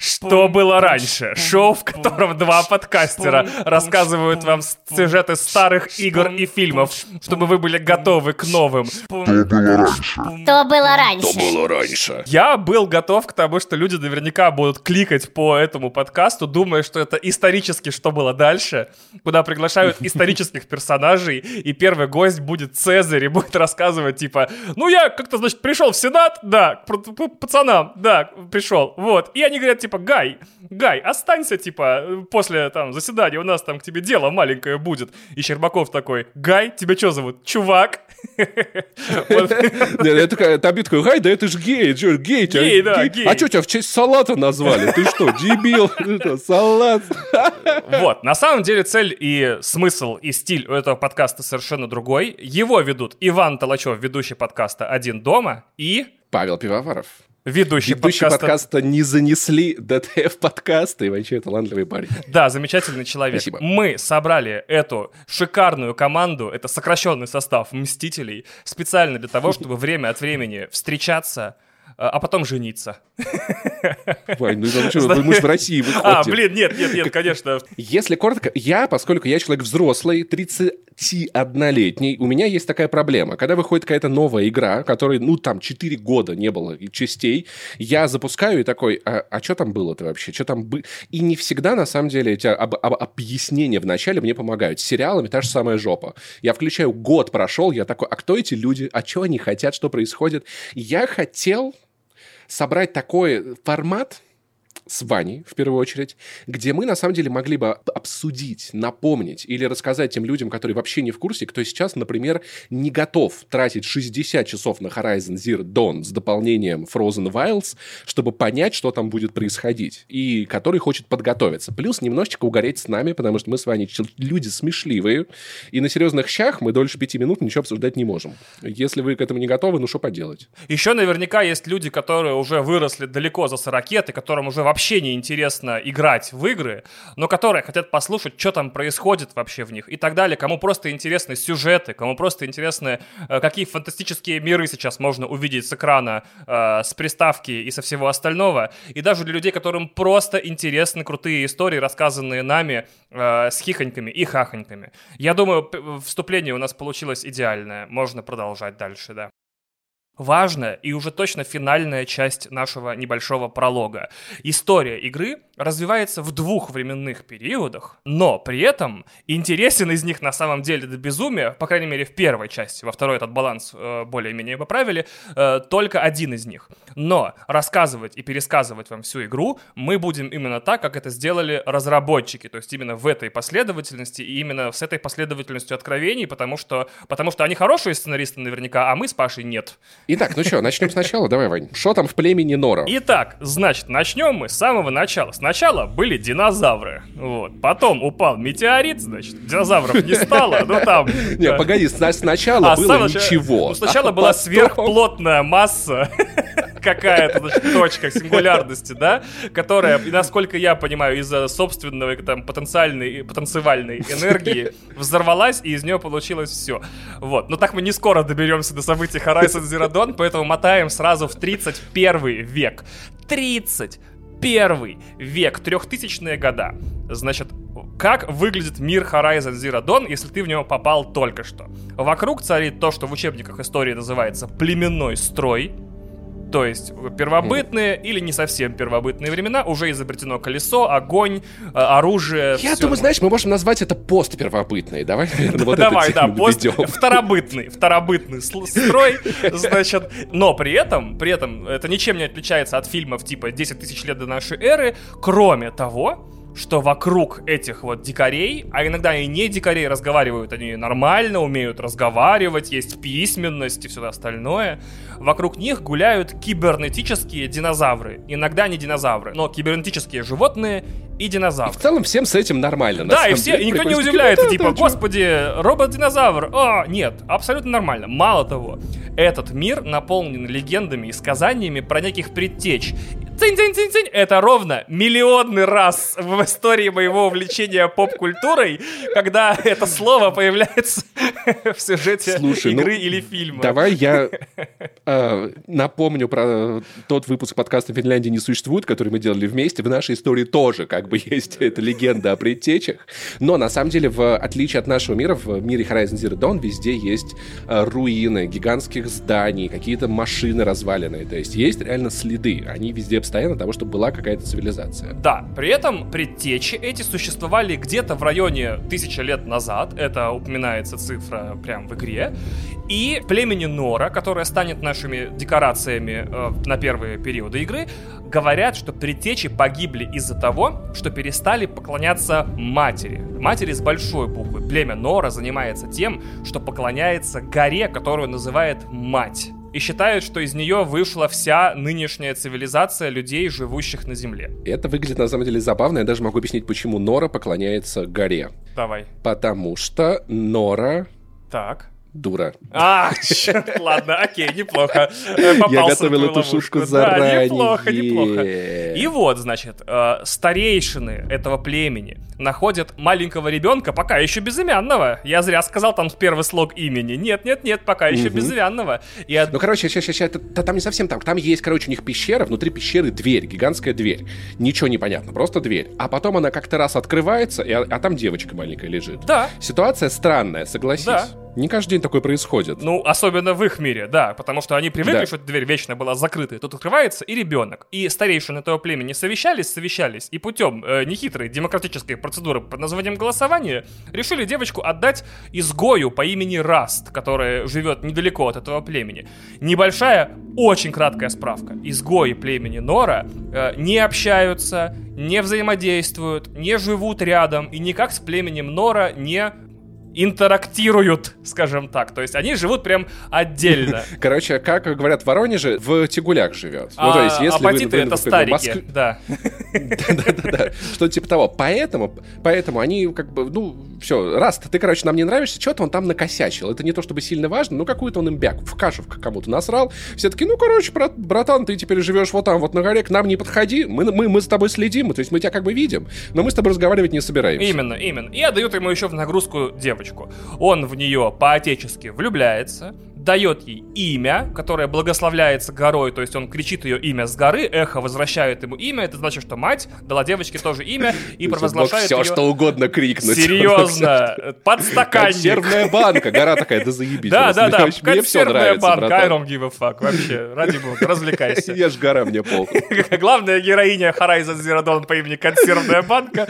Что было раньше? Шоу, в котором два подкастера рассказывают вам сюжеты старых игр и фильмов, чтобы вы были готовы к новым. Что было раньше? Что было раньше? Что было раньше? Я был готов к тому, что люди наверняка будут кликать по этому подкасту, думая, что это исторически что было дальше, куда приглашают исторических персонажей, и первый гость будет Цезарь и будет рассказывать, типа, ну я как-то, значит, пришел в Сенат, да, к пацанам, да, пришел, вот. И они говорят, типа, Гай, Гай, останься, типа, после там заседания, у нас там к тебе дело маленькое будет. И Щербаков такой, Гай, тебя что зовут? Чувак? Я такая, там такой, Гай, да это же гей, гей, Гей, да, гей. А что тебя в честь салата назвали? Ты что, дебил? Салат. Вот, на самом деле цель и смысл, и стиль у этого подкаста совершенно другой. Его ведут Иван Толачев, ведущий подкаста «Один дома», и Павел Пивоваров. Ведущий, Ведущий подкаста... подкаста не занесли ДТФ подкаста, и вообще талантливый парень. Да, замечательный человек. Спасибо. Мы собрали эту шикарную команду, это сокращенный состав «Мстителей», специально для того, чтобы время от времени встречаться, а потом жениться. Вань, ну зачем? Мы же в России А, выходим. блин, нет, нет, нет, конечно. Если коротко, я, поскольку я человек взрослый, 31-летний, у меня есть такая проблема. Когда выходит какая-то новая игра, которой, ну, там, 4 года не было частей, я запускаю и такой, а, что там было-то вообще? Что там бы... И не всегда, на самом деле, эти об- об- объяснения в начале мне помогают. С сериалами та же самая жопа. Я включаю, год прошел, я такой, а кто эти люди? А что они хотят? Что происходит? Я хотел собрать такой формат, с Ваней, в первую очередь, где мы, на самом деле, могли бы обсудить, напомнить или рассказать тем людям, которые вообще не в курсе, кто сейчас, например, не готов тратить 60 часов на Horizon Zero Dawn с дополнением Frozen Wilds, чтобы понять, что там будет происходить, и который хочет подготовиться. Плюс немножечко угореть с нами, потому что мы с чел- люди смешливые, и на серьезных щах мы дольше пяти минут ничего обсуждать не можем. Если вы к этому не готовы, ну что поделать? Еще наверняка есть люди, которые уже выросли далеко за 40 и которым уже вообще не интересно играть в игры, но которые хотят послушать, что там происходит вообще в них и так далее, кому просто интересны сюжеты, кому просто интересны, э, какие фантастические миры сейчас можно увидеть с экрана, э, с приставки и со всего остального, и даже для людей, которым просто интересны крутые истории, рассказанные нами э, с хихоньками и хахоньками. Я думаю, вступление у нас получилось идеальное, можно продолжать дальше, да важная и уже точно финальная часть нашего небольшого пролога. История игры развивается в двух временных периодах, но при этом интересен из них на самом деле до безумия, по крайней мере в первой части, во второй этот баланс э, более-менее поправили, э, только один из них. Но рассказывать и пересказывать вам всю игру мы будем именно так, как это сделали разработчики, то есть именно в этой последовательности и именно с этой последовательностью откровений, потому что, потому что они хорошие сценаристы наверняка, а мы с Пашей нет. Итак, ну что, начнем сначала? Давай, Вань. Что там в племени Нора? Итак, значит, начнем мы с самого начала. Сначала были динозавры. Вот. Потом упал метеорит, значит, динозавров не стало, ну там... Не, погоди, сна- сначала а было ничего. Ну, сначала А была потом- сверхплотная масса, какая-то значит, точка сингулярности, да, которая, насколько я понимаю, из-за собственного там потенциальной, потенциальной энергии взорвалась, и из нее получилось все. Вот. Но так мы не скоро доберемся до событий Horizon Zero Dawn, поэтому мотаем сразу в 31 век. 31 век, трехтысячные года. Значит, как выглядит мир Horizon Zero Dawn, если ты в него попал только что? Вокруг царит то, что в учебниках истории называется племенной строй, то есть первобытные или не совсем первобытные времена, уже изобретено колесо, огонь, э, оружие. Я думаю, знаешь, мы можем назвать это постпервобытные. Давай, наверное, вот Давай, да, пост... второбытный, второбытный строй, значит, но при этом, при этом это ничем не отличается от фильмов типа 10 тысяч лет до нашей эры, кроме того, что вокруг этих вот дикарей, а иногда и не дикарей, разговаривают они нормально, умеют разговаривать, есть письменность и все остальное. Вокруг них гуляют кибернетические динозавры. Иногда не динозавры, но кибернетические животные и динозавры. В целом всем с этим нормально. Да, и все, деле. и никто не удивляется, Да, типа, да, господи, робот-динозавр. А, нет, абсолютно нормально. Мало того, этот мир наполнен легендами и сказаниями про неких предтеч. Цинь-цинь-цинь-цинь. Это ровно миллионный раз в истории моего увлечения поп-культурой, когда это слово появляется в сюжете Слушай, игры ну, или фильма. Давай я э, напомню про тот выпуск подкаста «Финляндии не существует», который мы делали вместе. В нашей истории тоже как бы есть эта легенда о предтечах. Но на самом деле, в отличие от нашего мира, в мире Horizon Zero Dawn везде есть э, руины гигантских зданий, какие-то машины разваленные. То есть есть реально следы. Они везде постоянно того, чтобы была какая-то цивилизация. Да, при этом предтечи эти существовали где-то в районе тысячи лет назад. Это упоминается цифра прям в игре. И племени Нора, которое станет нашими декорациями э, на первые периоды игры, говорят, что предтечи погибли из-за того, что перестали поклоняться матери. Матери с большой буквы. Племя Нора занимается тем, что поклоняется горе, которую называет мать. И считают, что из нее вышла вся нынешняя цивилизация людей, живущих на Земле. Это выглядит на самом деле забавно. Я даже могу объяснить, почему Нора поклоняется горе. Давай. Потому что Нора Так. дура. А, черт, ладно, окей, неплохо. Я попался в готовил эту ловушку. заранее. Да, неплохо, неплохо. И вот, значит, э, старейшины этого племени находят маленького ребенка, пока еще безымянного. Я зря сказал там первый слог имени. Нет, нет, нет, пока еще Мгм. безымянного. И от- Ну, короче, сейчас, сейчас, сейчас, там не совсем так. Там есть, короче, у них пещера, внутри пещеры дверь, гигантская дверь. Ничего не понятно, просто дверь. А потом она как-то раз открывается, и, а, а там девочка маленькая лежит. Да, Ситуация странная, согласись. Да. Не каждый день такое происходит. Ну, особенно в их мире, да, потому что они привыкли, Да. что эта дверь вечно была закрыта. Тут открывается и ребенок. И старейшины этого племени совещались, совещались, и путем э, нехитрой демократической процедуры под названием голосования решили девочку отдать изгою по имени Раст, которая живет недалеко от этого племени. Небольшая, очень краткая справка. Изгои племени Нора э, не общаются, не взаимодействуют, не живут рядом и никак с племенем Нора не интерактируют, скажем так. То есть они живут прям отдельно. Короче, как говорят в Воронеже, в Тягулях живет. Ну, А то есть, если апатиты вы, это старики, Москве- да. Да-да-да, что типа того. Поэтому, поэтому они как бы, ну, все, раз ты, короче, нам не нравишься, что-то он там накосячил. Это не то чтобы сильно важно, но какую-то он имбяк в кашу кому-то насрал. Все таки ну, короче, брат, братан, ты теперь живешь вот там, вот на горе, к нам не подходи, мы, мы, мы с тобой следим, то есть мы тебя как бы видим, но мы с тобой разговаривать не собираемся. Именно, именно. И отдают ему еще в нагрузку девочку. Он в нее по-отечески влюбляется, дает ей имя, которое благословляется горой, то есть он кричит ее имя с горы, эхо возвращает ему имя, это значит, что мать дала девочке тоже имя и провозглашает все, ее... что угодно крикнуть. Серьезно, подстаканник. Консервная банка. Гора такая, да заебись. Да, да, да, консервная банка, I don't give a fuck, вообще, ради бога, развлекайся. Я ж гора, мне похуй. Главная героиня Horizon Zero Dawn по имени Консервная банка.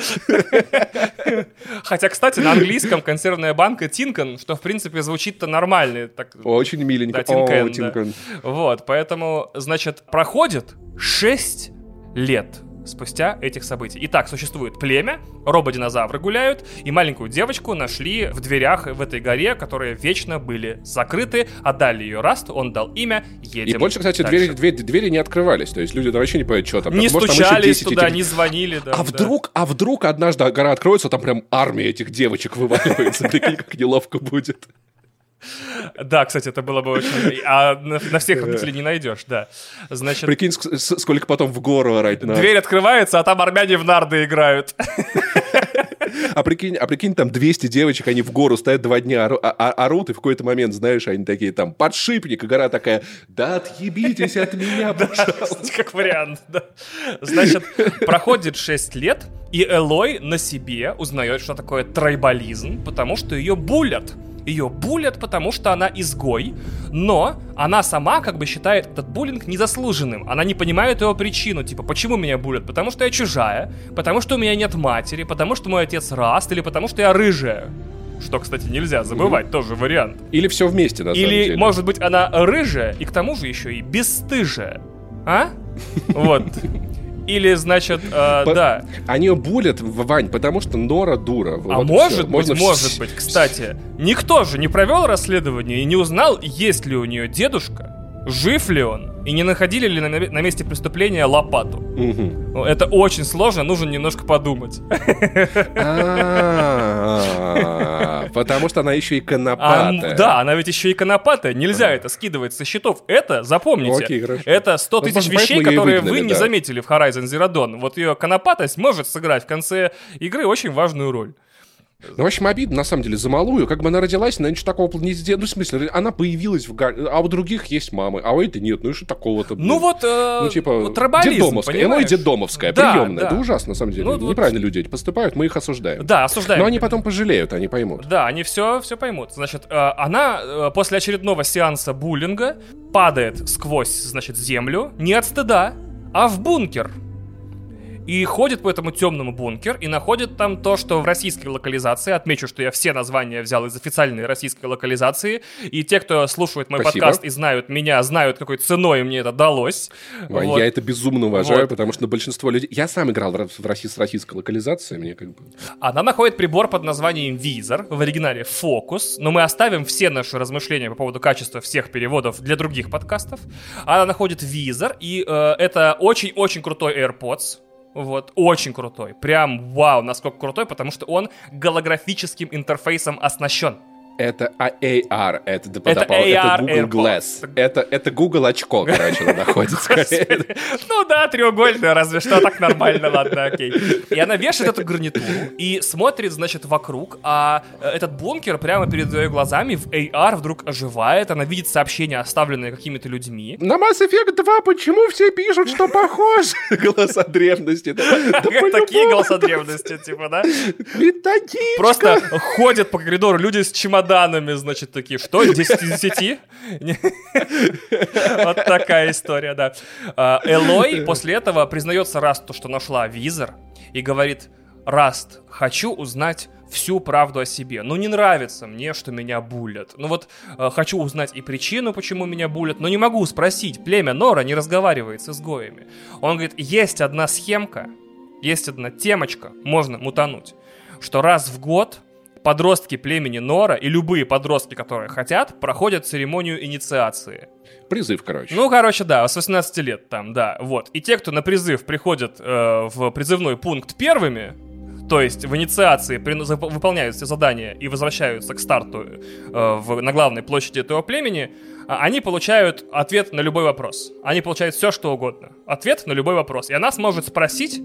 Хотя, кстати, на английском консервная банка Тинкан, что, в принципе, звучит-то нормально. Так, Очень миленько. Да, Тинкен, О, да. Вот, поэтому, значит, проходит 6 лет спустя этих событий. Итак, существует племя, рободинозавры гуляют, и маленькую девочку нашли в дверях в этой горе, которые вечно были закрыты, отдали ее Раст, он дал имя, едем И больше, кстати, дальше. двери, двери, двери не открывались. То есть люди вообще не понимают, что там. Не Может, там стучались 10 туда, этих- не звонили, да. А да. вдруг, а вдруг однажды гора откроется, там прям армия этих девочек вываливается. Прикинь, как неловко будет. Да, кстати, это было бы очень... А на, на всех родителей не найдешь, да. Значит, Прикинь, сколько потом в гору орать надо. дверь открывается, а там армяне в нарды играют. А прикинь, а прикинь, там 200 девочек, они в гору стоят два дня, ору- а- а- орут, и в какой-то момент, знаешь, они такие там, подшипник, и гора такая, да отъебитесь от меня, пожалуйста. Как вариант, да. Значит, проходит 6 лет, и Элой на себе узнает, что такое трайбализм, потому что ее булят. Ее булят, потому что она изгой, но она сама как бы считает этот буллинг незаслуженным. Она не понимает его причину, типа, почему меня булят? Потому что я чужая, потому что у меня нет матери, потому что мой отец раст, или потому что я рыжая. Что, кстати, нельзя забывать, тоже вариант. Или все вместе, на самом Или, деле. может быть, она рыжая и к тому же еще и бесстыжая. А? Вот. Или, значит, э, По- да. Они булят, Вань, потому что Нора дура. А Вот может быть, Можно может быть, кстати, никто же не провел расследование и не узнал, есть ли у нее дедушка, жив ли он, И не находили ли на, на месте преступления лопату? Мгм. Это очень сложно, нужно немножко подумать. А, Потому что она еще и конопатая. да, она ведь еще и конопатая. Нельзя это скидывать со счетов. Это, запомните, это 100 тысяч Возможно, вещей, которые вы не заметили в Horizon Zero Dawn. Вот ее конопатость может сыграть в конце игры очень важную роль. Ну, в общем, обидно, на самом деле, за малую. Как бы она родилась, она ничего такого не сделала. Ну, в смысле, она появилась в... А у других есть мамы, а у этой нет. Ну, и что такого-то? Ну вот, э, Ну, типа, вот трибализм, детдомовская. И Она и понимаешь? детдомовская, Да, приемная. да. Да ужасно, на самом деле. Ну, вот- Неправильно люди эти поступают, мы их осуждаем. Да, осуждаем. Но они потом пожалеют, они поймут. Да, они все, все поймут. Значит, э, она э, после очередного сеанса буллинга падает сквозь, значит, землю не от стыда, а в бункер. И ходит по этому темному бункер и находит там то, что в российской локализации, отмечу, что я все названия взял из официальной российской локализации, и те, кто слушает мой Спасибо. подкаст и знают меня, знают, какой ценой мне это далось. Ой, Вот. Я это безумно уважаю, Вот. потому что большинство людей... Я сам играл в России с российской локализацией, мне как бы... Она находит прибор под названием Визор, в оригинале Фокус, но мы оставим все наши размышления по поводу качества всех переводов для других подкастов. Она находит Визор, и э, это очень-очень крутой AirPods. Вот, очень крутой. Прям вау, насколько крутой, потому что он голографическим интерфейсом оснащен. Это а- AR, это, Это это, AR Google AirPods. Glass. Это, это Google очко, короче, она находится. Ну да, треугольная, разве что так нормально, ладно, окей. И она вешает эту гарнитуру и смотрит, значит, вокруг, а э, этот бункер прямо перед ее глазами в AR вдруг оживает, она видит сообщения, оставленные какими-то людьми. На Mass Effect 2 почему все пишут, что похож? Голоса древности. Такие голоса древности, типа, да? Просто ходят по коридору люди с чемоданами, значит, такие, что, 10 из 10? Не. Вот такая история, да. А, Элой после этого признается Расту, что нашла визор, и говорит, Раст, хочу узнать всю правду о себе. Ну, не нравится мне, что меня булят. Ну вот, э, хочу узнать и причину, почему меня булят, но не могу спросить. Племя Нора не разговаривает с изгоями. Он говорит, есть одна схемка, есть одна темочка, можно мутануть, что раз в год подростки племени Нора и любые подростки, которые хотят, проходят церемонию инициации. Призыв, короче. Ну, короче, да, с 18 лет там, да, вот. И те, кто на призыв приходят э, в призывной пункт первыми, то есть в инициации при- выполняют все задания и возвращаются к старту э, в- на главной площади этого племени, а, они получают ответ на любой вопрос. Они получают все, что угодно. Ответ на любой вопрос. И она сможет спросить,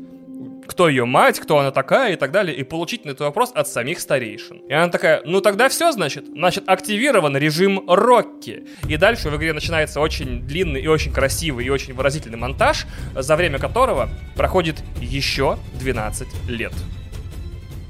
кто ее мать, кто она такая и так далее, и получить на этот вопрос от самих старейшин. И она такая, ну тогда все, значит. Значит, активирован режим Рокки. И дальше в игре начинается очень длинный и очень красивый и очень выразительный монтаж, за время которого проходит еще 12 лет.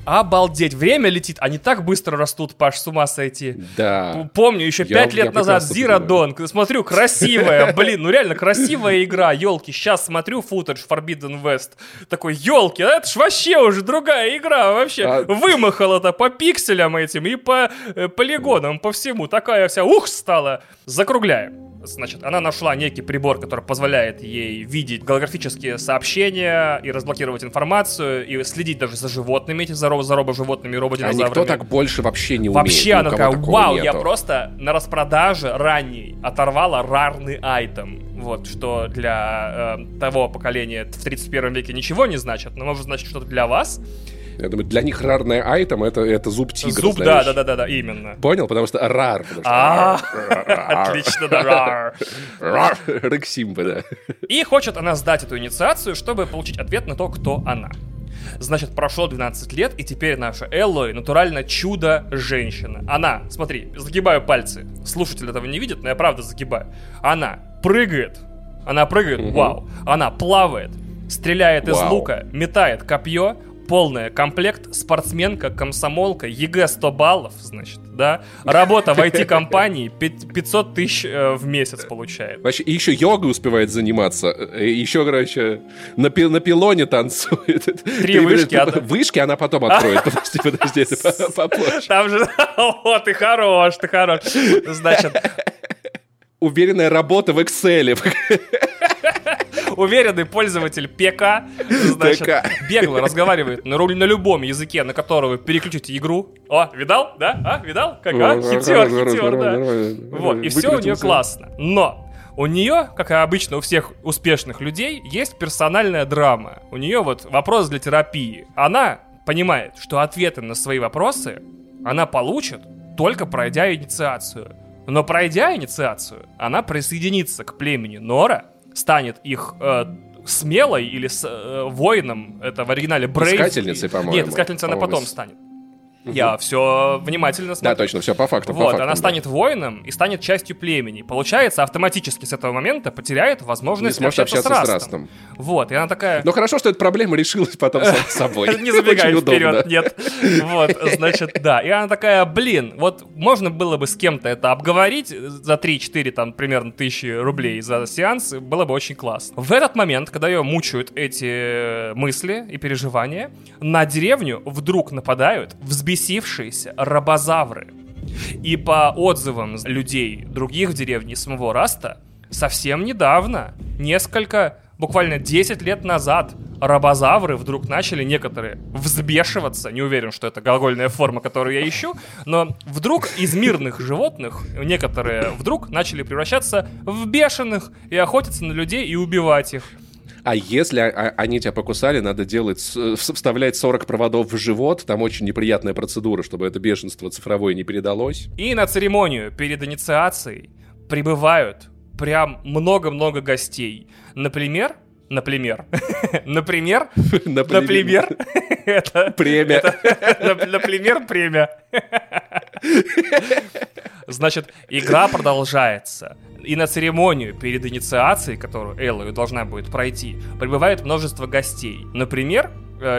Обалдеть, время летит, они так быстро растут, Паш, с ума сойти. Да. Помню, еще пять лет я назад понимаю. Dawn, смотрю, красивая, блин, ну реально красивая игра, елки. Сейчас смотрю футаж Forbidden West, такой, елки, это ж вообще уже другая игра, вообще А- вымахала это по пикселям этим и по э, полигонам, по всему, такая вся, ух, стала. Закругляем. Значит, она нашла некий прибор, который позволяет ей видеть голографические сообщения и разблокировать информацию, и следить даже за животными, этими за, ро- за робо-животными, А рободинозаврами. никто так больше вообще не умеет. Вообще Ни у она такая, вау, я нету. просто на распродаже ранней оторвала рарный айтем. Вот, что для э, того поколения в 31 веке ничего не значит, но может значить что-то для вас. Я думаю, для них рарный айтем это, это зуб тигра, Зуб, да, да, да, да, да, именно. Понял? Потому что рар. А. Отлично, да, рар. Рар. Рексимба, да. И хочет она сдать эту инициацию, чтобы получить ответ на то, кто она. Значит, прошло 12 лет, и теперь наша Эллой натурально чудо-женщина. Она, смотри, загибаю пальцы. Слушатель этого не видит, но я правда загибаю. Она прыгает. Она прыгает, Мгм. вау. Она плавает, стреляет из Вау. лука, метает копье, полная комплект, спортсменка, комсомолка, ЕГЭ 100 баллов, значит, да. Работа в IT-компании 500 тысяч э, в месяц получает. Вообще, и еще йогой успевает заниматься. И еще, короче, на, пи- на пилоне танцует. Три вышки, одна- Вышки она потом откроет. Подожди, подожди, это по- попозже. Там же, о, ты хорош, ты хорош. Значит, Уверенная работа в Excel. Уверенный пользователь ПК, значит, бегло разговаривает на, на любом языке, на который вы переключите игру. О, видал, да? А, видал? Как, а? Хитер, хитер, да. Вот, и все у нее классно. Но У нее, как и обычно у всех успешных людей, есть персональная драма. У нее вот вопрос для терапии. Она понимает, что ответы на свои вопросы она получит, только пройдя инициацию. Но пройдя инициацию, она присоединится к племени Нора, станет их э, смелой или с, э, воином, это в оригинале Брейв. Искательницей, по-моему. Нет, искательницей она потом станет. Я все внимательно смотрю. Да, точно, все по факту. Вот, по факту, она да. станет воином и станет частью племени. Получается, автоматически с этого момента потеряет Не возможность сможет общаться, общаться с с Растом. Растом. Вот, и она такая... Но хорошо, что эта проблема решилась потом сама собой. Не забегай вперед, нет. Вот, значит, да. И она такая, блин, вот можно было бы с кем-то это обговорить за 3-4, там, примерно тысячи рублей за сеанс, было бы очень классно. В этот момент, когда ее мучают эти мысли и переживания, на деревню вдруг нападают взбесившиеся рабозавры. И по отзывам людей других в деревне самого Раста, совсем недавно, несколько, буквально 10 лет назад, рабозавры вдруг начали некоторые взбешиваться, не уверен, что это глагольная форма, которую я ищу, но вдруг из мирных животных некоторые вдруг начали превращаться в бешеных и охотиться на людей и убивать их. А если они тебя покусали, надо делать, э, вставлять 40 проводов в живот. Там очень неприятная процедура, чтобы это бешенство цифровое не передалось. И на церемонию перед инициацией прибывают прям много-много гостей. Например, например, например, например, это Премия. Нап- Например, премия. Значит, игра продолжается. И на церемонию перед инициацией, которую Эллою должна будет пройти, прибывает множество гостей. Например,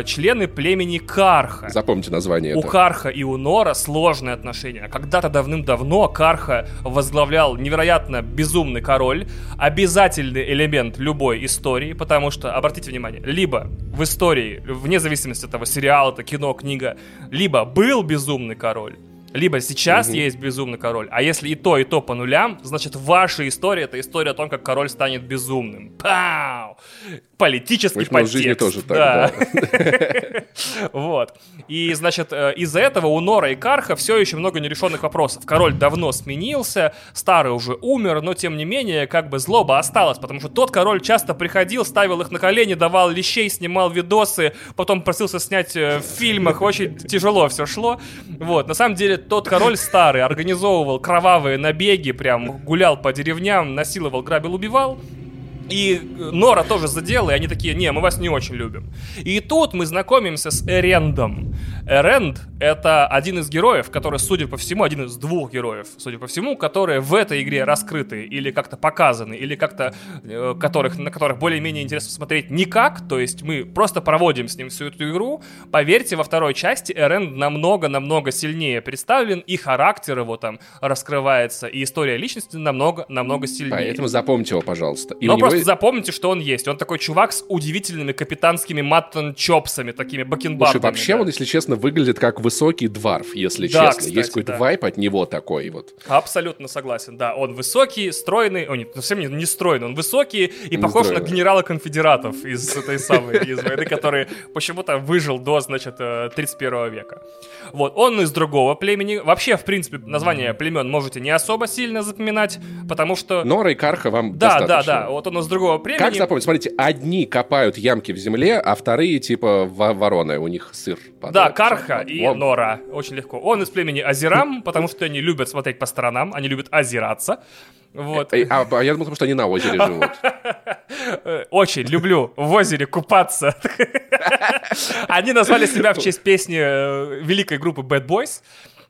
члены племени Карха. Запомните название У это. Карха и у Нора сложные отношения. Когда-то давным-давно Карха возглавлял невероятно безумный король, обязательный элемент любой истории, потому что, обратите внимание, либо в истории, вне зависимости от того, сериал это, кино, книга, либо был безумный король, либо сейчас Мгм. есть безумный король, а если и то, и то по нулям, значит ваша история это история о том, как король станет безумным. Пау! Политический В общем, в жизни подтекст. тоже так, Вот. И, значит, э, из-за этого у Нора и Карха все еще много нерешенных вопросов. Король давно сменился, старый уже умер, но тем не менее, как бы злоба осталась, потому что тот король часто приходил, ставил их на колени, давал лещей, снимал видосы, потом просился снять э, в фильмах, очень тяжело все шло. Вот, на самом деле, тот король старый организовывал кровавые набеги, прям гулял по деревням, насиловал, грабил, убивал. И э, Нора тоже задела, и они такие, не, мы вас не очень любим. И тут мы знакомимся с Эрендом. Эренд — это один из героев, который, судя по всему, один из двух героев, судя по всему, которые в этой игре раскрыты или как-то показаны, или как-то, э, которых, на которых более-менее интересно смотреть никак, то есть мы просто проводим с ним всю эту игру. Поверьте, во второй части Эренд намного-намного сильнее представлен, и характер его там раскрывается, и история личности намного-намного сильнее. Поэтому запомните его, пожалуйста. И Но него просто запомните, что он есть. Он такой чувак с удивительными капитанскими маттон-чопсами, такими Слушай, бакенбардами. вообще да. он, если честно, выглядит как высокий дварф, если Да, честно. кстати, Есть какой-то да. вайп от него такой вот. Абсолютно согласен, да. Он высокий, стройный, о нет, совсем не, не стройный, он высокий и Не похож на стройный. генерала конфедератов из этой самой, из войны, который почему-то выжил до, значит, э, 31 века. Вот, он из другого племени. Вообще, в принципе, название племен можете не особо сильно запоминать, потому что... Нора и Карха вам да, да, достаточно. да, вот он из другого племени. Как запомнить? Смотрите, одни копают ямки в земле, а вторые типа во- вороны, у них сыр. Да, падает. Карха Вот. и Вот. Нора. Очень легко. Он из племени Азирам, потому что они любят смотреть по сторонам, они любят озираться. Вот. Эй, А, а я думал, потому что они на озере живут. Э, Очень люблю в озере купаться. Они назвали себя в честь песни э, великой группы Bad Boys.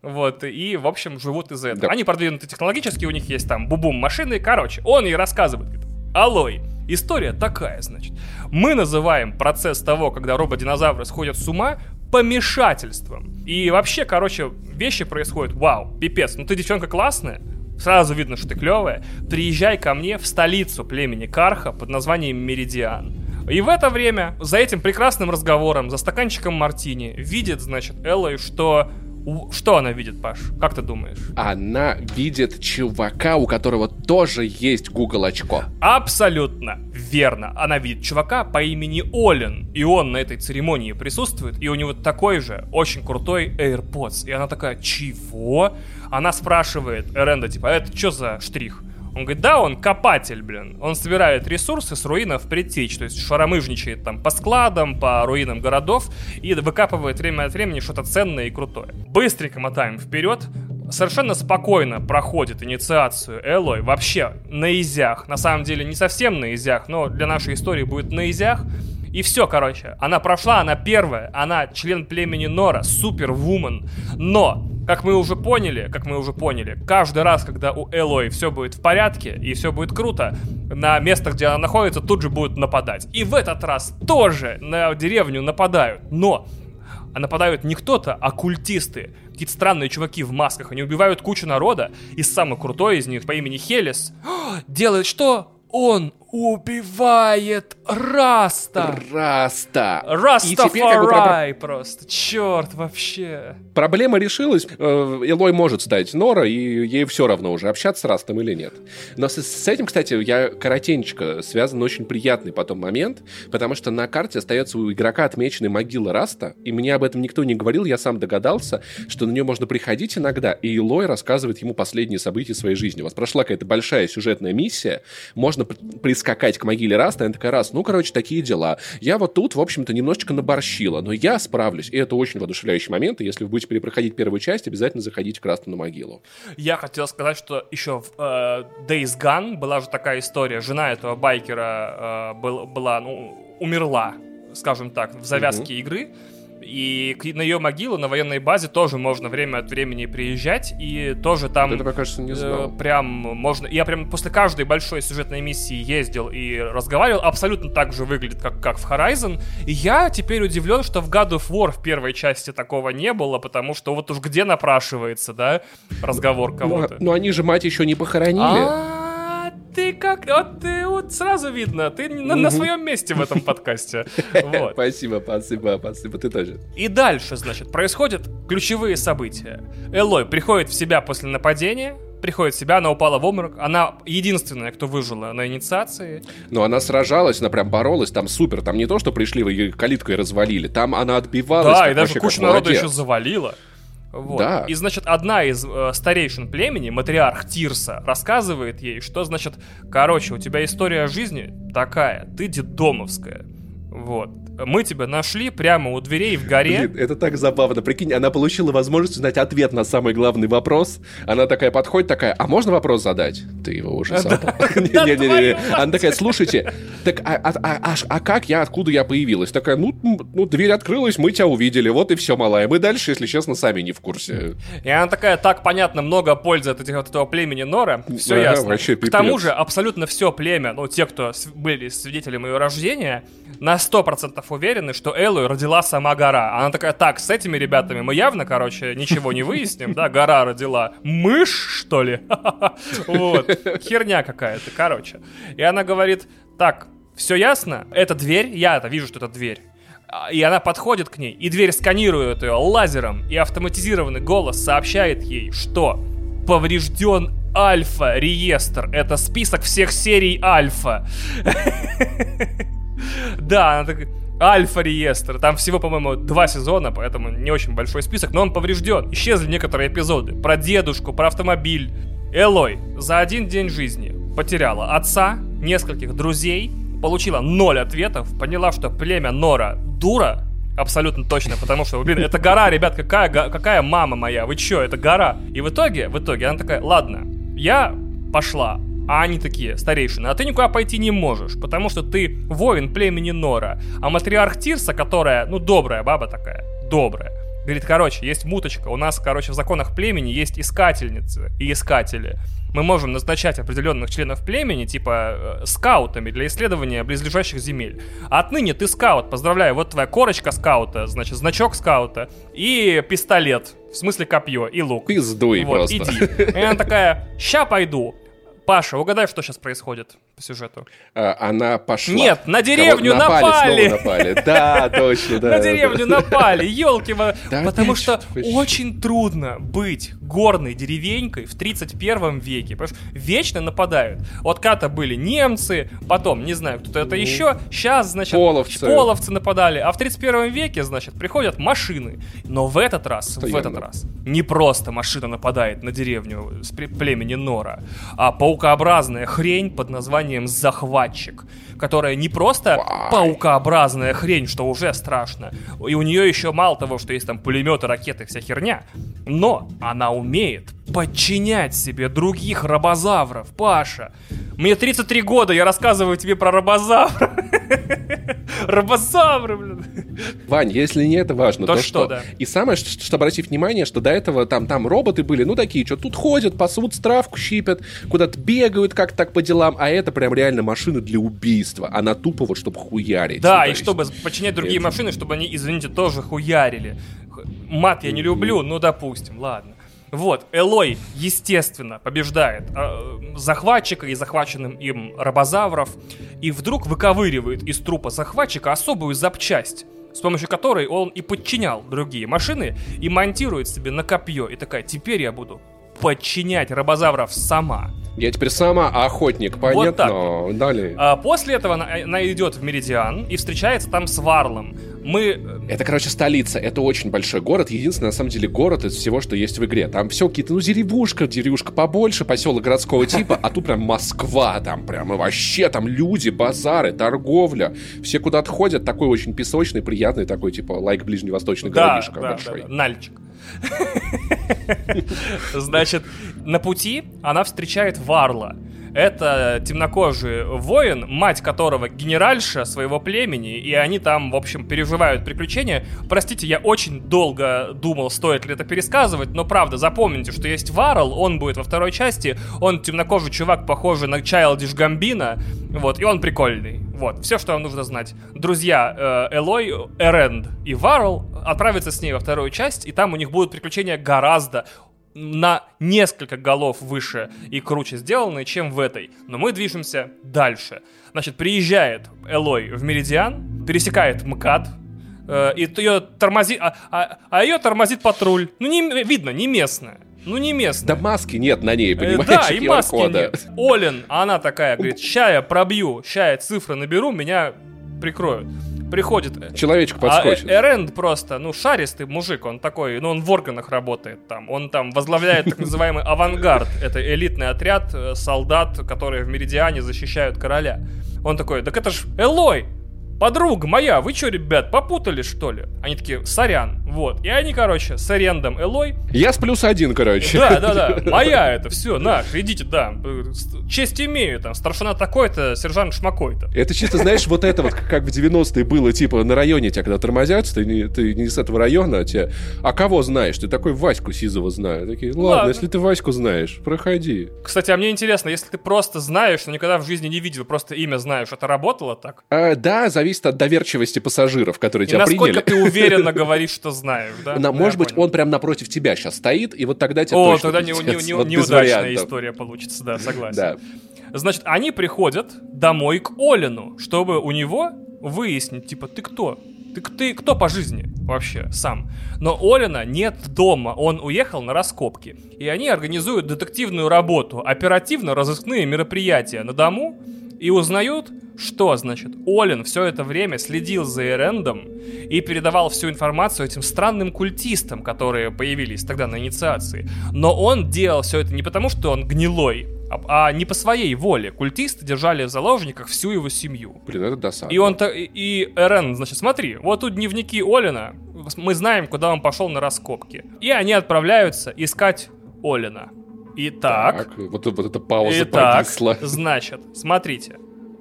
Вот, и, в общем, живут из-за этого. Да. Они продвинуты технологически, у них есть там бубум машины. Короче, он ей рассказывает, говорит, Алой, история такая, значит. Мы называем процесс того, когда робот-динозавры сходят с ума, помешательством. И вообще, короче, вещи происходят, вау, пипец, ну ты девчонка классная, сразу видно, что ты клевая, приезжай ко мне в столицу племени Карха под названием Меридиан. И в это время, за этим прекрасным разговором, за стаканчиком мартини, видит, значит, Эллой, что... Что она видит, Паш? Как ты думаешь? Она видит чувака, у которого тоже есть Google очко. Абсолютно верно. Она видит чувака по имени Олен, и он на этой церемонии присутствует, и у него такой же очень крутой AirPods. И она такая, чего? Она спрашивает Эренда, типа, «А это что за штрих? Он говорит, да, он копатель, блин. Он собирает ресурсы с руинов предтеч, то есть шаромыжничает там по складам, по руинам городов и выкапывает время от времени что-то ценное и крутое. Быстренько мотаем вперед, совершенно спокойно проходит инициацию Элой, вообще на изях, на самом деле не совсем на изях, но для нашей истории будет на изях, и все, короче, она прошла, она первая, она член племени Нора, супервумен, но как мы уже поняли, как мы уже поняли, каждый раз, когда у Элой все будет в порядке и все будет круто, на местах, где она находится, тут же будут нападать. И в этот раз тоже на деревню нападают. Но нападают не кто-то, а культисты. Какие-то странные чуваки в масках. Они убивают кучу народа. И самый крутой из них по имени Хелис делает что? Он убивает Раста. Раста. Растафарай про... просто. Черт, вообще. Проблема решилась. Э, Элой может стать Нора, и ей все равно уже общаться с Растом или нет. Но с, с этим, кстати, я коротенько связан очень приятный потом момент, потому что на карте остается у игрока отмеченная могила Раста, и мне об этом никто не говорил, я сам догадался, что на нее можно приходить иногда, и Элой рассказывает ему последние события своей жизни. У вас прошла какая-то большая сюжетная миссия, можно прискакать к могиле Раста, она такая, раз, ну, короче, такие дела. Я вот тут, в общем-то, немножечко наборщила, но я справлюсь, и это очень воодушевляющий момент, и если вы будете перепроходить первую часть, обязательно заходите к Расту на могилу. Я хотел сказать, что еще в э, Days Gone была же такая история, жена этого байкера э, был, была, ну, умерла, скажем так, в завязке mm-hmm. игры, и на ее могилу на военной базе тоже можно время от времени приезжать, и тоже там... Это, кажется, не знал. Э, прям можно... Я прям после каждой большой сюжетной миссии ездил и разговаривал. Абсолютно так же выглядит, как, как в Horizon. И я теперь удивлен, что в God of War в первой части такого не было, потому что вот уж где напрашивается, да, разговор ну, кого-то. Но, но они же мать еще не похоронили. А-а-а ты как... Вот, ты, вот сразу видно, ты на, на своем месте в этом подкасте. Вот. Спасибо, спасибо, спасибо, ты тоже. И дальше, значит, происходят ключевые события. Элой приходит в себя после нападения, приходит в себя, она упала в обморок. Она единственная, кто выжила на инициации. Но она сражалась, она прям боролась, там супер. Там не то, что пришли, вы ее калиткой развалили, там она отбивалась. Да, и даже кучу народа еще завалила. Вот. Да. И, значит, одна из э, старейшин племени, матриарх Тирса, рассказывает ей, что, значит, короче, у тебя история жизни такая, ты детдомовская. Вот. Мы тебя нашли прямо у дверей в горе. Блин, это так забавно. Прикинь, она получила возможность узнать ответ на самый главный вопрос. Она такая подходит, такая, а можно вопрос задать? Ты его уже задал. Не-не-не. Она такая, слушайте, так а, а, а, а как я, откуда я появилась? Такая, ну, ну, дверь открылась, мы тебя увидели, вот и все, малая. Мы дальше, если честно, сами не в курсе. И она такая, так, понятно, много пользы от этого племени Нора. Все ясно. К тому же, абсолютно все племя, ну, те, кто были свидетелем ее рождения, на 100% уверены, что Эллу родила сама гора. Она такая, так, с этими ребятами мы явно, короче, ничего не выясним, да, гора родила мышь, что ли? Вот, херня какая-то, короче. И она говорит, так, все ясно, это дверь, я это вижу, что это дверь. И она подходит к ней, и дверь сканирует ее лазером, и автоматизированный голос сообщает ей, что поврежден Альфа-реестр. Это список всех серий Альфа. Да, она так... Альфа-реестр. Там всего, по-моему, два сезона, поэтому не очень большой список, но он поврежден. Исчезли некоторые эпизоды. Про дедушку, про автомобиль. Элой за один день жизни потеряла отца, нескольких друзей, получила ноль ответов, поняла, что племя Нора дура, абсолютно точно, потому что, блин, это гора, ребят, какая, какая мама моя, вы чё, это гора. И в итоге, в итоге она такая, ладно, я пошла, а они такие, старейшины, а ты никуда пойти не можешь, потому что ты воин племени Нора. А матриарх Тирса, которая, ну, добрая баба такая, добрая, говорит, короче, есть муточка, у нас, короче, в законах племени есть искательницы и искатели. Мы можем назначать определенных членов племени, типа, э, скаутами для исследования близлежащих земель. А отныне ты скаут, поздравляю, вот твоя корочка скаута, значит, значок скаута и пистолет, в смысле копье и лук. Пиздуй вот, просто. иди. И она такая, ща пойду. Паша, угадай, что сейчас происходит по сюжету. А, она пошла. Нет, на деревню напали. напали. Да, точно, да. На деревню напали, елки. Потому что очень трудно быть горной деревенькой в 31 веке. Вечно нападают. Вот когда-то были немцы, потом, не знаю, кто-то это еще, сейчас, значит, Половцы. половцы нападали, а в 31 веке, значит, приходят машины. Но в этот раз, в этот раз, не просто машина нападает на деревню с племени Нора, а паукообразная хрень под названием захватчик, которая не просто паукообразная хрень, что уже страшно, и у нее еще мало того, что есть там пулеметы, ракеты, вся херня, но она умеет подчинять себе других рабозавров, Паша. Мне 33 года, я рассказываю тебе про рабозавра. Рабозавры, блин. Вань, если не это важно, То то, что, да. И самое, что, что обратив внимание, что до этого там, там роботы были, ну такие, что тут ходят, пасут, травку щипят, куда-то бегают как так по делам, а это прям реально машина для убийства. Она тупо вот, чтобы хуярить. Да, Ну, и есть- чтобы подчинять другие это- машины, чтобы они, извините, тоже хуярили. Мат я не люблю, ну допустим, ладно. Вот, Элой, естественно, побеждает э, захватчика и захваченным им рабозавров, и вдруг выковыривает из трупа захватчика особую запчасть, с помощью которой он и подчинял другие машины, и монтирует себе на копье, и такая, теперь я буду подчинять рабозавров сама. Я теперь сама охотник, понятно? так Далее. А после этого она, она идет в Меридиан и встречается там с Варлом. Мы э, Это, короче, столица. Это очень большой город. Единственный, на самом деле, город из всего, что есть в игре. Там все какие-то, ну, деревушка, деревушка побольше, поселок городского типа, а тут прям Москва, там прям и вообще там люди, базары, торговля. Все куда-то ходят. Такой очень песочный, приятный такой, типа, лайк ближневосточный Да, городишко да, большой. да, да, Нальчик. Значит, на пути она встречает Варла. Это темнокожий воин, мать которого генеральша своего племени, и они там, в общем, переживают приключения. Простите, я очень долго думал, стоит ли это пересказывать, но правда, запомните, что есть Варл, он будет во второй части, он темнокожий чувак, похожий на Чайлдиш Гамбина, вот, и он прикольный. Вот, все, что вам нужно знать. Друзья э, Элой, Эренд и Варл отправятся с ней во вторую часть, и там у них будут приключения гораздо на несколько голов выше и круче сделанные, чем в этой. Но мы движемся дальше. Значит, приезжает Элой в Меридиан, пересекает МКАД, э, и ее тормозит, а, а- а ее тормозит патруль. Ну, не, видно, не местная. Ну, не местная. Да маски нет на ней, Э, понимаешь? Да, и маски нет. Олен, она такая, говорит, ща я пробью, ща я цифры наберу, меня прикроют. Приходит э, Человечек а подскочит. Э- Эренд просто, ну, шаристый мужик, он такой, ну, он в органах работает там. Он там возглавляет так называемый авангард. Это элитный отряд э, солдат, которые в Меридиане защищают короля. Он такой, так это ж Элой, подруга моя, вы что, ребят, попутали, что ли? Они такие, сорян, вот. И они, короче, с Эрендом Элой Я с плюс один, короче. да, да, да. Моя это все, наш, идите, да. Честь имею, там, старшина такой-то, сержант шмакой-то. Это чисто, знаешь, вот это вот, как в 90-е было, типа, на районе тебя, когда тормозят, ты не, ты не с этого района, а тебе, а кого знаешь? Ты такой Ваську Сизова знаю. Такие, ладно, Ладно. если ты Ваську знаешь, проходи. Кстати, а мне интересно, если ты просто знаешь, но никогда в жизни не видел, просто имя знаешь, это работало так? А, да, зависит от доверчивости пассажиров, которые И тебя насколько приняли. ты уверенно говоришь, что знаешь, да? На- может быть, понял. он прям напротив тебя сейчас стоит, и вот тогда тебе О, точно тогда не- пиздец. не- не- Вот без неудачная история получится, да, согласен. Да. Значит, они приходят домой к Олину, чтобы у него выяснить, типа, ты кто? Ты, ты кто по жизни вообще сам? Но Олина нет дома, он уехал на раскопки. И они организуют детективную работу, оперативно-розыскные мероприятия на дому и узнают, что, значит, Олин все это время следил за Эрендом и передавал всю информацию этим странным культистам, которые появились тогда на инициации. Но он делал все это не потому, что он гнилой, а, а не по своей воле. Культисты держали в заложниках всю его семью. Блин, это досадно. И он то и, и Эрен, значит, смотри, вот тут дневники Олина, мы знаем, куда он пошел на раскопки. И они отправляются искать Олина. Итак, Так, вот, вот эта пауза Итак, повисла. значит, смотрите.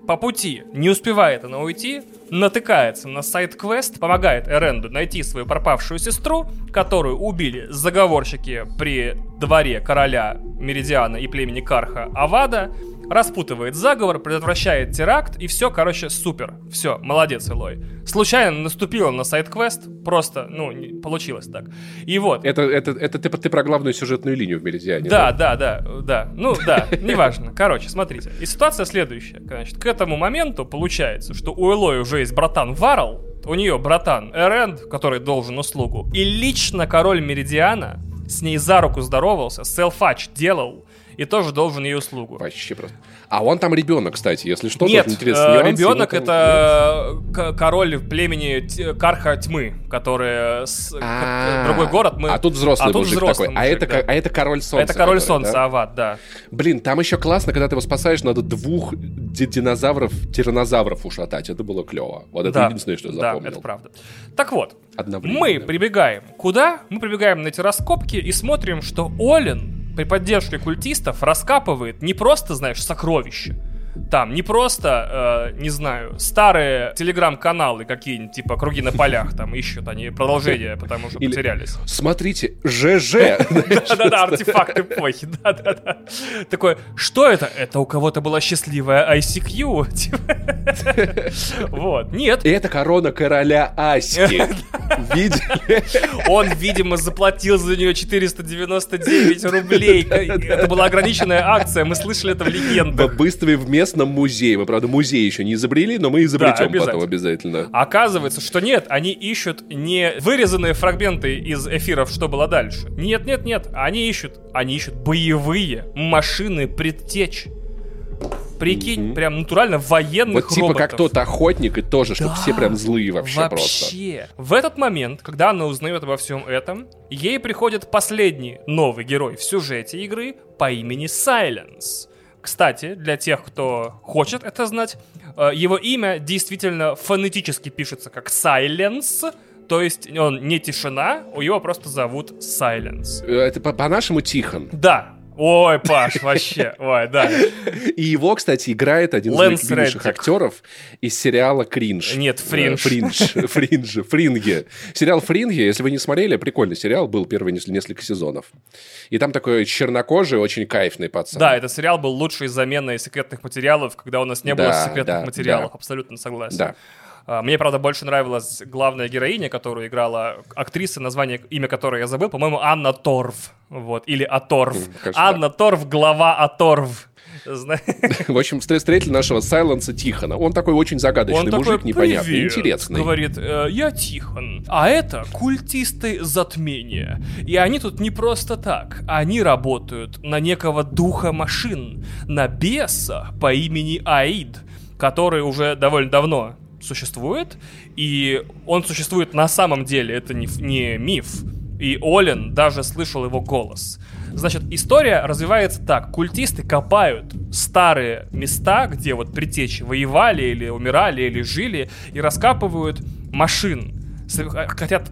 По пути не успевает она уйти, натыкается на сайт-квест, помогает Эренду найти свою пропавшую сестру, которую убили заговорщики при дворе короля Меридиана и племени Карха Авада, распутывает заговор, предотвращает теракт, и все, короче, супер. Все, молодец, Элой. Случайно наступила на сайт-квест, просто, ну, не- получилось так. И вот, Это, это, это ты, ты про главную сюжетную линию в Меридиане. да, да, да, да. Ну, да, неважно. Короче, смотрите. И ситуация следующая. Значит, к этому моменту получается, что у Элой уже есть братан Варл, у нее братан Эренд, который должен услугу, и лично король Меридиана с ней за руку здоровался, селфач делал, и тоже должен ей услугу. Вообще просто. А он там ребенок, кстати, если что. Нет, тоже интересный э, нюанс, ребенок там- это к- король племени Карха Тьмы, который с- А, другой город мы. А тут взрослый а тут мужик взрослый такой. А это, да. а это король солнца. Это король который, солнца, да? Ават, да. Блин, там еще классно, когда ты его спасаешь, надо двух ди- динозавров, тиранозавров ушатать. Это было клево. Вот это да. единственное, что я Да, запомнил. это правда. Так вот, мы прибегаем куда? Мы прибегаем на эти раскопки и смотрим, что Олин при поддержке культистов раскапывает не просто, знаешь, сокровища. Там не просто, э, не знаю, старые телеграм-каналы какие-нибудь, типа «Круги на полях», там ищут они продолжение, потому что Или- потерялись. Смотрите, ЖЖ. Да-да-да, артефакт эпохи, да-да-да. Такое, что это? Это у кого-то была счастливая ICQ? Типа. Вот, нет. И это корона короля Аськи. Видели? Он, видимо, заплатил за нее 499 рублей. Это была ограниченная акция, мы слышали это в легендах. Быстро в местном музее. Мы, правда, музей еще не изобрели, но мы изобретем потом обязательно. Оказывается, что нет, они ищут не вырезанные фрагменты из эфиров, что было дальше. Нет, нет, нет, они ищут, они ищут боевые машины предтеч. Прикинь, Мгм. прям натурально военных Вот типа как роботов. тот охотник и тоже, чтобы Да, все прям злые вообще, просто. Вообще. В этот момент, когда она узнает обо всем этом, ей приходит последний новый герой в сюжете игры по имени Сайленс. Кстати, для тех, кто хочет это знать, э, его имя действительно фонетически пишется как Silence, то есть он не тишина, его просто зовут Silence. Э, Это по- по-нашему Тихон. Да. Ой, Паш, вообще, ой, да. И его, кстати, играет один из Лэнс моих любимейших актеров из сериала «Кринж». Нет, «Fringe». Э, «Fringe», «Fringe», «Фринге». Сериал «Фринге», если вы не смотрели, прикольный сериал, был первые нес- несколько сезонов. И там такой чернокожий, очень кайфный пацан. Да, этот сериал был лучшей заменой секретных материалов, когда у нас не было Да, секретных да, материалов. да. Абсолютно согласен. Да. А, Мне, правда, больше нравилась главная героиня, которую играла актриса, название, имя которой я забыл, по-моему, Анна Торв. Вот, или Аторв. Кажется, Анна Торв, глава Аторв. В общем, встр- встретили нашего Сайленса Тихона. Он такой очень загадочный Он такой, мужик, непонятный, «Привет», интересный. Говорит, «Э, я Тихон, а это культисты затмения. И они тут не просто так. Они работают на некого духа машин, на беса по имени Аид, который уже довольно давно существует, и он существует на самом деле, это не, не миф. И Олен даже слышал его голос. Значит, история развивается так. Культисты копают старые места, где вот предтечи воевали или умирали, или жили, и раскапывают машин. С- Хотят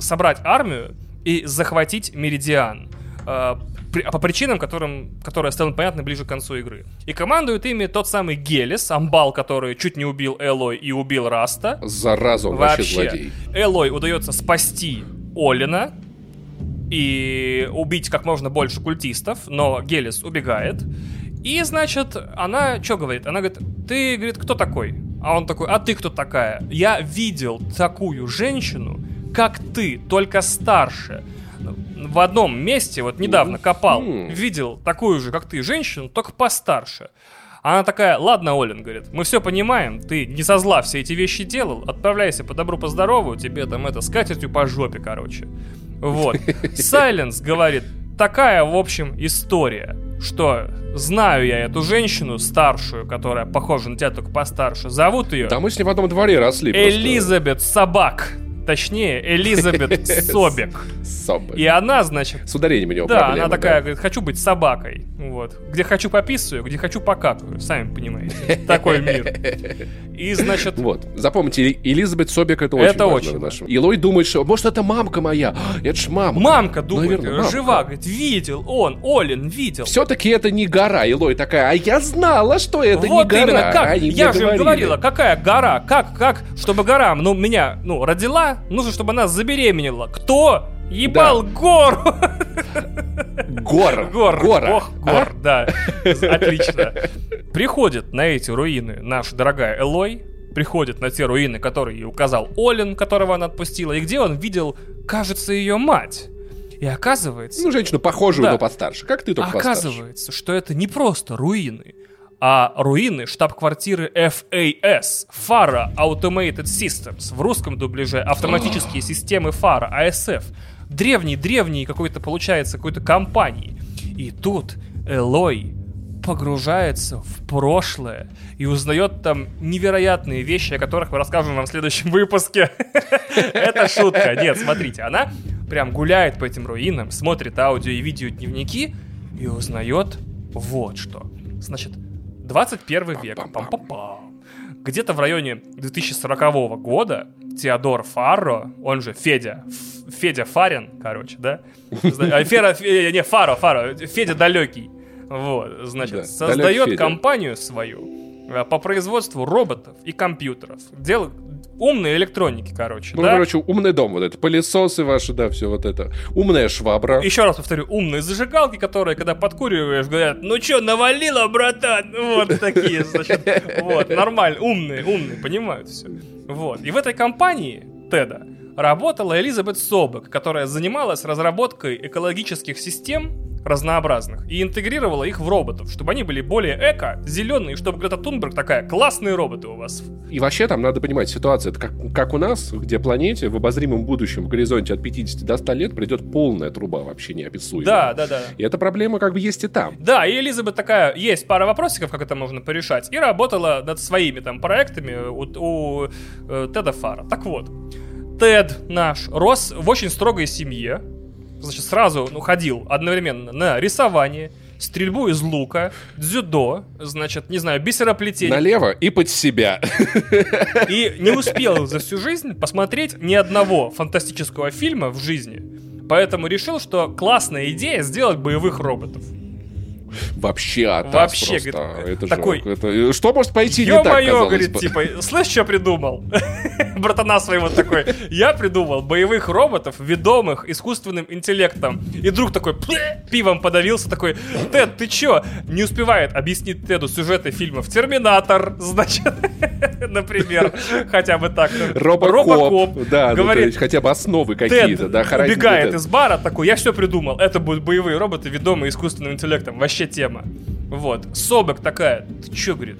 собрать армию и захватить Меридиан. Э, при- по причинам, которым, которые станут понятны ближе к концу игры. И командует ими тот самый Гелис, амбал, который чуть не убил Элой и убил Раста. Зараза, он вообще, Вообще. злодей. Элой удается спасти Олина и убить как можно больше культистов, но Гелис убегает. И, значит, она что говорит? Она говорит, ты, говорит, кто такой? А он такой, а ты кто такая? Я видел такую женщину, как ты, только старше. В одном месте, вот недавно копал, видел такую же, как ты, женщину, только постарше. Она такая, ладно, Олин, говорит, мы все понимаем, ты не со зла все эти вещи делал, отправляйся по добру, по здорову, тебе там это, с катертью по жопе, короче. Вот. Сайленс говорит, такая, в общем, история, что знаю я эту женщину старшую, которая похожа на тебя, только постарше. Зовут ее Да мы с ним в одном дворе росли. просто. Элизабет Собак. Точнее, Элизабет Собек. Собак. И она, значит, С ударением у него да, проблемы, она такая, да. говорит, хочу быть собакой. Вот. Где хочу пописываю, где хочу покакаю. Сами понимаете. Такой мир. И, значит, Вот. Запомните, Эли- Элизабет Собек это очень Это важно очень нашем. Илой думает, что может это мамка моя. А, Это ж мамка. мамка думает, Наверное, мамка. жива, говорит, видел он, Олин видел. Все-таки это не гора. Илой такая, а я знала, что это вот не гора. именно, как? Они Я же им говорили. говорила, какая гора? Как, как, чтобы гора, ну, меня, ну, родила, нужно, чтобы она забеременела. Кто? Ебал гору! Гор. Гор, Гора. бог гор, да. Отлично. Приходит на эти руины наша дорогая Элой, приходит на те руины, которые указал Олин, которого она отпустила, и где он видел, кажется, ее мать. И оказывается, Ну, женщину похожую, Да. но постарше. Как ты только постарше. оказывается, что это не просто руины, а руины штаб-квартиры FAS, FARA Automated Systems, в русском дубляже автоматические системы FARA, ASF, древней-древней какой-то, получается, какой-то компании. И тут Элой погружается в прошлое и узнает там невероятные вещи, о которых мы расскажем вам в следующем выпуске. Это шутка. Нет, смотрите, она прям гуляет по этим руинам, смотрит аудио и видео дневники и узнает вот что. Значит, 21 век. Где-то в районе 2040 года Теодор Фарро, он же Федя, Федя Фарин, короче, да? Фера, не, Фаро, Фаро, Федя далекий. Вот, значит, да, создает компанию свою э, по производству роботов и компьютеров. Дел... Умные электроники, короче. Ну, да? короче, умный дом, вот это, пылесосы ваши, да, все вот это. Умная швабра. Еще раз повторю, умные зажигалки, которые, когда подкуриваешь, говорят, ну чё, навалило, братан? Вот такие, значит, вот, нормально, умные, умные, понимают все. Вот, и в этой компании, Теда, работала Элизабет Собек, которая занималась разработкой экологических систем разнообразных и интегрировала их в роботов, чтобы они были более эко, зеленые, чтобы Грета Тунберг такая, классные роботы у вас. И вообще там надо понимать, ситуация это как, как у нас, где планете в обозримом будущем, в горизонте от 50 до 100 лет придет полная труба вообще неописуемая. Да, да, да. И эта проблема как бы есть и там. Да, и Элизабет такая, есть пара вопросиков, как это можно порешать, и работала над своими там проектами у, у э, Теда Фара. Так вот, Тед наш рос в очень строгой семье, значит, сразу ну, ходил одновременно на рисование, стрельбу из лука, дзюдо, значит, не знаю, бисероплетение. Налево и под себя. И не успел за всю жизнь посмотреть ни одного фантастического фильма в жизни. Поэтому решил, что классная идея сделать боевых роботов. Вообще атас Вообще, просто. говорит, это такой, же, это, что может пойти не так, Ё-моё, говорит, бы. типа, слышь, что придумал? Братана своего такой, я придумал боевых роботов, ведомых искусственным интеллектом. И друг такой, пивом подавился, такой, Тед, ты чё? Не успевает объяснить Теду сюжеты фильмов «Терминатор», значит, например, хотя бы так. Робокоп. Робокоп. Да, говорит, ну, хотя бы основы какие-то, да, убегает из бара, такой, я все придумал, это будут боевые роботы, ведомые искусственным интеллектом. Вообще вообще тема. Вот. Собек такая, ты чё, говорит,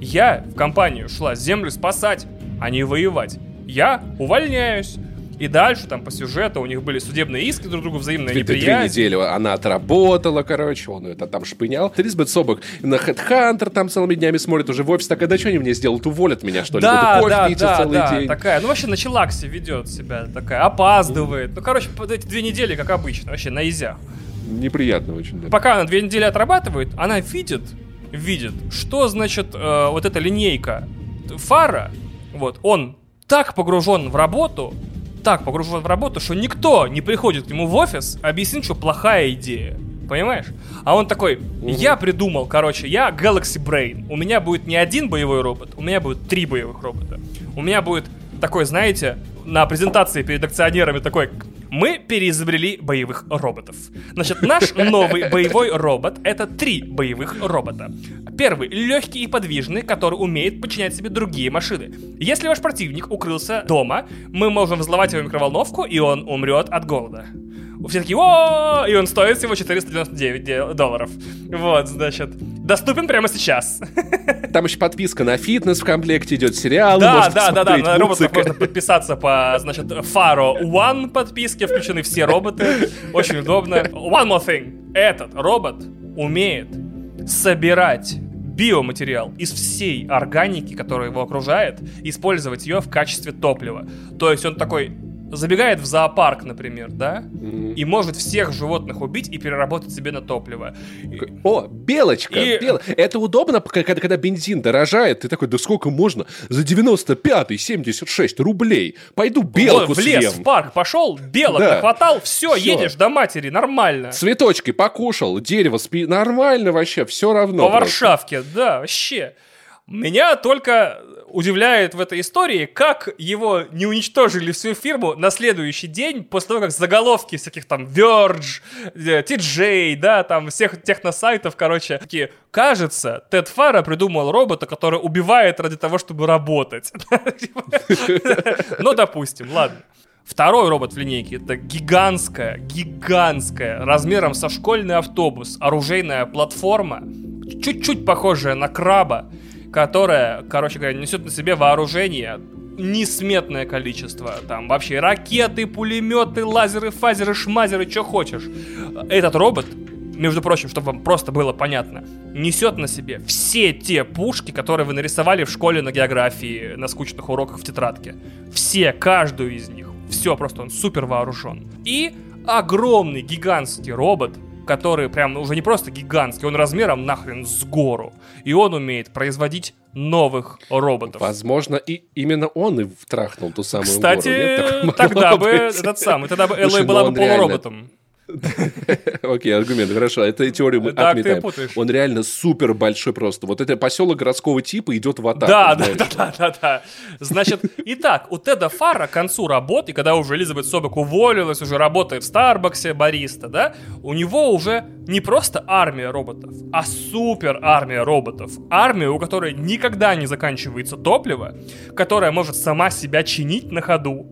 я в компанию шла землю спасать, а не воевать. Я увольняюсь. И дальше там по сюжету у них были судебные иски друг другу, взаимная Две, неприязнь. Три недели она отработала, короче, он это там шпынял. Трисбет Собок на Headhunter там целыми днями смотрит уже в офис, так, а да что они мне сделают, уволят меня, что ли? Да, Буду да, да, целый да, день. такая, ну вообще на челаксе ведет себя, такая, опаздывает. Ну, короче, эти две недели, как обычно, вообще на изях неприятно очень. Да. Пока она две недели отрабатывает, она видит, видит, что значит э, вот эта линейка фара, вот, он так погружен в работу, так погружен в работу, что никто не приходит к нему в офис объяснить, что плохая идея. Понимаешь? А он такой, я придумал, короче, я Galaxy Brain. У меня будет не один боевой робот, у меня будет три боевых робота. У меня будет такой, знаете, на презентации перед акционерами такой мы переизобрели боевых роботов. Значит, наш новый боевой робот — это три боевых робота. Первый — легкий и подвижный, который умеет подчинять себе другие машины. Если ваш противник укрылся дома, мы можем взломать его микроволновку, и он умрет от голода все такие, о, и он стоит всего 499 долларов. Вот, значит, доступен прямо сейчас. Там еще подписка на фитнес в комплекте идет, сериал. Да, да, да, да, на роботов можно подписаться по, значит, Faro One подписке, включены все роботы, очень удобно. One more thing, этот робот умеет собирать биоматериал из всей органики, которая его окружает, использовать ее в качестве топлива. То есть он такой, забегает в зоопарк, например, да, mm-hmm. и может всех животных убить и переработать себе на топливо. О, белочка! И... Бел... Это удобно, когда, когда бензин дорожает, ты такой, да сколько можно? За 95 76 рублей. Пойду белку в лес, съем. в парк пошел, белок да. нахватал, все, все, едешь до матери, нормально. Цветочки покушал, дерево спи... Нормально вообще, все равно. По просто. Варшавке, да, вообще. Меня только удивляет в этой истории, как его не уничтожили всю фирму на следующий день, после того, как заголовки всяких там Verge, TJ, э, да, там всех техносайтов, короче, такие, кажется, Тед Фара придумал робота, который убивает ради того, чтобы работать. Ну, допустим, ладно. Второй робот в линейке это гигантская, гигантская, размером со школьный автобус, оружейная платформа, чуть-чуть похожая на краба, которая, короче говоря, несет на себе вооружение несметное количество. Там вообще ракеты, пулеметы, лазеры, фазеры, шмазеры, что хочешь. Этот робот между прочим, чтобы вам просто было понятно, несет на себе все те пушки, которые вы нарисовали в школе на географии, на скучных уроках в тетрадке. Все, каждую из них. Все, просто он супер вооружен. И огромный гигантский робот, который прям уже не просто гигантский, он размером нахрен с гору. И он умеет производить новых роботов. Возможно, и именно он и втрахнул ту самую Кстати, гору. Нет, тогда бы этот самый, тогда бы Элэй ну была бы полуроботом. Окей, аргумент, хорошо. Это теорию мы ты отметаем. Он реально супер большой просто. Вот это поселок городского типа идет в атаку. Да, да, да, да, да, да. Значит, итак, у Теда Фара к концу работы, когда уже Элизабет Собек уволилась, уже работает в Старбаксе бариста, да, у него уже не просто армия роботов, а супер армия роботов. Армия, у которой никогда не заканчивается топливо, которая может сама себя чинить на ходу,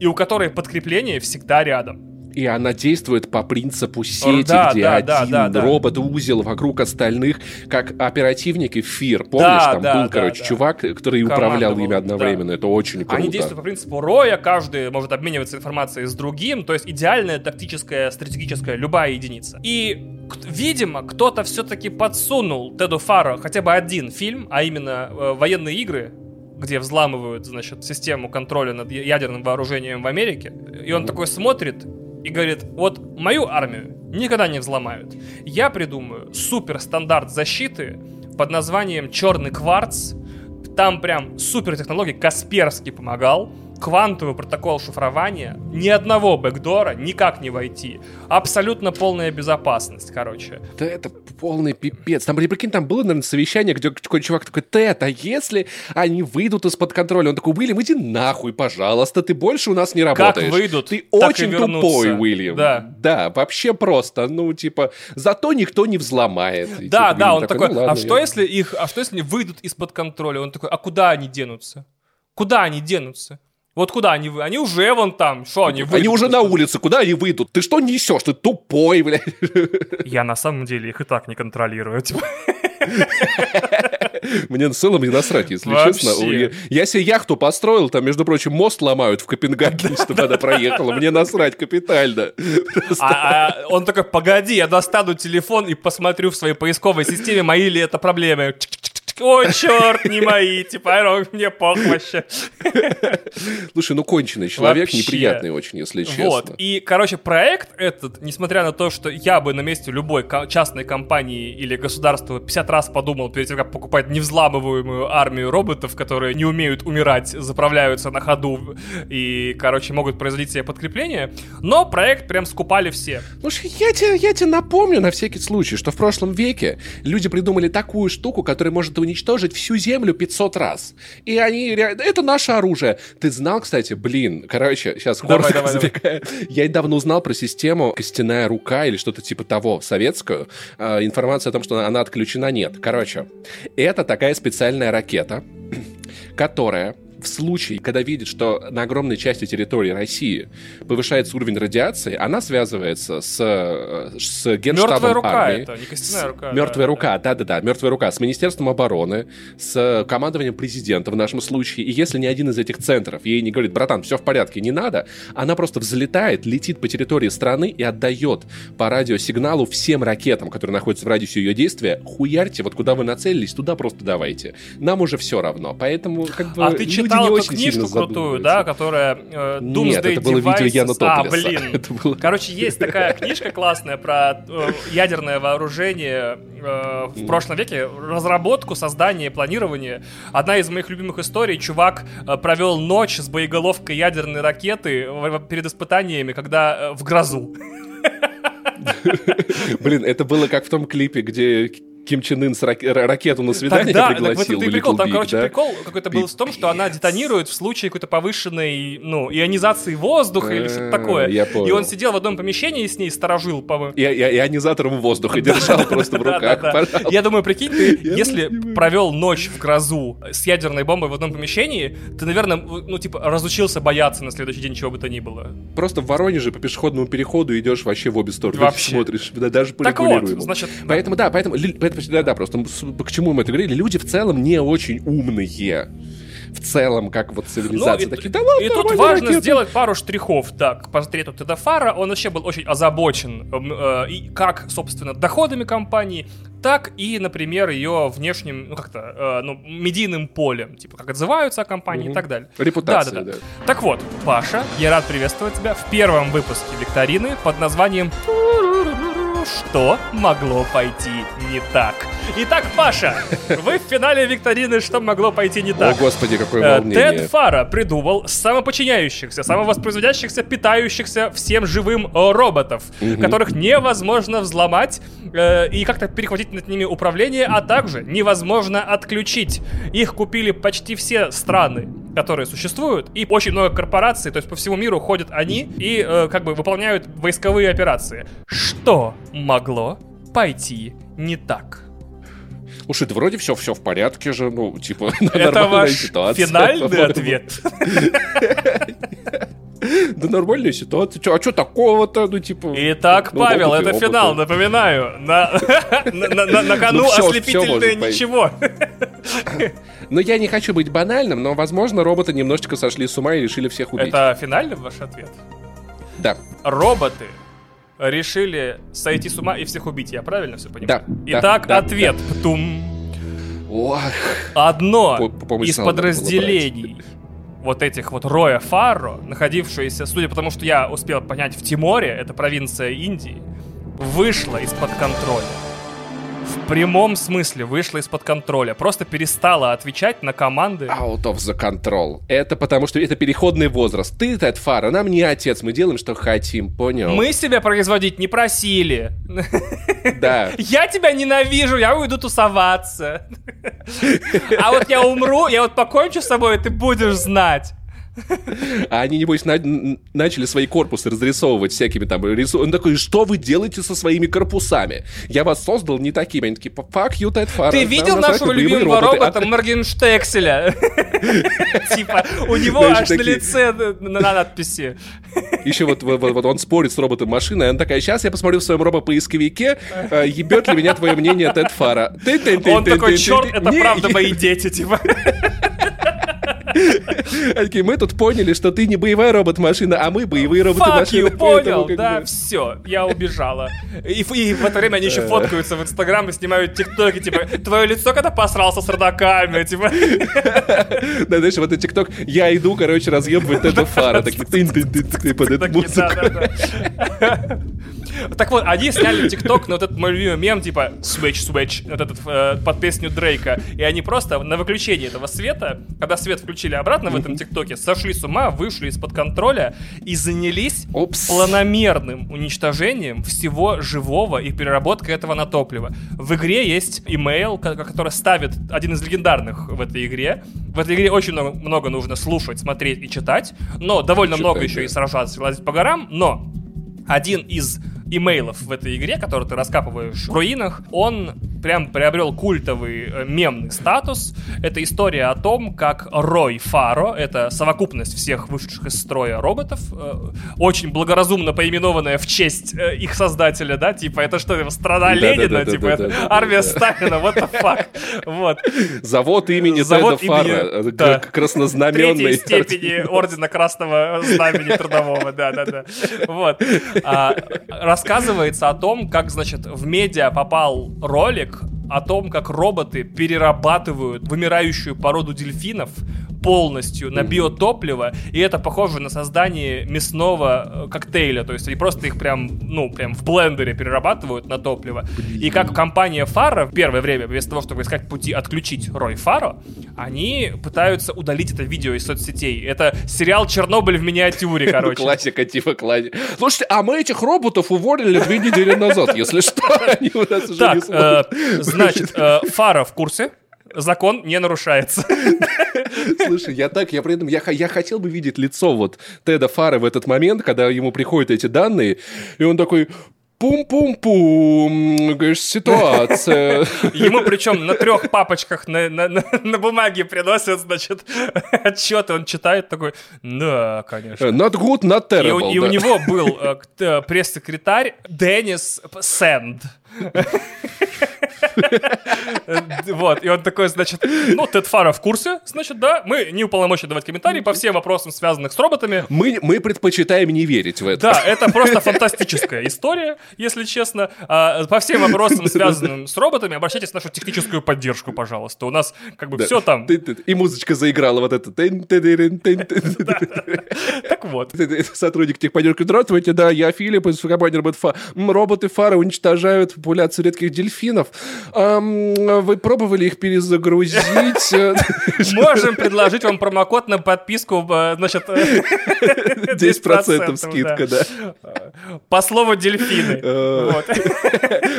и у которой подкрепление всегда рядом. И она действует по принципу сети, Да, где да, да, один да, да. робот-узел вокруг остальных, как оперативники ФИР. Помнишь, Да, там да, был, да, короче, да. чувак, который управлял ими одновременно. Это очень круто. Они действуют по принципу роя, каждый может обмениваться информацией с другим, то есть идеальная тактическая, стратегическая, любая единица. И, видимо, кто-то все-таки подсунул Теду Фаро хотя бы один фильм, а именно э, военные игры, где взламывают, значит, систему контроля над ядерным вооружением в Америке. И он такой смотрит и говорит, вот мою армию никогда не взломают. Я придумаю супер стандарт защиты под названием черный кварц. Там прям супер технологии. Касперский помогал. Квантовый протокол шифрования. Ни одного бэкдора никак не войти. Абсолютно полная безопасность, короче. Да это полный пипец. Там, прикинь, там было, наверное, совещание, где какой чувак такой, Тед, а если они выйдут из-под контроля? Он такой, Уильям, иди нахуй, пожалуйста, ты больше у нас не работаешь. выйдут, Ты очень тупой, Уильям. Да. Да, вообще просто, ну, типа, зато никто не взломает. И, Да, типа, да, он такой, «Ну ладно, а что я- если их, а что если они выйдут из-под контроля? Он такой, а куда они денутся? Куда они денутся? Вот куда они вы? Они уже вон там. Что они выйдут? Они уже на улице, куда они выйдут? Ты что несешь? Ты тупой, блядь. Я на самом деле их и так не контролирую. типа. Мне в целом не насрать, если Вообще. честно. Я, я себе яхту построил, там, между прочим, мост ломают в Копенгагене, чтобы она проехала. Мне насрать капитально. А, а он такой, погоди, я достану телефон и посмотрю в своей поисковой системе, мои ли это проблемы. Чик-чик-чик-чик. Ой, черт, не мои, типа, мне пох вообще. Слушай, ну конченый человек, Вообще. неприятный очень, если честно. Вот, и, короче, проект этот, несмотря на то, что я бы на месте любой частной компании или государства 50 раз подумал перед тем, как покупать невзламываемую армию роботов, которые не умеют умирать, заправляются на ходу и, короче, могут производить себе подкрепление, но проект прям скупали все. Слушай, я тебе, я тебе напомню на всякий случай, что в прошлом веке люди придумали такую штуку, которая может уничтожить всю Землю 500 раз. И они реально... Это наше оружие. Ты знал, кстати, блин, короче, сейчас Давай, коротко давай, давай. Я давно узнал про систему «Костяная рука» или что-то типа того, советскую. А, информация о том, что она отключена, нет. Короче, это такая специальная ракета, которая в случае, когда видит, что на огромной части территории России повышается уровень радиации, она связывается с, э, с генштабом Мертвая рука армии. это, не костяная рука. Мертвая да, рука, да-да-да, мертвая рука с Министерством обороны, с командованием президента в нашем случае. И если ни один из этих центров ей не говорит, братан, все в порядке, не надо, она просто взлетает, летит по территории страны и отдает по радиосигналу всем ракетам, которые находятся в радиусе ее действия, хуярьте, вот куда вы нацелились, туда просто давайте. Нам уже все равно, поэтому как бы А ты читал эту очень книжку крутую, да, которая э, Doomsday Нет, это было видео Devices. Яна А, блин. Это было- Короче, есть такая книжка классная про э, ядерное вооружение э, в прошлом веке, разработку, создание, планирование. Одна из моих любимых историй. Чувак э, провел ночь с боеголовкой ядерной ракеты перед испытаниями, когда э, в грозу. Блин, это было как в том клипе, где Ким Чен Ын с рак- ра- ракету на свидание Так, да, так в пригласил. этом-то и у прикол. Там, Big, короче, да? прикол какой-то был в том, что она детонирует в случае какой-то повышенной, ну, ионизации воздуха или что-то такое. я И понял. он сидел в одном помещении с ней, сторожил, по-моему. И, и- и ионизатором воздуха держал просто в руках. Я думаю, прикинь, ты, Я если провел ночь в грозу с ядерной бомбой в одном помещении, ты, наверное, ну, типа, разучился бояться на следующий день чего бы то ни было. Просто в Воронеже по пешеходному переходу идешь вообще в обе стороны. Вообще. Смотришь, да, даже по Так вот, значит, Поэтому, да, поэтому, поэтому, да, да, просто к чему мы это говорили, люди в целом не очень умные. в целом, как вот цивилизация. Ну, и, Такие, да ладно, и тут важно ракеты». сделать пару штрихов, да, к портрету Тедафара. Он вообще был очень озабочен эм, э, и как, собственно, доходами компании, так и, например, ее внешним, ну как-то, э, ну, медийным полем, типа, как отзываются о компании и Мгм. так далее. Репутация, Да, да, да. да. Так вот, Паша, я рад приветствовать тебя в первом выпуске викторины под названием что могло пойти не так? Итак, Паша, вы в финале викторины «Что могло пойти не О, так?» господи, какое Э, волнение. Тед Фара придумал самоподчиняющихся, самовоспроизводящихся, питающихся всем живым э, роботов, которых невозможно взломать э, и как-то перехватить над ними управление, а также невозможно отключить. Их купили почти все страны, которые существуют, и очень много корпораций, то есть по всему миру ходят они и э, как бы выполняют войсковые операции. Что могло пойти не так? Слушай, да вроде все, все в порядке же, ну, типа, Это ваш ситуация. финальный по-моему. ответ. Да нормальная ситуация. Чё, а что такого-то? Ну, типа... Итак, ну, Павел, опыты, это финал, опыты. напоминаю. На, на, на- на- на кону Ну, ослепительное ничего. Но я не хочу быть банальным, но, возможно, роботы немножечко сошли с ума и решили всех убить. Это финальный ваш ответ? Да. Роботы решили сойти с ума и всех убить, я правильно все понимаю? Да, да, Итак, да, ответ. Тум. Ох, Одно По- из подразделений вот этих вот Роя Фарро, находившееся, судя по тому, что я успел понять, в Тиморе, это провинция Индии, вышло из-под контроля. В прямом смысле вышло из-под контроля. Просто перестала отвечать на команды. out of the control. Это потому, что это переходный возраст. Ты, Тед Фара, нам не отец, мы делаем, что хотим, понял? Мы себя производить не просили. Да. Я тебя ненавижу, я уйду тусоваться. А вот я умру, я вот покончу с собой, и ты будешь знать. А они, небось, на- начали свои корпусы разрисовывать всякими там рису... Он такой, что вы делаете со своими корпусами? Я вас создал не такими. Они такие, fuck you, Тед Фара. Ты видел насрать нашего любимого роботы». робота Моргенштекселя? Типа, у него аж на лице на на надписи. Еще вот, он спорит с роботом машины, и она такая, сейчас я посмотрю в своем робопоисковике, э, ебет ли меня твое мнение, Тед Фара. Он такой, черт, это правда мои дети, типа. Они такие, мы тут поняли, что ты не боевая робот-машина, а мы боевые роботы-машины. понял, да, все, я убежала. И, в- это время они еще фоткаются в Инстаграм и снимают тиктоки, типа, твое лицо, когда посрался с родаками, типа. Да, знаешь, вот этот ТикТок, я иду, короче, разъебывать Теда Фара, такие тын под эту музыку. Так вот, они сняли ТикТок на вот этот мой любимый мем, типа Switch, Switch, вот этот э, под песню Дрейка. И они просто на выключении этого света, когда свет включили обратно в этом ТикТоке, сошли с ума, вышли из-под контроля и занялись Опс. планомерным уничтожением всего живого и переработкой этого на топливо. В игре есть имейл, ко- который ставит один из легендарных в этой игре. В этой игре очень много, много нужно слушать, смотреть и читать, но довольно Читать, много еще да. и сражаться, лазить по горам, но один из имейлов в этой игре, который ты раскапываешь в руинах, он прям приобрел культовый э, мемный статус. Это история о том, как Рой Фаро, это совокупность всех вышедших из строя роботов, э, очень благоразумно поименованная в честь э, их создателя, да, типа, это что, это страна. Ленина, типа, армия Сталина, what the fuck, вот. Завод имени Завод Фара, имени- да. краснознаменный. Третьей степени ордена Красного Знамени Трудового, да-да-да. Вот. Рассказывается о том, как, значит, в медиа попал ролик о том, как роботы перерабатывают вымирающую породу дельфинов полностью на биотопливо, и это похоже на создание мясного э, коктейля, то есть они просто их прям, ну, прям в блендере перерабатывают на топливо. И как компания Фара в первое время, вместо того, чтобы искать пути отключить Рой Фаро, они пытаются удалить это видео из соцсетей. Это сериал «Чернобыль в миниатюре», короче. Классика, типа классика. Слушайте, а мы этих роботов уволили две недели назад, если что. Они у нас уже не э, значит, э, Фара в курсе, закон не нарушается. Слушай, я так, я при этом, я, я хотел бы видеть лицо вот Теда Фары в этот момент, когда ему приходят эти данные, и он такой... Пум-пум-пум, говоришь, ситуация. Ему причем на трех папочках на, на, на, на бумаге приносят, значит, отчеты. Он читает такой, да, конечно. Not good, not И, terrible. у, и у него был э, э, пресс-секретарь Деннис Сэнд. Вот, и он такой, значит, ну, Тед Фара в курсе, значит, да, мы не уполномочены давать комментарии по всем вопросам, связанных с роботами. Мы, мы предпочитаем не верить в это. Да, это просто фантастическая история, если честно. А, по всем вопросам, связанным с роботами, обращайтесь в нашу техническую поддержку, пожалуйста. У нас как бы Да. все там. И музычка заиграла вот это. Так вот. Сотрудник техподдержки. Здравствуйте, да, я Филипп из компании Робот Фа. М, Роботы Фара уничтожают популяцию редких дельфинов. Вы пробовали их перезагрузить? Можем предложить вам промокод на подписку, э, значит, э, 10% скидка, да. По слову дельфины. Э.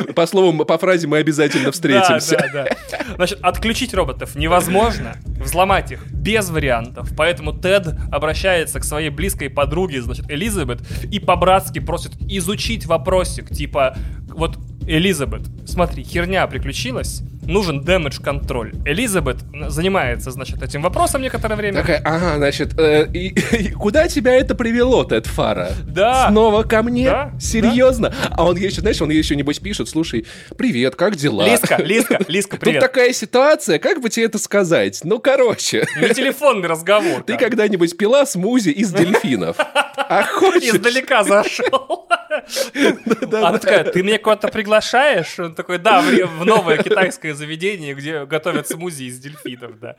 По слову, по фразе мы обязательно встретимся. Значит, отключить роботов невозможно, взломать их без вариантов. Поэтому Тед обращается к своей близкой подруге, значит, Элизабет, и по-братски просит изучить вопросик, типа, вот, Элизабет, смотри, херня приключилась, нужен damage контроль. Элизабет занимается, значит, этим вопросом некоторое время. Такая, ага, значит, э, и- и куда тебя это привело, Тед Фара? Да. Снова ко мне? Да, Серьезно? А он еще, знаешь, он еще, небось, пишет, слушай, привет, как дела? Лиска, Лиска, Лиска, Тут привет. такая ситуация, как бы тебе это сказать? Ну, короче, Не телефонный разговор. ты когда-нибудь пила смузи из дельфинов? А хочешь? Издалека зашел. Она такая, ты меня куда-то приглашаешь? Он такой, да, в, новое китайское заведение, где готовят смузи из дельфинов, да.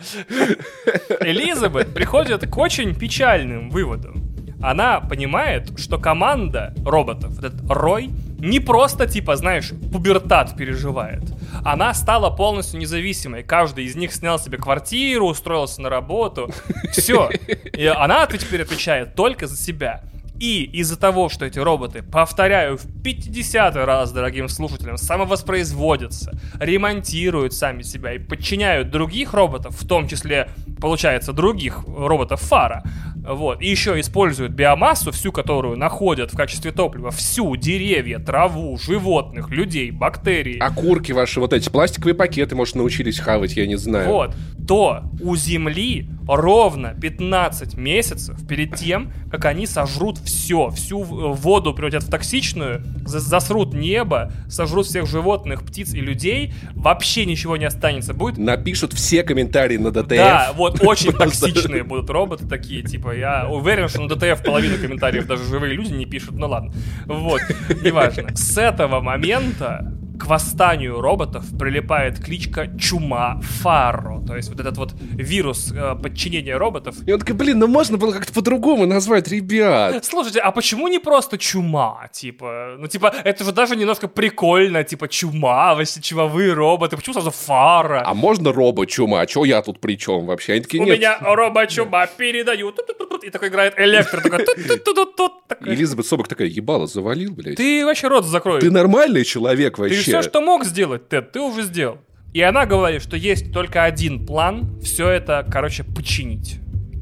Элизабет приходит к очень печальным выводам. Она понимает, что команда роботов, этот Рой, не просто, типа, знаешь, пубертат переживает. Она стала полностью независимой. Каждый из них снял себе квартиру, устроился на работу. Все. И она теперь отвечает только за себя. И из-за того, что эти роботы, повторяю, в 50 раз, дорогим слушателям, самовоспроизводятся, ремонтируют сами себя и подчиняют других роботов, в том числе, получается, других роботов фара, вот, и еще используют биомассу, всю которую находят в качестве топлива, всю, деревья, траву, животных, людей, бактерии, Окурки ваши, вот эти пластиковые пакеты, может, научились хавать, я не знаю. вот, то у Земли ровно 15 месяцев перед тем, как они сожрут все, всю в- воду превратят в токсичную, за- засрут небо, сожрут всех животных, птиц и людей, вообще ничего не останется. Будет Напишут все комментарии на DTF. да, вот очень токсичные будут роботы такие, типа, я уверен, что на DTF половину комментариев даже живые люди не пишут, ну ладно. Вот, неважно. С этого момента к восстанию роботов прилипает кличка Чума Фарро. То есть вот этот вот вирус э, подчинения роботов. И он такой, блин, ну можно было как-то по-другому назвать, ребят. Слушайте, а почему не просто чума? Типа, ну типа, это же даже немножко прикольно, типа чума, вообще чумовые роботы. Почему сразу фара? А можно робо-чума? А чё я тут при чем вообще? Они такие, У нет. меня робо-чума передаю. И такой играет электро. Такой Элизабет Собок такая, ебало, завалил, блядь. Ты вообще рот закрой. Ты нормальный человек Ты вообще? Все, что мог сделать, Тед, ты уже сделал. И она говорит, что есть только один план все это, короче, починить.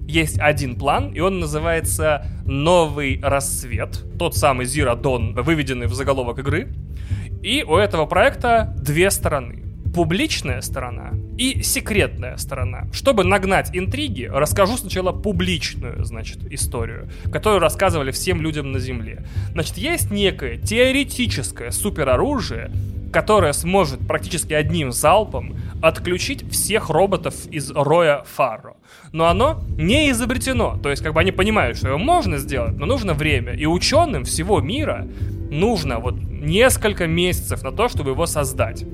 Есть один план, и он называется «Новый рассвет». Тот самый Zero Dawn, выведенный в заголовок игры. И у этого проекта две стороны. Публичная сторона и секретная сторона. Чтобы нагнать интриги, расскажу сначала публичную, значит, историю, которую рассказывали всем людям на Земле. Значит, есть некое теоретическое супероружие, которое сможет практически одним залпом отключить всех роботов из Роя Фарро. Но оно не изобретено. То есть, как бы они понимают, что его можно сделать, но нужно время. И ученым всего мира нужно вот несколько месяцев на то, чтобы его создать.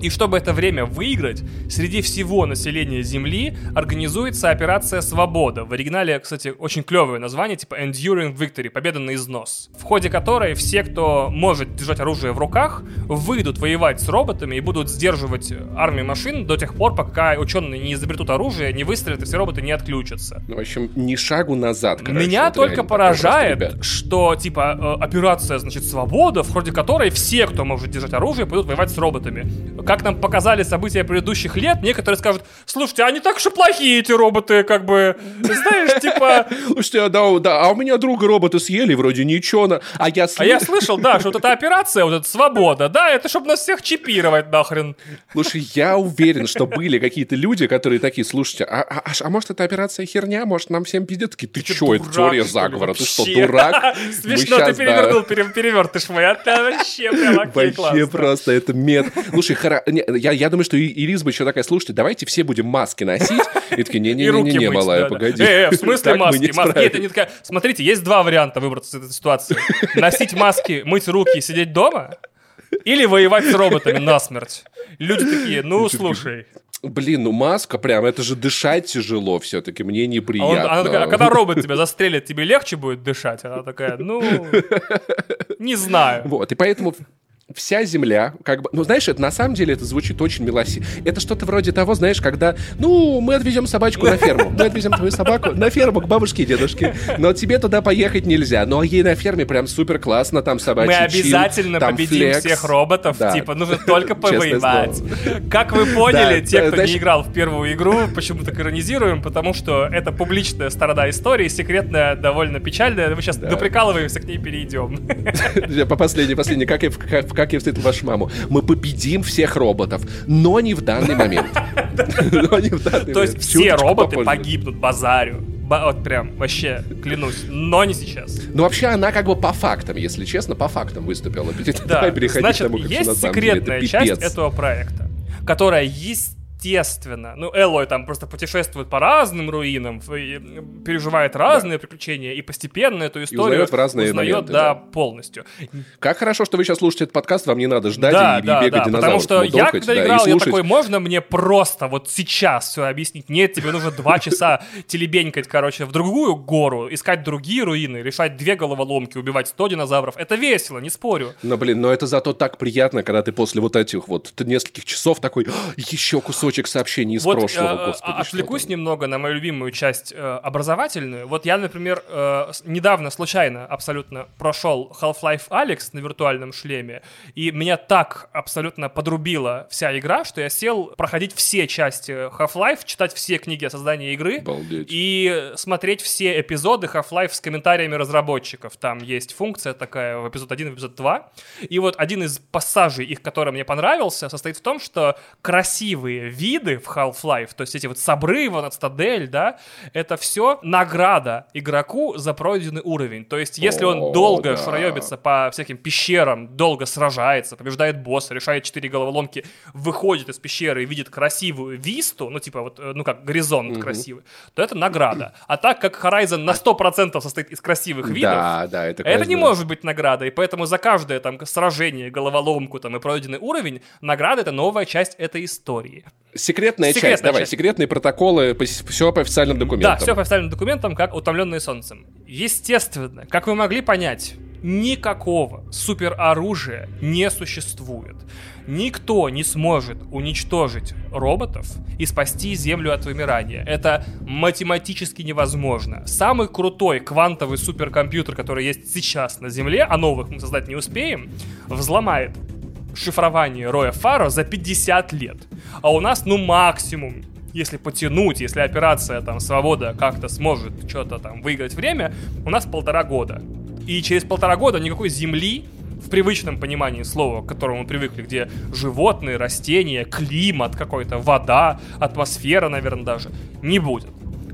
И чтобы это время выиграть, среди всего населения Земли организуется операция «Свобода». В оригинале, кстати, очень клевое название, типа Enduring Victory, победа на износ. В ходе которой все, кто может держать оружие в руках, выйдут воевать с роботами и будут сдерживать армию машин до тех пор, пока ученые не изобретут оружие, не выстрелят и все роботы не отключатся. Ну, в общем, ни шагу назад, короче. Меня Вот только поражает, просто, что, типа, э, операция, значит, «Свобода», в ходе которой все, кто может держать оружие, пойдут воевать с роботами. Как нам показали события предыдущих лет, некоторые скажут, слушайте, они так и плохие, эти роботы, как бы, знаешь, типа... Слушайте, а, да, да, а у меня друга робота съели, вроде ничего, а я А я слышал... да, что вот эта операция, вот эта «Свобода», да, это чтобы нас всех чипировать нахрен. Слушай, я уверен, что были какие-то люди, которые такие, слушайте, а, а- а а может это операция херня, может нам всем пиздец? Такие, ты Ты чё, это теория заговора, ты что, дурак? Смешно, ты перевернул пере- перевертыш мой, это вообще прям Вообще просто это мед. Слушай, ра- не, я, я думаю, что и, бы еще такая, слушайте, давайте все будем маски носить. И такие, не-не-не, малая, погоди. Э, э, в смысле маски? Маски. Это не такая... Смотрите, есть два варианта выбраться из этой ситуации. Носить маски, мыть руки и сидеть дома? Или воевать с роботами насмерть? Люди такие, ну, слушай. Блин, ну маска прям, это же дышать тяжело все-таки, мне А, он- неприятно. она такая, а когда робот тебя застрелит, тебе легче будет дышать? Она такая, ну, не знаю. Вот, и поэтому вся земля, как бы, ну, знаешь, это на самом деле это звучит очень милоси. Это что-то вроде того, знаешь, когда, ну, мы отвезем собачку на ферму, мы отвезем твою собаку на ферму к бабушке и дедушке, но тебе туда поехать нельзя. Но ей на ферме прям супер классно, там собачий Мы чил, обязательно там победим флекс. всех роботов. Да. Типа, нужно только повоевать. Как вы поняли, Да, те, да, кто не играл в первую игру, почему так иронизируем, потому что это публичная сторона истории, секретная, довольно печальная. Мы сейчас доприкалываемся, к ней перейдем. По последней, последней, как я, как, как я встретил вашу маму. Мы победим всех роботов, но не в данный момент. То есть все роботы погибнут, базарю. Ба- Вот прям, вообще, клянусь, но не сейчас. Ну, вообще, она как бы по фактам, если честно, по фактам выступила. Да, Давай переходить к значит, тому, как всё есть секретная часть этого проекта, которая естественно, ну, Эллой там просто путешествует по разным руинам, и, переживает разные приключения, и постепенно эту историю узнает разные узнает, моменты, да, да. полностью. Как хорошо, что вы сейчас слушаете этот подкаст, вам не надо ждать да, и, и да, бегать да, потому что я, когда да, и играл, я слушать. такой, можно мне просто вот сейчас все объяснить? Нет, тебе нужно два часа телебенькать, короче, в другую гору, искать другие руины, решать две головоломки, убивать 100 динозавров. Это весело, не спорю. Но, блин, но это зато так приятно, когда ты после вот этих вот нескольких часов такой, «А, еще кусочек сообщений из Вот прошлого, э, господи. а- отвлекусь немного на мою любимую часть э, образовательную. Вот я, например, э, недавно случайно абсолютно прошел Half-Life Alex на виртуальном шлеме, и меня так абсолютно подрубила вся игра, что я сел проходить все части Half-Life, читать все книги о создании игры Обалдеть. и смотреть все эпизоды Half-Life с комментариями разработчиков. Там есть функция такая в эпизод 1 и эпизод 2. И вот один из пассажей, их, который мне понравился, состоит в том, что красивые виды в Half-Life, то есть эти вот с обрыва над Стадель, да, это все награда игроку за пройденный уровень. То есть если он долго да. шароебится по всяким пещерам, долго сражается, побеждает босса, решает четыре головоломки, выходит из пещеры и видит красивую висту, ну типа вот, э, ну как горизонт красивый, то это награда. А так как Horizon на 100% состоит из красивых видов, Да, да, это это не может быть наградой, поэтому за каждое там сражение, головоломку там и пройденный уровень, награда это новая часть этой истории. Секретная, Секретная часть, давай, часть. секретные протоколы, все по официальным документам. Да, все по официальным документам, как утомленные солнцем. Естественно, как вы могли понять, никакого супероружия не существует. Никто не сможет уничтожить роботов и спасти Землю от вымирания. Это математически невозможно. Самый крутой квантовый суперкомпьютер, который есть сейчас на Земле, а новых мы создать не успеем, взломает шифрование Роя Фаро за 50 лет. А у нас, ну, максимум, если потянуть, если операция там «Свобода» как-то сможет что-то там выиграть время, у нас полтора года. И через полтора года никакой земли в привычном понимании слова, к которому мы привыкли, где животные, растения, климат какой-то, вода, атмосфера, наверное, даже, не будет.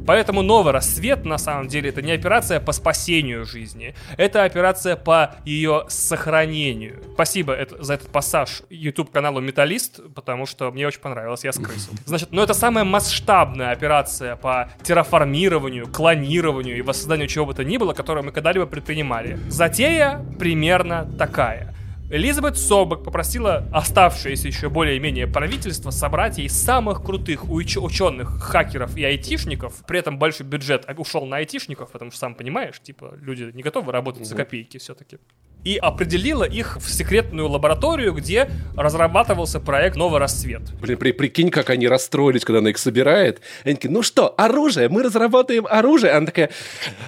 Поэтому новый рассвет, на самом деле, это не операция по спасению жизни, это операция по ее сохранению. Спасибо это- за этот пассаж YouTube-каналу Металлист, потому что мне очень понравилось, я скрысил. Значит, ну это самая масштабная операция по терраформированию, клонированию и воссозданию чего бы то ни было, которую мы когда-либо предпринимали. Затея примерно такая. Элизабет Собак попросила оставшееся еще более-менее правительство собрать ей самых крутых уч- ученых, хакеров и айтишников. При этом большой бюджет ушел на айтишников, потому что, сам понимаешь, типа, люди не готовы работать за копейки все-таки. И определила их в секретную лабораторию, где разрабатывался проект «Новый рассвет». Блин, при, прикинь, как они расстроились, когда она их собирает. Они такие, ну что, оружие, мы разработаем оружие. Она такая,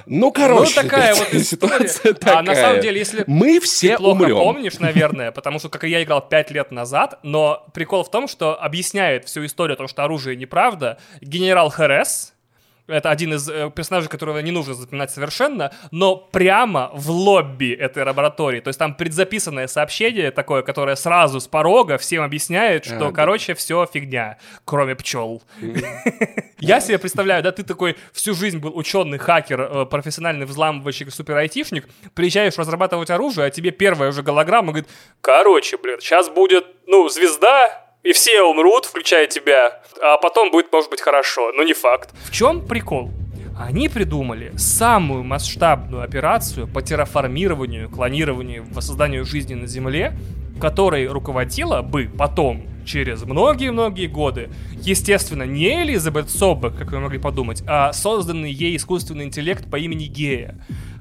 ну, короче, ну, такая вот ситуация А на такая. самом деле, если Мы все ты плохо умрем. помнишь, наверное, потому что, как и я играл 5 лет назад, но прикол в том, что объясняет всю историю о том, что оружие неправда, генерал Херес, это один из э, персонажей, которого не нужно запоминать совершенно, но прямо в лобби этой лаборатории. То есть там предзаписанное сообщение такое, которое сразу с порога всем объясняет, что, А, да. короче, все фигня, кроме пчел. Я себе представляю, да, ты такой всю жизнь был ученый, хакер, э, профессиональный взламывающий, супер-айтишник, приезжаешь разрабатывать оружие, а тебе первая уже голограмма говорит, короче, блин, сейчас будет, ну, звезда, и все умрут, включая тебя, а потом будет, может быть, хорошо, но не факт. В чем прикол? Они придумали самую масштабную операцию по терраформированию, клонированию, воссозданию жизни на Земле, которой руководила бы потом, через многие-многие годы, естественно, не Элизабет Собек, как вы могли подумать, а созданный ей искусственный интеллект по имени Гея.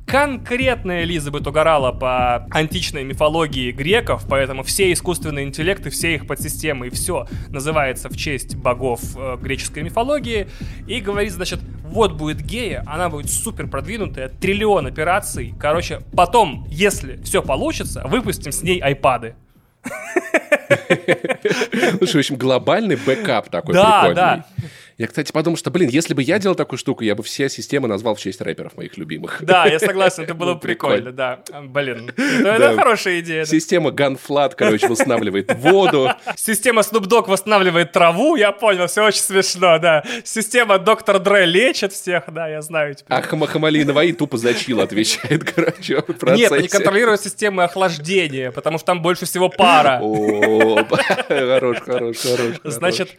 Конкретно Элизабет угорала по античной мифологии греков, поэтому все искусственные интеллекты, все их подсистемы и все называется в честь богов э, греческой мифологии. И говорит, значит, вот будет гея, она будет супер продвинутая, триллион операций. Короче, потом, если все получится, выпустим с ней айпады. Слушай, в общем, глобальный бэкап такой да, прикольный. Да, да. Я, кстати, подумал, что, блин, если бы я делал такую штуку, я бы все системы назвал в честь рэперов моих любимых. Да, я согласен, это было бы прикольно, да. Блин, это хорошая идея. Система Gunflat, короче, восстанавливает воду. Система Snoop Dogg восстанавливает траву, я понял, все очень смешно, да. Система Доктор Дре лечит всех, да, я знаю теперь. А Хама- HammAli & Navai тупо за chill отвечает, короче. Нет, они контролируют систему охлаждения, потому что там больше всего пара. О, хорош, хорош, хорош. Значит,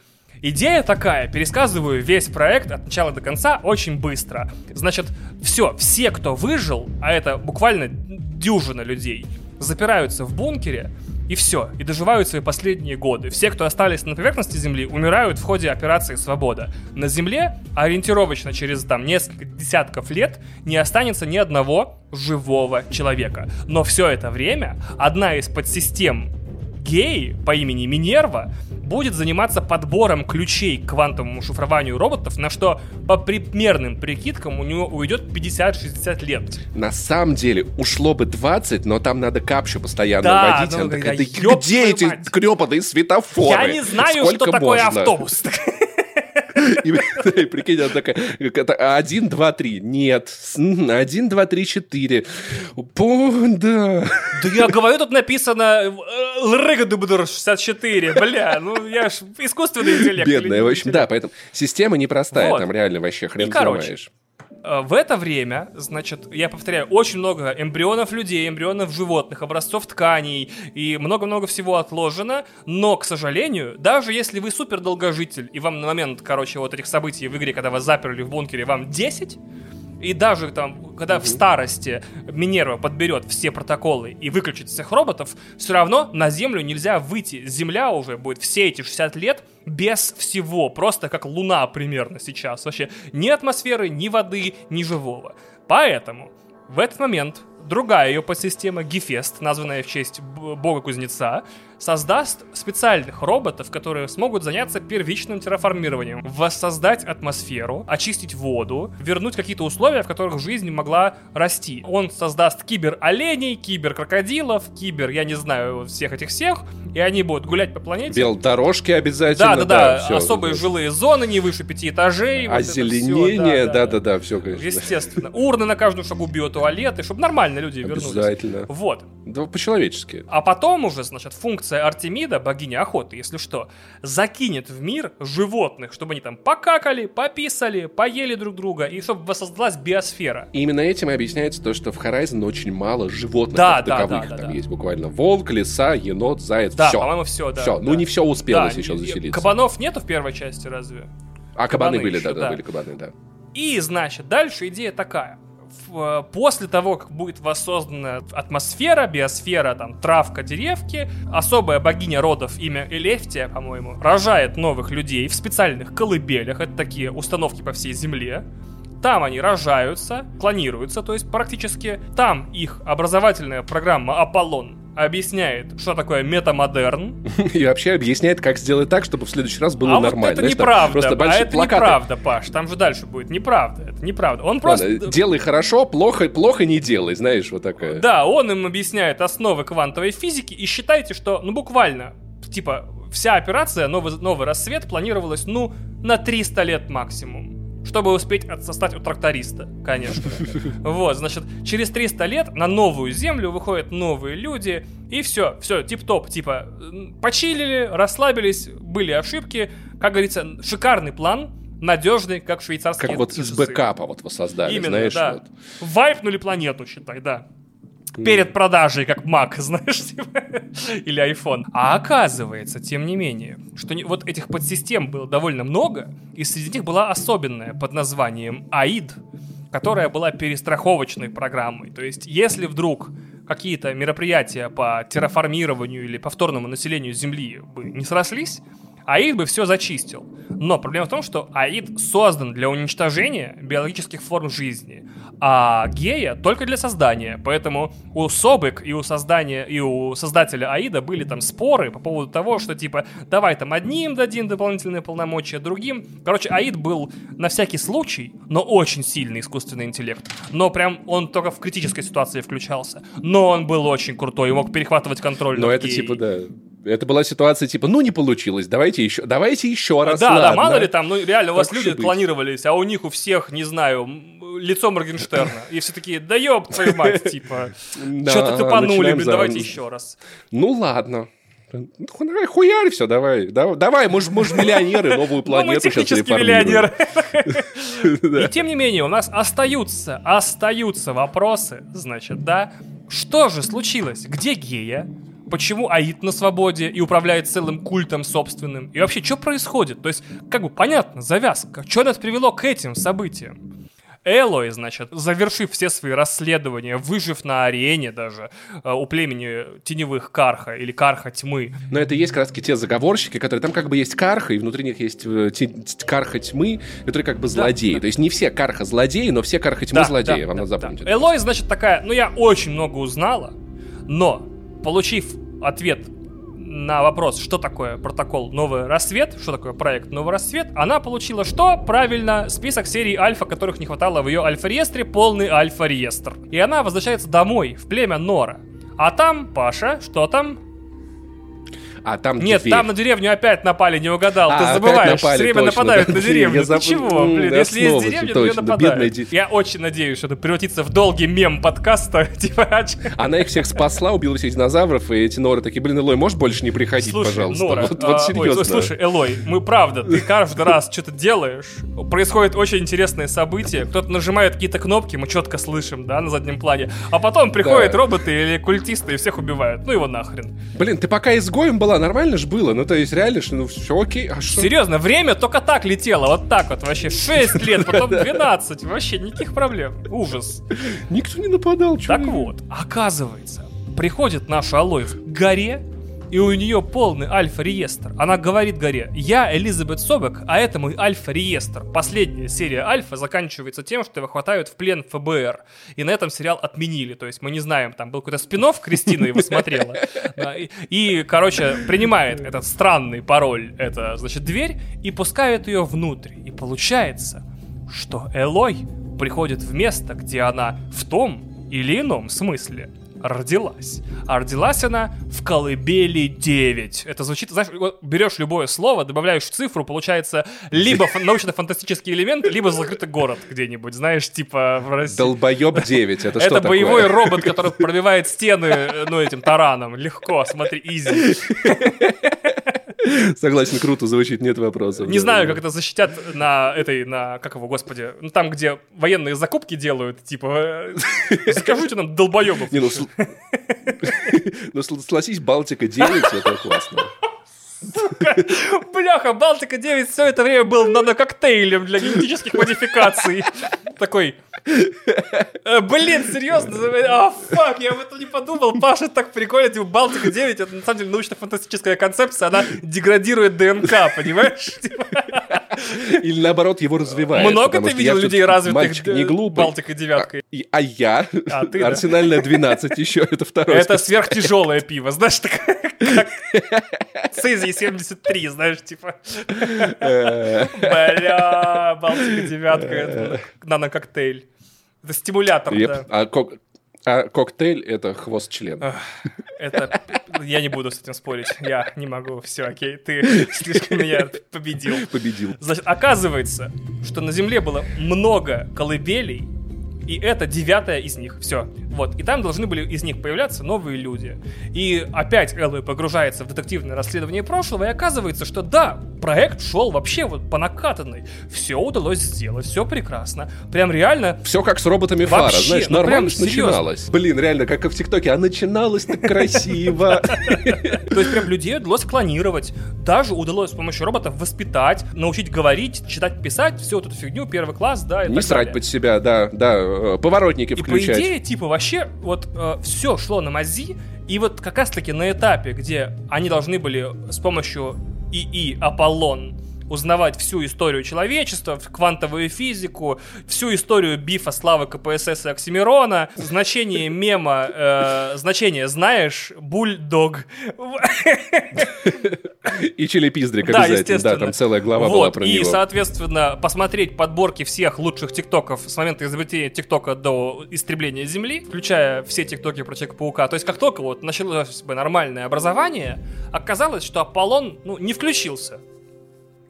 Идея такая, пересказываю весь проект от начала до конца очень быстро. Значит, все, все, кто выжил, а это буквально дюжина людей, запираются в бункере, и все, и доживают свои последние годы. Все, кто остались на поверхности Земли, умирают в ходе операции «Свобода». На Земле ориентировочно через там несколько десятков лет не останется ни одного живого человека. Но все это время одна из подсистем гей по имени Минерва будет заниматься подбором ключей к квантовому шифрованию роботов, на что по примерным прикидкам у него уйдет 50-60 лет. На самом деле ушло бы 20, но там надо капчу постоянно да, уводить. Ну, такая, да, где эти мать. гребаные светофоры? Я не знаю, Сколько что такое можно? автобус. И, прикинь, она такая, один, два, три. Нет. Один, два, три, четыре. Да. Да я говорю, тут написано ЛРГДБДР 64. Бля, ну я ж искусственный интеллект. Бедная, в общем, да, поэтому система непростая, там реально вообще хрен взломаешь. Э, в это время, значит, я повторяю, очень много эмбрионов людей, эмбрионов животных, образцов тканей и много-много всего отложено, но, к сожалению, даже если вы супер долгожитель, и вам на момент, короче, вот этих событий в игре, когда вас заперли в бункере, вам 10, и даже там, когда в старости Минерва подберет все протоколы и выключит всех роботов, все равно на Землю нельзя выйти. Земля уже будет все эти 60 лет без всего, просто как Луна примерно сейчас. Вообще ни атмосферы, ни воды, ни живого. Поэтому в этот момент другая ее подсистема, Гефест, названная в честь бога-кузнеца, создаст специальных роботов, которые смогут заняться первичным терраформированием, воссоздать атмосферу, очистить воду, вернуть какие-то условия, в которых жизнь могла расти. Он создаст кибер-оленей, кибер-крокодилов, кибер, я не знаю, всех этих всех, и они будут гулять по планете. Белдорожки обязательно. Да, да, да, да особые да. жилые зоны, не выше пяти этажей. Озеленение, вот да-да-да, все, конечно. Естественно. Урны на каждом шагу биотуалеты, чтобы нормально люди вернулись. Обязательно. Вот. Да, по-человечески. А потом уже, значит, функция функция Артемида, богиня охоты, если что, закинет в мир животных, чтобы они там покакали, пописали, поели друг друга, и чтобы воссоздалась биосфера. И именно этим и объясняется то, что в Horizon очень мало животных да, да, таковых. Да, да, там да. есть буквально волк, лиса, енот, заяц, да, все. по-моему, все, да. Все, да. ну не все успелось да, еще заселиться. Кабанов нету в первой части, разве? А кабаны, кабаны были, еще, да, да, были кабаны, да. И, значит, дальше идея такая после того, как будет воссоздана атмосфера, биосфера, там, травка, деревки, особая богиня родов, имя Элефтия, по-моему, рожает новых людей в специальных колыбелях, это такие установки по всей земле, там они рожаются, клонируются, то есть практически. Там их образовательная программа Аполлон объясняет, что такое метамодерн. И вообще объясняет, как сделать так, чтобы в следующий раз было а нормально. Вот это неправда. Просто а это плакаты. неправда, Паш. Там же дальше будет неправда. Это неправда. Он просто... Ладно, делай хорошо, плохо, плохо не делай, знаешь, вот такое. Да, он им объясняет основы квантовой физики, и считайте, что, ну, буквально, типа, вся операция «Новый, новый рассвет» планировалась, ну, на 300 лет максимум чтобы успеть отсостать у тракториста, конечно. Вот, значит, через 300 лет на новую землю выходят новые люди, и все, все, тип-топ, типа, почилили, расслабились, были ошибки, как говорится, шикарный план, надежный, как швейцарский Как вот из бэкапа вот воссоздали, Именно, знаешь. да. Вот. Вайпнули планету, считай, да. Перед продажей, как Mac, знаешь, типа, или iPhone. А оказывается, тем не менее, что не, вот этих подсистем было довольно много, и среди них была особенная под названием AID, которая была перестраховочной программой. То есть, если вдруг какие-то мероприятия по терраформированию или повторному населению Земли бы не срослись, АИД бы все зачистил. Но проблема в том, что АИД создан для уничтожения биологических форм жизни, а гея только для создания. Поэтому у Собык и у создания и у создателя АИДа были там споры по поводу того, что типа давай там одним дадим дополнительные полномочия, другим. Короче, АИД был на всякий случай, но очень сильный искусственный интеллект. Но прям он только в критической ситуации включался. Но он был очень крутой и мог перехватывать контроль Но это геей. типа, да. Это была ситуация типа, ну не получилось, давайте еще, давайте еще раз. Да, да, ладно. мало ли там, ну реально у вас Так люди клонировались, а у них у всех, не знаю, лицо Моргенштерна. И все такие, да ёб твою мать, типа, Да, что-то тупанули, блин, давайте еще раз. Ну ладно. Ну, давай, хуярь все, давай. Давай, мы же мы миллионеры, новую Ну, мы планету сейчас технически реформируем. миллионеры. И тем не менее, у нас остаются, остаются вопросы, значит, да, что же случилось? Где гея? Почему Аид на свободе и управляет целым культом собственным? И вообще, что происходит? То есть, как бы понятно, завязка. Что нас привело к этим событиям? Элой, значит, завершив все свои расследования, выжив на арене даже э, у племени теневых Карха или Карха тьмы, Но это и есть как раз те заговорщики, которые там как бы есть карха, и внутри них есть э, т- карха тьмы, которые как бы злодеи. да. То есть не все карха злодеи, но все карха тьмы злодеи, вам надо запомнить. это. Элой, значит, такая, ну я очень много узнала, но получив ответ на вопрос, что такое протокол «Новый рассвет», что такое проект «Новый рассвет», она получила что? Правильно, список серий альфа, которых не хватало в ее альфа-реестре, полный альфа-реестр. И она возвращается домой, в племя Нора. А там, Паша, что там? А там Нет, дверь. там на деревню опять напали, не угадал. А, Ты забываешь, напали, все время точно, нападают да. на деревню. Я Ты чего, блин? да, Если есть деревня, то ее нападают. де- Я очень надеюсь, что это превратится в долгий мем подкаста. Типа, Она их всех спасла, убила всех динозавров, и эти норы такие, блин, Элой, можешь больше не приходить, Слушай, пожалуйста? Нора, вот, а, вот ой, серьезно. слушай, Элой, мы правда, ты каждый раз что-то делаешь, происходит очень интересные события, кто-то нажимает какие-то кнопки, мы четко слышим, да, на заднем плане, а потом приходят Да. роботы или культисты и всех убивают. Ну его нахрен. Блин, ты пока изгоем была, нормально ж было. Ну, то есть, реально, что, ну, все окей. А что? Серьезно, время только так летело, вот так вот вообще. 6 лет, потом 12, вообще никаких проблем. Ужас. Никто не нападал, Так вот, оказывается, приходит наша Алой к горе, и у нее полный альфа-реестр. Она говорит горе, я Элизабет Собек, а это мой альфа-реестр. Последняя серия альфа заканчивается тем, что его хватают в плен ФБР. И на этом сериал отменили. То есть мы не знаем, там был какой-то спин Кристина его смотрела. И, короче, принимает этот странный пароль, это, значит, дверь, и пускает ее внутрь. И получается, что Элой приходит в место, где она в том или ином смысле родилась. А родилась она в колыбели 9. Это звучит, знаешь, берешь любое слово, добавляешь цифру, получается либо фан- научно-фантастический элемент, либо закрытый город где-нибудь, знаешь, типа в России. Долбоеб 9, это, что Это такое? боевой робот, который пробивает стены, э, ну, этим тараном. Легко, смотри, изи. Согласен, круто звучит, нет вопросов. Не знаю, как это защитят на этой, на, как его, господи, ну там, где военные закупки делают, типа, э, закажите нам долбоебов. Не, ну, ну, согласись, Балтика 9, это классно. Бляха, Балтика 9 все это время был нанококтейлем для генетических модификаций. Такой, «Э, блин, серьезно? А, фак, я об этом не подумал. Паша так прикольно, типа, Балтика 9, это на самом деле научно-фантастическая концепция, она деградирует ДНК, понимаешь? Или наоборот, его развивает. Много ты видел людей развитых не э, глупый. Балтика девяткой? И- А я? А, ты, да. Арсенальная 12 еще, это второй. Это сверхтяжелое пиво, знаешь, такое, как Цезий 73, знаешь, типа. Э, Бля, Балтика девятка, это нанококтейль. Это стимулятор, да. А а коктейль — это хвост члена. Это... Я не буду с этим спорить. Я не могу. Все, окей. Ты слишком меня победил. Победил. Значит, оказывается, что на Земле было много колыбелей, И это девятая из них. Все. Вот. И там должны были из них появляться новые люди. И опять Эллой погружается в детективное расследование прошлого, и оказывается, что да, проект шел вообще вот по накатанной. Все удалось сделать, все прекрасно. Прям реально... Все как с роботами Вообще, фара, знаешь, ну нормально прям серьезно. начиналось. Блин, реально, как и в ТикТоке, а начиналось так красиво. То есть прям людей удалось клонировать. Даже удалось с помощью роботов воспитать, научить говорить, читать, писать, всю эту фигню, первый класс, да, и Не срать под себя, да, да, э, поворотники И включать. по идее, типа, вообще, вот все шло на мази, и вот как раз-таки на этапе, где они должны были с помощью ИИ Аполлон узнавать всю историю человечества, квантовую физику, всю историю бифа Славы КПСС и Оксимирона, значение мема, э, значение знаешь, бульдог. И Чили-Пиздрик Да, обязательно. Да, там целая глава вот, была про и, него. соответственно, посмотреть подборки всех лучших тиктоков с момента изобретения тиктока до истребления Земли, включая все тиктоки про Человека-паука. То есть, как только вот началось бы нормальное образование, оказалось, что Аполлон, ну, не включился.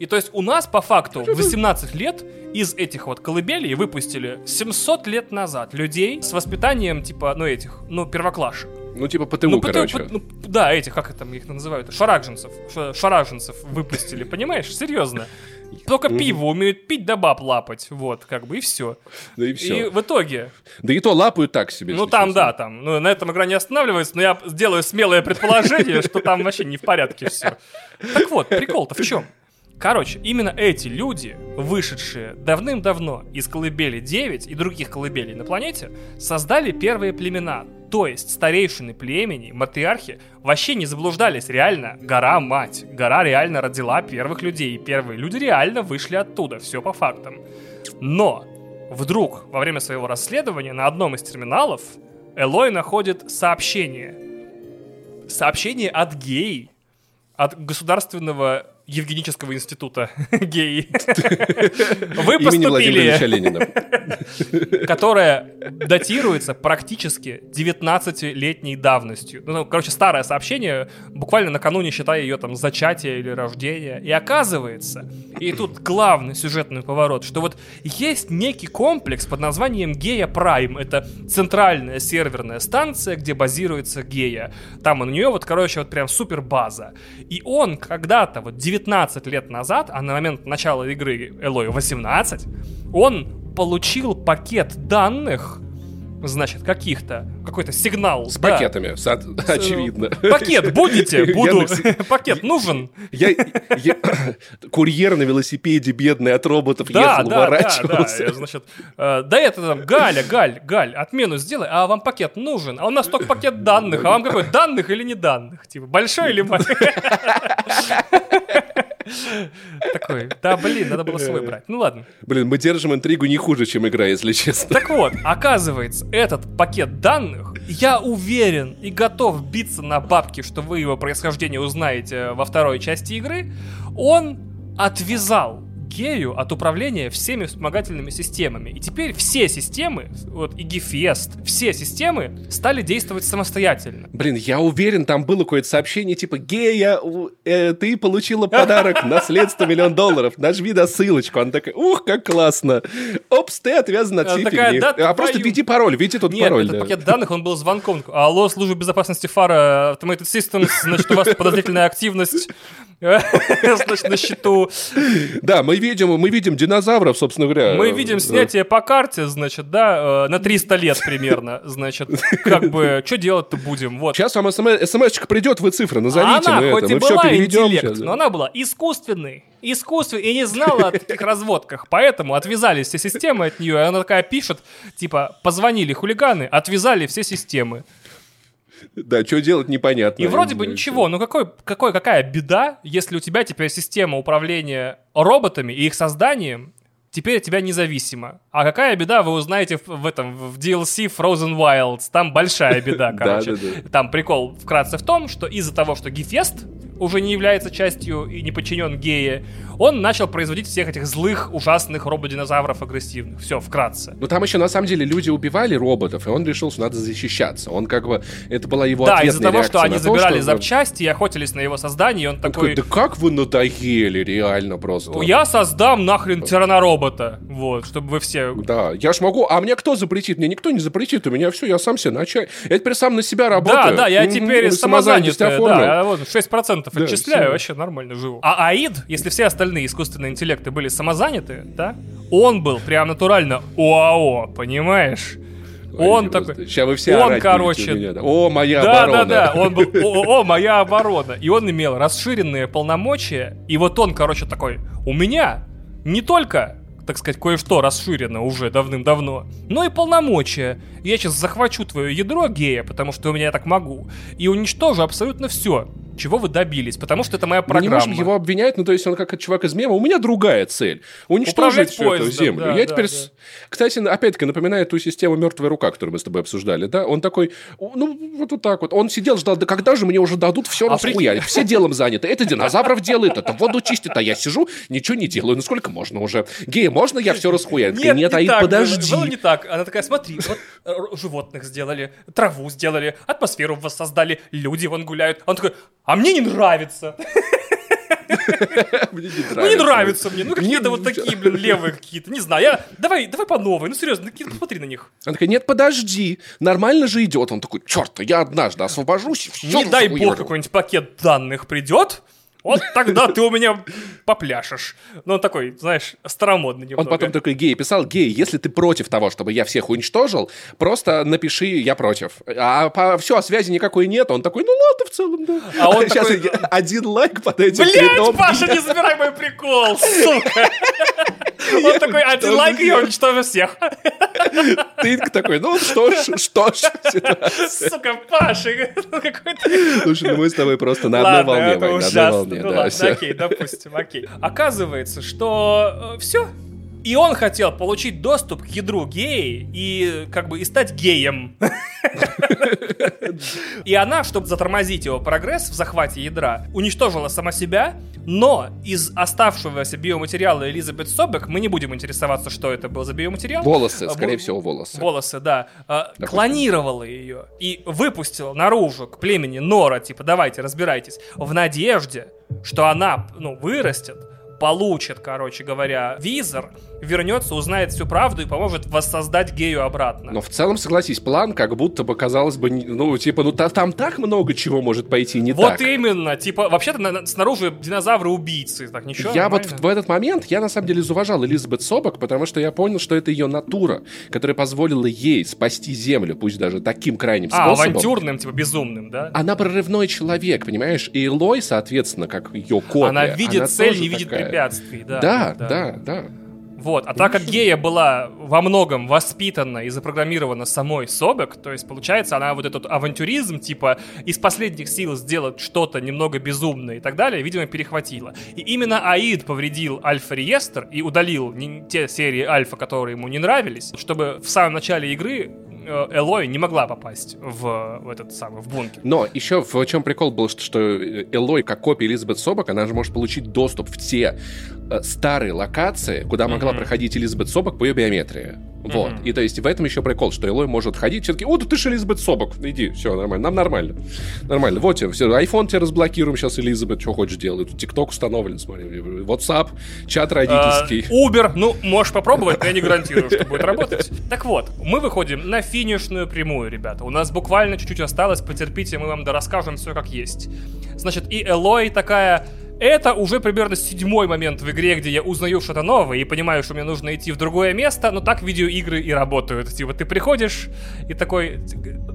И то есть у нас, по факту, в 18 лет из этих вот колыбелей выпустили 700 лет назад людей с воспитанием, типа, ну, этих, ну, первоклашек. Ну, типа ПТУ, Ну, ПТУ, короче. п- ну, да, этих, как это их называют, шарагженцев, ш- шараженцев выпустили, понимаешь, серьезно. Только пиво умеют пить да баб лапать, вот, как бы, и все. Да и И все. в итоге, Да и то лапают так себе. ну там, да, там, ну, на этом игра не останавливается, но я сделаю смелое предположение, что там вообще не в порядке все. Так вот, прикол-то в чем? Короче, именно эти люди, вышедшие давным-давно из колыбели 9 и других колыбелей на планете, создали первые племена. То есть старейшины племени, матриархи, вообще не заблуждались, реально, гора мать. Гора реально родила первых людей, и первые люди реально вышли оттуда, все по фактам. Но вдруг во время своего расследования на одном из терминалов Элой находит сообщение. Сообщение от геи, от государственного Евгенического института геи. Вы поступили, которое датируется практически 19-летней давностью. Ну, короче, старое сообщение, буквально накануне, считая ее там зачатия или рождения. И оказывается, и тут главный сюжетный поворот, что вот есть некий комплекс под названием Гея Прайм. Это центральная серверная станция, где базируется Гея. Там у нее вот, короче, вот прям супер база. И он когда-то, вот 19 лет назад, а на момент начала игры Элой 18, он получил пакет данных, значит, каких-то, какой-то сигнал. С да. пакетами, со- очевидно. Пакет будете? Буду. Пакет нужен? Я, курьер на велосипеде бедный от роботов Да, ехал, да, да, да. уворачивался. Я, Значит, э, да это там, Галя, Галь, Галь, отмену сделай, а вам пакет нужен? А у нас только пакет данных, а вам какой? Данных или не данных? Типа, большой или маленький? Такой, да блин, надо было свой брать. Ну ладно. Блин, мы держим интригу не хуже, чем игра, если честно. Так вот, оказывается, этот пакет данных, я уверен и готов биться на бабки, что вы его происхождение узнаете во второй части игры, он отвязал Гею от управления всеми вспомогательными системами. И теперь все системы, вот и Гефест, все системы стали действовать самостоятельно. Блин, я уверен, там было какое-то сообщение типа «Гея, э, ты получила подарок, наследство миллион долларов, нажми на ссылочку». Она такая «Ух, как классно! Опс, ты отвязан от всей фигни». «Да А просто твою». введи пароль, видите тут Нет, пароль. этот да. пакет данных, он был звонком. Алло, служба безопасности фара, Automated Systems, значит, у вас подозрительная активность. Значит, на счету. Да, мы видим, мы видим динозавров, собственно говоря. Мы видим снятие по карте, значит, да, э, на 300 лет примерно, значит, как бы, что делать-то будем, вот. Сейчас вам смс-очка придет, вы цифры назовите, А она мы хоть это, и мы все была переведем. интеллект, но она была искусственной, искусственной, и не знала о таких разводках, поэтому отвязали все системы от нее, и она такая пишет, типа, позвонили хулиганы, отвязали все системы. Да, что делать, непонятно. И вроде бы ничего, ну какой, какой, какая беда, если у тебя теперь система управления роботами и их созданием теперь от тебя независима. А какая беда, вы узнаете в, в этом, в DLC Frozen Wilds. Там большая беда, короче. Там прикол вкратце в том, что из-за того, что Гефест уже не является частью и не подчинен гея, он начал производить всех этих злых, ужасных рободинозавров агрессивных. Все, вкратце. Ну там еще на самом деле люди убивали роботов, и он решил, что надо защищаться. Он как бы, это была его Да, из-за того, что они то, забирали что- запчасти и охотились на его создание, и он Он такой... да как вы надоели, реально просто. Я создам нахрен тираноробота. Вот, чтобы вы все... Да, я ж могу, а мне кто запретит? Мне никто не запретит, у меня все, я сам себе начаю. Я теперь сам на себя работаю. Да, да, я теперь самозанятый, да, вот 6% Да, отчисляю, всё. вообще нормально живу. А Аид, если все остальные искусственные интеллекты были самозаняты, да, он был прям натурально ОАО, понимаешь? Он такой... Сейчас вы все он, короче, меня, да. О, моя Да, оборона. да, да, он был, о, о, моя оборона. И он имел расширенные полномочия, и вот он, короче, такой, у меня не только, так сказать, кое-что расширено уже давным-давно, но и полномочия. Я сейчас захвачу твое ядро гея, потому что у меня я так могу, и уничтожу абсолютно все, чего вы добились, потому что это моя Мы программа. не можем его обвинять, ну то есть он как чувак из мема. У меня другая цель. Уничтожить всю эту поездом, землю. да, Я да, теперь, да. кстати, опять-таки напоминает ту систему мертвая рука, которую мы с тобой обсуждали, да? Он такой, ну вот, вот так вот. Он сидел, ждал, да когда же мне уже дадут все А расхуярить? Все делом заняты. Это динозавров делает, это воду чистит, а я сижу, ничего не делаю. Ну сколько можно уже? Гея, можно я все расхуярю? Нет, не Аид, так подожди. Было не так. Она такая, смотри, вот э, животных сделали, траву сделали, атмосферу воссоздали, люди вон гуляют. Он такой, а мне не нравится. Мне не Ну не нравится. нравится мне. Ну какие-то вот такие, блин, левые какие-то. Не знаю. Я... Давай, давай по новой. Ну серьезно, ну, посмотри на них. Она такая, нет, подожди, нормально же идет. Он такой, черт, я однажды освобожусь. Не дай бог расхуярю». какой-нибудь пакет данных придет. Вот тогда ты у меня попляшешь. Ну, он такой, знаешь, старомодный немного. Он потом такой гей писал, гей, если ты против того, чтобы я всех уничтожил, просто напиши, я против. А по, все, а связи никакой нет. Он такой, ну ладно, в целом, да. А он Сейчас такой- один лайк под этим Блять, твитом. Паша, не забирай мой прикол, сука. Он такой, один лайк, и я уничтожу всех. Ты такой, ну что ж, что ж. Сука, Паша, ну какой ты... Слушай, ну мы с тобой просто на одной Ладно, волне, это Вань, на одной ужасно. Ну ладно, окей, допустим, окей. Оказывается, что все. И он хотел получить доступ к ядру геи и как бы и стать геем. И она, чтобы затормозить его прогресс в захвате ядра, уничтожила сама себя, но из оставшегося биоматериала Элизабет Собек, мы не будем интересоваться, что это был за биоматериал, Волосы, А, скорее всего, волосы. волосы, да, а, клонировала ее и выпустила наружу к племени Нора, типа, давайте, разбирайтесь, в надежде, что она, ну, вырастет, получит, короче говоря, визор, вернется, узнает всю правду и поможет воссоздать гею обратно. Но в целом, согласись, план как будто бы, казалось бы, ну, типа, ну, та- там так много чего может пойти не вот так. именно, типа, вообще-то на- на- снаружи динозавры-убийцы, так ничего, я вот нормально. в, в этот момент, я на самом деле зауважал Элизабет Собок, потому что я понял, что это ее натура, которая позволила ей спасти Землю, пусть даже таким крайним А, способом. авантюрным, типа, безумным, да? Она прорывной человек, понимаешь? И Лой, соответственно, как ее копия. Она видит она цель, не видит такая. Препятствий, да. Да, да, да. Вот, а так как гея была во многом воспитана и запрограммирована самой Собек, то есть, получается, она вот этот авантюризм, типа, из последних сил сделать что-то немного безумное и так далее, видимо, перехватила. И именно Аид повредил Альфа-реестр и удалил те серии Альфа, которые ему не нравились, чтобы в самом начале игры Элой не могла попасть в, в этот самый, в бункер. Но еще в чем прикол был, что, что Элой, как копия Элизабет Собок, она же может получить доступ в те э, старые локации, куда могла Мгм. проходить Элизабет Собок по ее биометрии. Вот. Мгм. И то есть в этом еще прикол, что Элой может ходить, все таки о, да ты же Элизабет Собок, иди, все, нормально, нам нормально. Нормально, вот тебе, все, iPhone тебе разблокируем сейчас, Элизабет, что хочешь делай. Тут ТикТок установлен, смотри, WhatsApp, чат родительский. Э, Uber, ну, можешь попробовать, но я не гарантирую, что будет работать. Так вот, мы выходим на финишную прямую, ребята. У нас буквально чуть-чуть осталось, потерпите, мы вам расскажем все как есть. Значит, и Элой такая... Это уже примерно седьмой момент в игре, где я узнаю что-то новое и понимаю, что мне нужно идти в другое место, но так видеоигры и работают. Типа, ты приходишь и такой,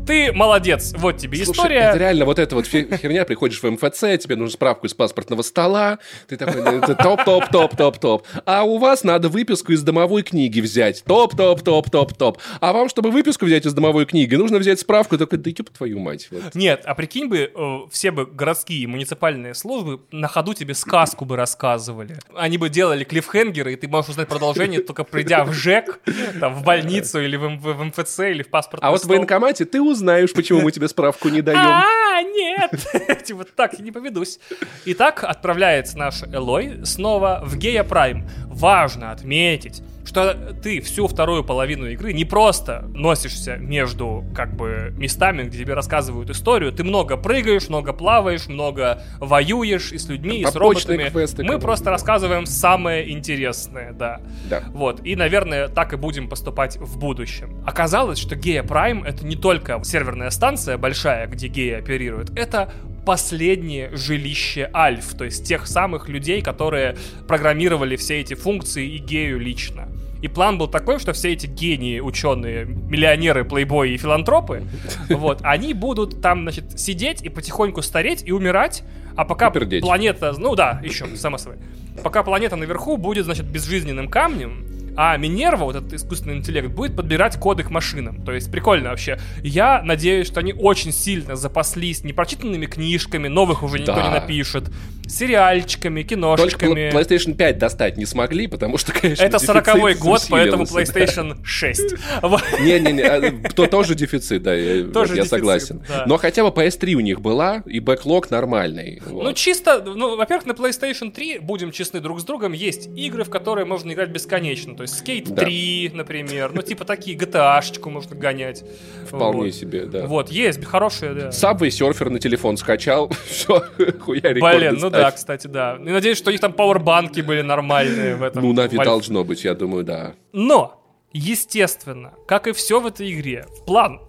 ты молодец, вот тебе Слушай, история. это реально вот эта вот херня, приходишь в МФЦ, тебе нужно справку из паспортного стола, ты такой, это топ-топ-топ-топ-топ. А у вас надо выписку из домовой книги взять. Топ-топ-топ-топ-топ. А вам, чтобы выписку взять из домовой книги, нужно взять справку. Такой, да ёб твою мать. Нет, а прикинь бы, э, все бы городские муниципальные службы на ходу тебе сказку бы рассказывали. Они бы делали клиффхенгеры, и ты можешь узнать продолжение, только придя в ЖЭК, там, в больницу или в, в МФЦ, или в паспортный А вот в военкомате ты узнаешь, почему мы тебе справку не даем. А, нет! Типа так, я не поведусь. Итак, отправляется наш Элой снова в Гея Прайм. Важно отметить, что ты всю вторую половину игры не просто носишься между как бы местами, где тебе рассказывают историю, ты много прыгаешь, много плаваешь, много воюешь и с людьми, и с роботами. квесты, Мы просто да. рассказываем самое интересное, да. Да. Вот, и, наверное, так и будем поступать в будущем. Оказалось, что Гея Прайм — это не только серверная станция большая, где геи оперируют, это последнее жилище Альф, то есть тех самых людей, которые программировали все эти функции и гею лично. И план был такой, что все эти гении, ученые, миллионеры, плейбои и филантропы, вот, они будут там, значит, сидеть и потихоньку стареть и умирать, а пока планета, ну да, еще, само собой, пока планета наверху будет, значит, безжизненным камнем, а Минерва, вот этот искусственный интеллект, будет подбирать коды к машинам. То есть прикольно вообще. Я надеюсь, что они очень сильно запаслись непрочитанными книжками, новых уже никто Да. не напишет, сериальчиками, Только киношечками. пл- PlayStation 5 достать не смогли, потому что, конечно, Это дефицит 40 год, поэтому усилился, да. PlayStation 6. Вот. Не-не-не, а, то тоже дефицит, да, я, Тоже я дефицит, согласен. да. Но хотя бы PS3 у них была, и бэклог нормальный. вот. Ну, чисто, ну, во-первых, на PlayStation 3, будем честны друг с другом, есть игры, в которые можно играть бесконечно. То есть Skate Да. 3, например, ну, типа такие, GTA-шечку можно гонять. Вполне Вот. себе, да. Вот, есть, хорошие, да. Subway серфер на телефон скачал, все, хуя Блин, ну да, кстати, да. И надеюсь, что у них там пауэрбанки были нормальные в этом. Ну, нафиг должно быть, я думаю, да. Но, естественно, как и все в этой игре, план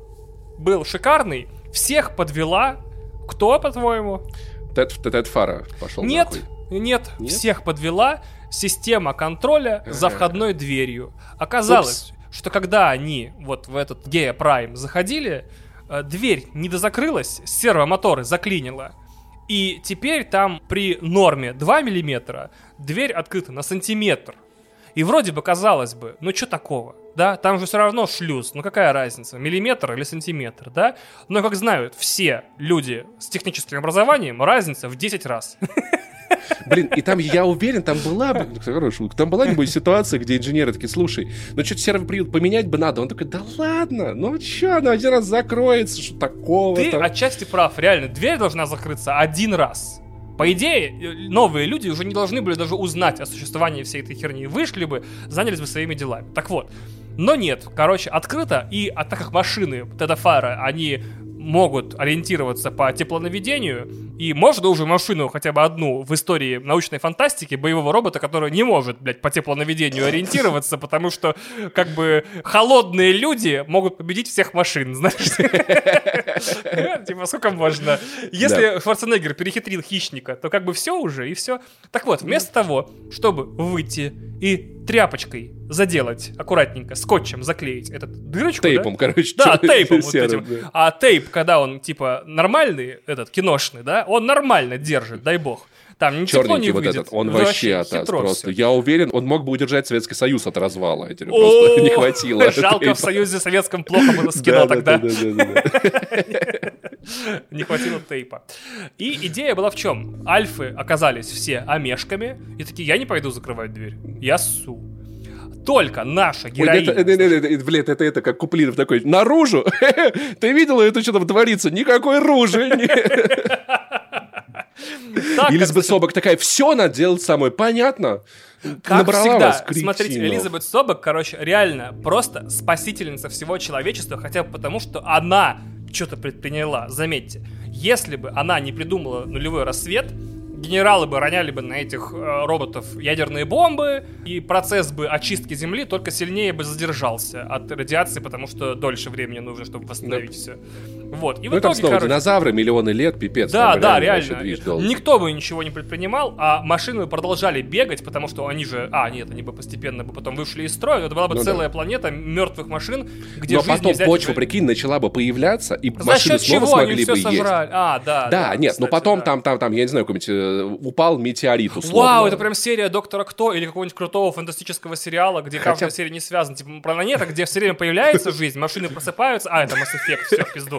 был шикарный, всех подвела. Кто, по-твоему? Тед, Тед Фара пошел Нет, нет, Нет? всех подвела система контроля за входной дверью. Оказалось, что когда они вот в этот Гея Прайм заходили, э, дверь не дозакрылась, сервомоторы заклинило. И теперь там при норме 2 мм дверь открыта на сантиметр. И вроде бы казалось бы, ну что такого, да? Там же все равно шлюз, ну какая разница, миллиметр или сантиметр, да? Но как знают все люди с техническим образованием, разница в 10 раз. Блин, и там, я уверен, там была, бы- ну, хорошая там была-нибудь ситуация, где инженеры такие, слушай, ну что-то сервер приют поменять бы надо. Он такой, да ладно, ну что, она один раз закроется, что такого Ты отчасти прав, реально, дверь должна закрыться один раз. По идее, э, новые люди уже не должны были даже узнать о существовании всей этой херни. Вышли бы, занялись бы своими делами. Так вот. Но нет, короче, открыто, и а так как машины Теда Фара, они могут ориентироваться по теплонаведению, и можно уже машину хотя бы одну в истории научной фантастики боевого робота, который не может, блядь, по теплонаведению ориентироваться, потому что, как бы, холодные люди могут победить всех машин, знаешь? Типа, сколько можно? Если Шварценеггер перехитрил хищника, то как бы все уже, и все. Так вот, вместо того, чтобы выйти и тряпочкой заделать аккуратненько, скотчем заклеить этот дырочку, да? Тейпом, короче. Да, тейпом вот серым, этим. да. А тейп, когда он, типа, нормальный, этот, киношный, да, он нормально держит, дай бог. Там ни тепло не Черненький вот выйдет. этот, он Ну, вообще атас просто. всё. Я уверен, он мог бы удержать Советский Союз от развала. Я просто не хватило. Жалко, в Союзе Советском плохо было с кино Да, да, тогда. да, да, да, да. Не хватило тейпа. И идея была в чем? Альфы оказались все омешками и такие, я не пойду закрывать дверь. Я ссу. Только наша Ой, героиня... это, это, это, это, блин, это, это как Куплинов такой, наружу? Ты видела это, что там творится? Никакой ружи. Не». Так, Элизабет Собак такая, все надо делать самой. Понятно? Как Набрала всегда, вас, смотрите. Элизабет Собак, короче, реально просто спасительница всего человечества, хотя бы потому, что она что-то предприняла. Заметьте, если бы она не придумала нулевой рассвет, генералы бы роняли бы на этих э, роботов ядерные бомбы, и процесс бы очистки Земли только сильнее бы задержался от радиации, потому что дольше времени нужно, чтобы восстановить все. Вот. И в Ну там итоге, снова короче, динозавры, миллионы лет, пипец. да, там да, реально. долго. Никто бы ничего не предпринимал, а машины продолжали бегать, потому что они же... А, нет, они бы постепенно бы потом вышли из строя. Это была бы Ну целая планета мертвых машин, где Но потом почва, тебе- прикинь, начала бы появляться, и За машины счет снова смогли все бы есть. сожрали? А, да. Да, нет, но кстати, потом да. там, там, там, я не знаю, какой-нибудь э, упал метеорит условно. Вау, это прям серия Доктора Кто или какого-нибудь крутого фантастического сериала, где Хотя- каждая серия не связана. Типа планета, где все время появляется жизнь, машины просыпаются, а, это Mass Effect, все, в пизду.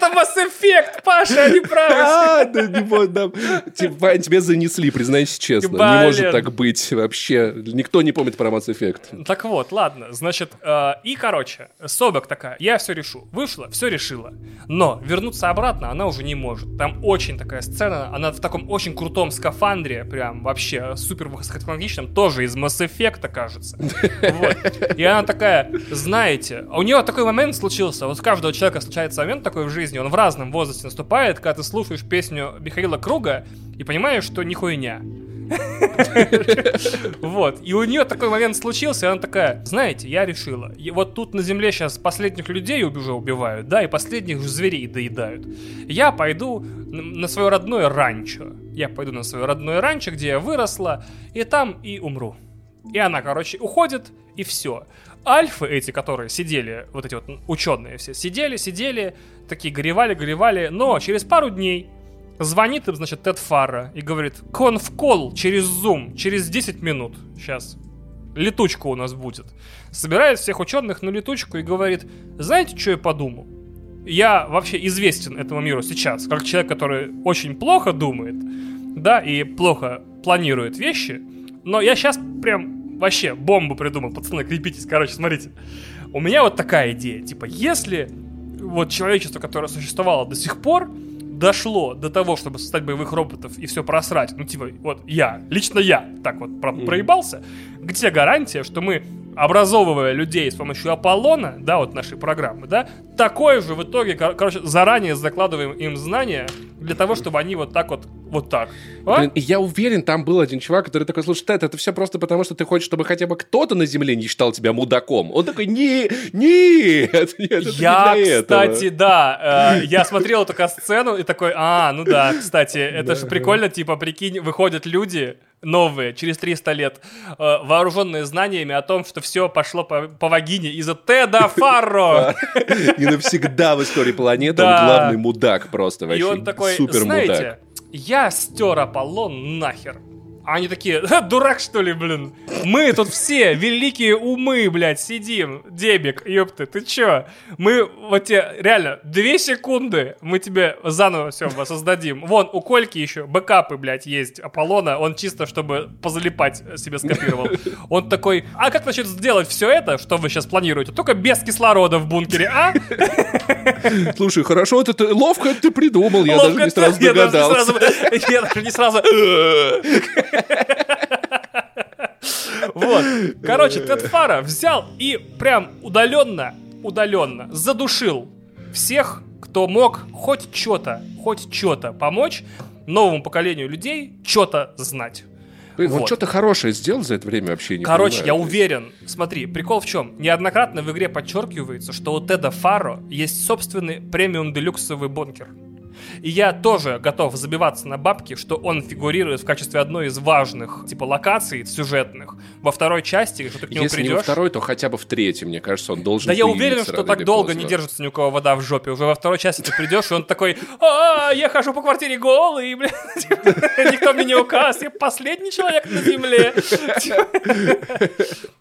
Это Mass Effect, Паша, они правы. А, да, не вот, да. Типа, Тебе занесли, признайся честно. Не может так быть вообще. Никто не помнит про Mass Effect. Так вот, ладно, значит, э, и, короче, Собак такая, я все решу. Вышла, все решила. Но вернуться обратно она уже не может. Там очень такая сцена, она в таком очень крутом скафандре, прям вообще супер высокотехнологичном, тоже из Mass Effect, кажется. Вот. И она такая, знаете, а у нее такой момент случился, вот у каждого человека случается момент такой в жизни, он в разном возрасте наступает, когда ты слушаешь песню Михаила Круга и понимаешь, что не хуйня. Вот. И у нее такой момент случился, и она такая, знаете, я решила. И вот тут на земле сейчас последних людей уже убивают, да, и последних зверей доедают. Я пойду на свое родное ранчо. Я пойду на свое родное ранчо, где я выросла, и там и умру. И она, короче, уходит, и все. Альфы эти, которые сидели, вот эти вот ученые все, сидели, сидели, такие горевали, горевали, но через пару дней звонит им, значит, Тед Фарра и говорит, конфкол через Zoom, через 10 минут, сейчас, летучка у нас будет. Собирает всех ученых на летучку и говорит, знаете, что я подумал? Я вообще известен этому миру сейчас, как человек, который очень плохо думает, да, и плохо планирует вещи, но я сейчас прям вообще бомбу придумал, пацаны, крепитесь, короче, смотрите. У меня вот такая идея, типа, если вот человечество, которое существовало до сих пор, дошло до того, чтобы создать боевых роботов и все просрать, ну типа, вот я, лично я, так вот про- проебался, где гарантия, что мы, образовывая людей с помощью Аполлона, да, вот нашей программы, да, такое же в итоге, кор- короче, заранее закладываем им знания для того, чтобы они вот так вот, вот так. А? Блин, я уверен, там был один чувак, который такой, слушай, Тед, это все просто потому, что ты хочешь, чтобы хотя бы кто-то на земле не считал тебя мудаком. Он такой, не, нет, нет, это не Я, для этого». кстати, да, э, я смотрел только сцену и такой, а, ну да, кстати, это же прикольно, типа, прикинь, выходят люди новые, через 300 лет, э, вооруженные знаниями о том, что все пошло по, по вагине из-за Теда Фарро. И навсегда в истории планеты он главный мудак просто вообще. И он такой, знаете, я стер Аполлон нахер. А они такие, «Ха, дурак что ли, блин? Мы тут все великие умы, блядь, сидим. Дебик, ёпты, ты чё? Мы вот тебе, реально, две секунды мы тебе заново все воссоздадим. Вон, у Кольки еще бэкапы, блядь, есть Аполлона. Он чисто, чтобы позалипать себе скопировал. Он такой, а как насчет сделать все это, что вы сейчас планируете, только без кислорода в бункере, а? Слушай, хорошо, это ты, ловко ты придумал, я даже Ловко не сразу даже не догадался. сразу- Я даже не сразу... Вот. Короче, Тед Фара взял и прям удаленно, удаленно задушил всех, кто мог хоть что-то, хоть что-то помочь новому поколению людей что-то знать. Блин, он Вот. что-то хорошее сделал за это время вообще не Короче, я понимаю. уверен. Смотри, прикол в чем? Неоднократно в игре подчеркивается, что у Теда Фаро есть собственный премиум делюксовый бункер. И я тоже готов забиваться на бабки, что он фигурирует в качестве одной из важных, типа, локаций сюжетных во второй части, что ты к нему Если не во придешь. второй, то хотя бы в третьей, мне кажется, он должен Да я уверен, что так долго не держится ни у кого вода в жопе. Уже во второй части ты придешь, и он такой, а, я хожу по квартире голый, блядь. Никто мне не указ, я последний человек на земле.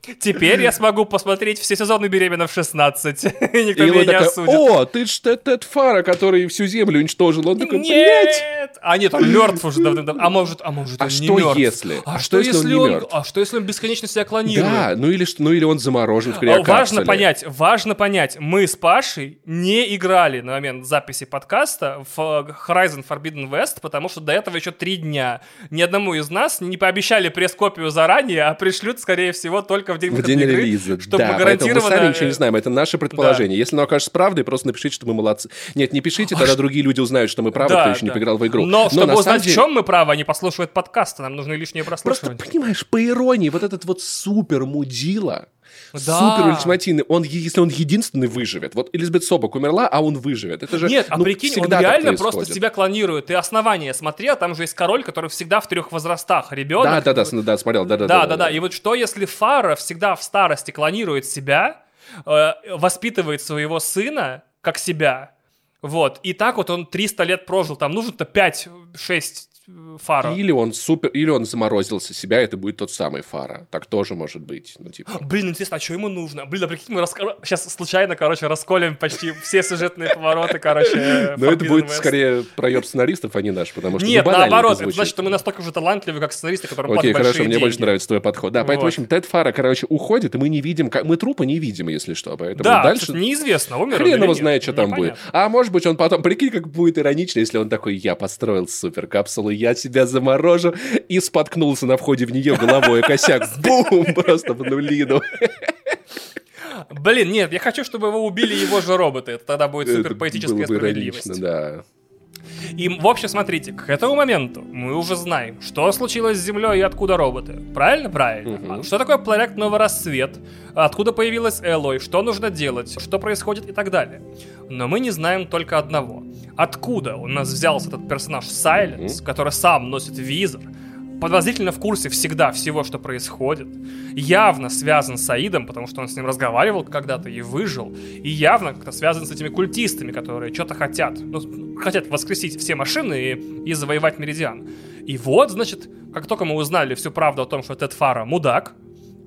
Теперь я смогу посмотреть все сезоны «Беременна в 16». И никто меня не осудит. о, ты ж Тед Фара, который всю землю уничтожил. Он такой, блядь. Нет! А нет, он мертв уже давным-давно. А может, а может, А он не что мертв? если? А что если не он... мертв? А что если он бесконечно себя клонирует? Да, ну или, что- ну или он заморожен в А, криокапсуле. Важно понять, важно понять, мы с Пашей не играли на момент записи подкаста в э, Horizon Forbidden West, потому что до этого еще три дня. Ни одному из нас не пообещали пресс-копию заранее, а пришлют, скорее всего, только в день В день игры, релиза, чтобы да, гарантированно... мы сами ничего не э, знаем, это наше предположение. Если оно окажется правдой, просто напишите, что мы молодцы. Нет, не пишите, тогда другие люди узнают, что мы правы, кто еще не поиграл в игру. Но, чтобы на узнать, деле- в чем мы правы, они послушают подкасты, нам нужны лишние Просто, прослушивания. понимаешь, по иронии, вот этот вот супер мудила, Да. супер ультимативный, он, если он единственный выживет, вот Элизабет Собок умерла, а он выживет, это же Нет, а ну, прикинь, он реально просто себя клонирует. Ты основание смотрел, там же есть король, который всегда в трех возрастах. Ребенок. Да, да, да, с- да, смотрел, да, да, Да, да, да. И вот что, если Фара всегда в старости клонирует себя, э, воспитывает своего сына как себя, вот, и так вот он 300 лет прожил, там нужно-то 5-6 э, Фара. Или он супер, или он заморозился себя, это будет тот самый Фара. Так тоже может быть. Ну, типа. Блин, интересно, а что ему нужно? Блин, а прикинь, мы раска... сейчас случайно, короче, расколем почти все сюжетные повороты, короче. Но это Forbidden будет скорее проеб сценаристов, а не наш, потому что ну, Нет, наоборот, это значит, что мы настолько же талантливы, как сценаристы, которым Окей, хорошо, мне больше нравится твой подход. Да, поэтому, в общем, Тед Фара, короче, уходит, и мы не видим, как... мы трупа не видим, если что, поэтому Да, дальше... неизвестно, умер Хрен его знает, что там будет. А может быть, он потом... Прикинь, как будет иронично, если он такой, я построил суперкапсулу, я тебя заморожу, и споткнулся на входе в нее головой, косяк, бум, просто в нулину. Блин, нет, я хочу, чтобы его убили его же роботы. Тогда будет супер поэтическая бы справедливость. да. И, в общем, смотрите, к этому моменту мы уже знаем, что случилось с Землей и откуда роботы. Правильно? Правильно. А Что такое проект Новый Рассвет? Откуда появилась Элой? Что нужно делать? Что происходит и так далее. Но мы не знаем только одного. Откуда у нас взялся этот персонаж Сайленс, который сам носит визор, подозрительно в курсе всегда всего, что происходит, явно связан с Аидом, потому что он с ним разговаривал когда-то и выжил, и явно как-то связан с этими культистами, которые что-то хотят, ну, хотят воскресить все машины и, и завоевать Меридиан. И вот, значит, как только мы узнали всю правду о том, что Тед Фара мудак,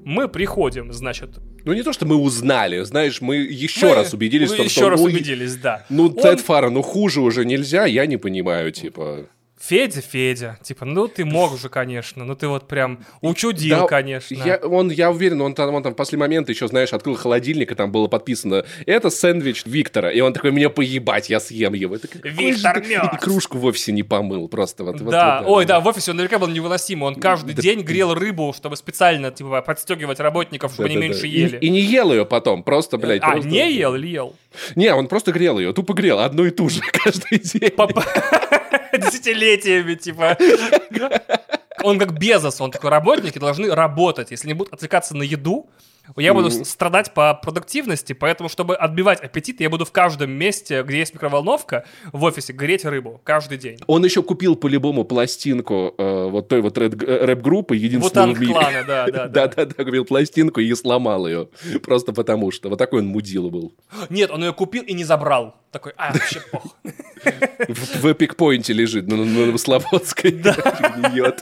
мы приходим, значит... Ну, не то, что мы узнали, знаешь, мы еще мы раз убедились в том, еще что... раз ну, убедились, да. Ну, Он- Тед Фара, ну, хуже уже нельзя, я не понимаю, типа... Федя, Федя, типа, ну ты мог же, конечно, ну ты вот прям учудил, Да, конечно. Я, он, я уверен, он там, он там в последний момент еще, знаешь, открыл холодильник, и там было подписано «Это сэндвич Виктора». И он такой, мне поебать, я съем его. Это Виктор мёртв. И кружку в офисе не помыл просто. Вот, вот- Да, вот, ой, да, в офисе он наверняка был невыносимый. Он каждый день грел рыбу, чтобы специально, типа, подстегивать работников, чтобы они Да-да-да. меньше И- ели. И, не ел ее потом, просто, блядь. а, просто- не ел или ел? Не, он просто грел ее, тупо грел, одну и ту же каждый день. Десятилетиями, типа. Он как Безос, он такой, работники должны работать. Если не будут отвлекаться на еду, я буду Мгм. страдать по продуктивности, поэтому, чтобы отбивать аппетит, я буду в каждом месте, где есть микроволновка, в офисе греть рыбу каждый день. Он еще купил по-любому пластинку э, вот той вот рэп- рэп-группы, единственной Вутанг в мире. клана, да, да, да. Да-да-да, купил пластинку и сломал ее. Просто потому что. Вот такой он мудила был. Нет, он ее купил и не забрал. Такой, а, вообще пох. В, эпик-поинте лежит, на, Слободской. Гниет.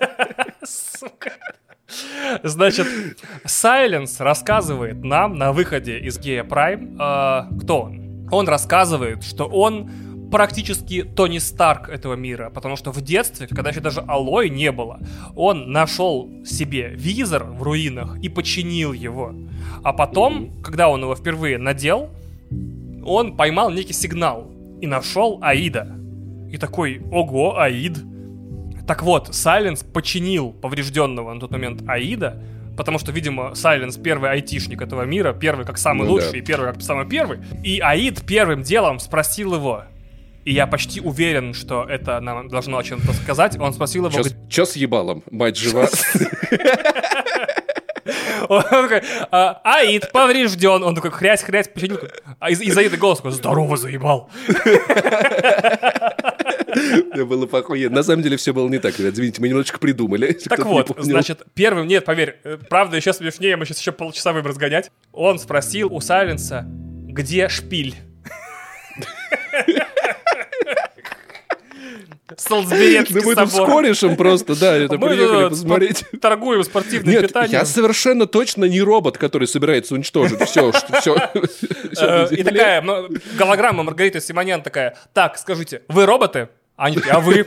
Сука. Значит, Сайленс рассказывает нам на выходе из Гея Прайм, э, кто он. Он рассказывает, что он практически Тони Старк этого мира, потому что в детстве, когда еще даже Алой не было, он нашел себе визор в руинах и починил его. А потом, когда он его впервые надел, он поймал некий сигнал и нашел Аида. И такой, ого, Аид. Так вот, Сайленс починил поврежденного на тот момент Аида, потому что, видимо, Сайленс первый айтишник этого мира, первый как самый Ну лучший да. и первый как самый первый. И Аид первым делом спросил его, и я почти уверен, что это нам должно о чем-то сказать, он спросил его, Чё, с- чё с ебалом? Мать жива? Он такой, «А, Аид поврежден. Он такой, хрясь-хрясь, починил. А из, из Аида голос такой, здорово, заебал. Это было похуе. На самом деле все было не так, ребят. Извините, мы немножечко придумали. Так вот, значит, первым, нет, поверь, э, правда, еще смешнее, мы сейчас еще полчаса будем разгонять. Он спросил у Сайленса, где шпиль? Солсберецкий Да мы тут с корешем просто, да, это приехали посмотреть. торгуем спортивным Нет, питанием. я совершенно точно не робот, который собирается уничтожить все, что все. Э, И такая ну, голограмма Маргарита Симонян такая, так, скажите, вы роботы? А Они а вы?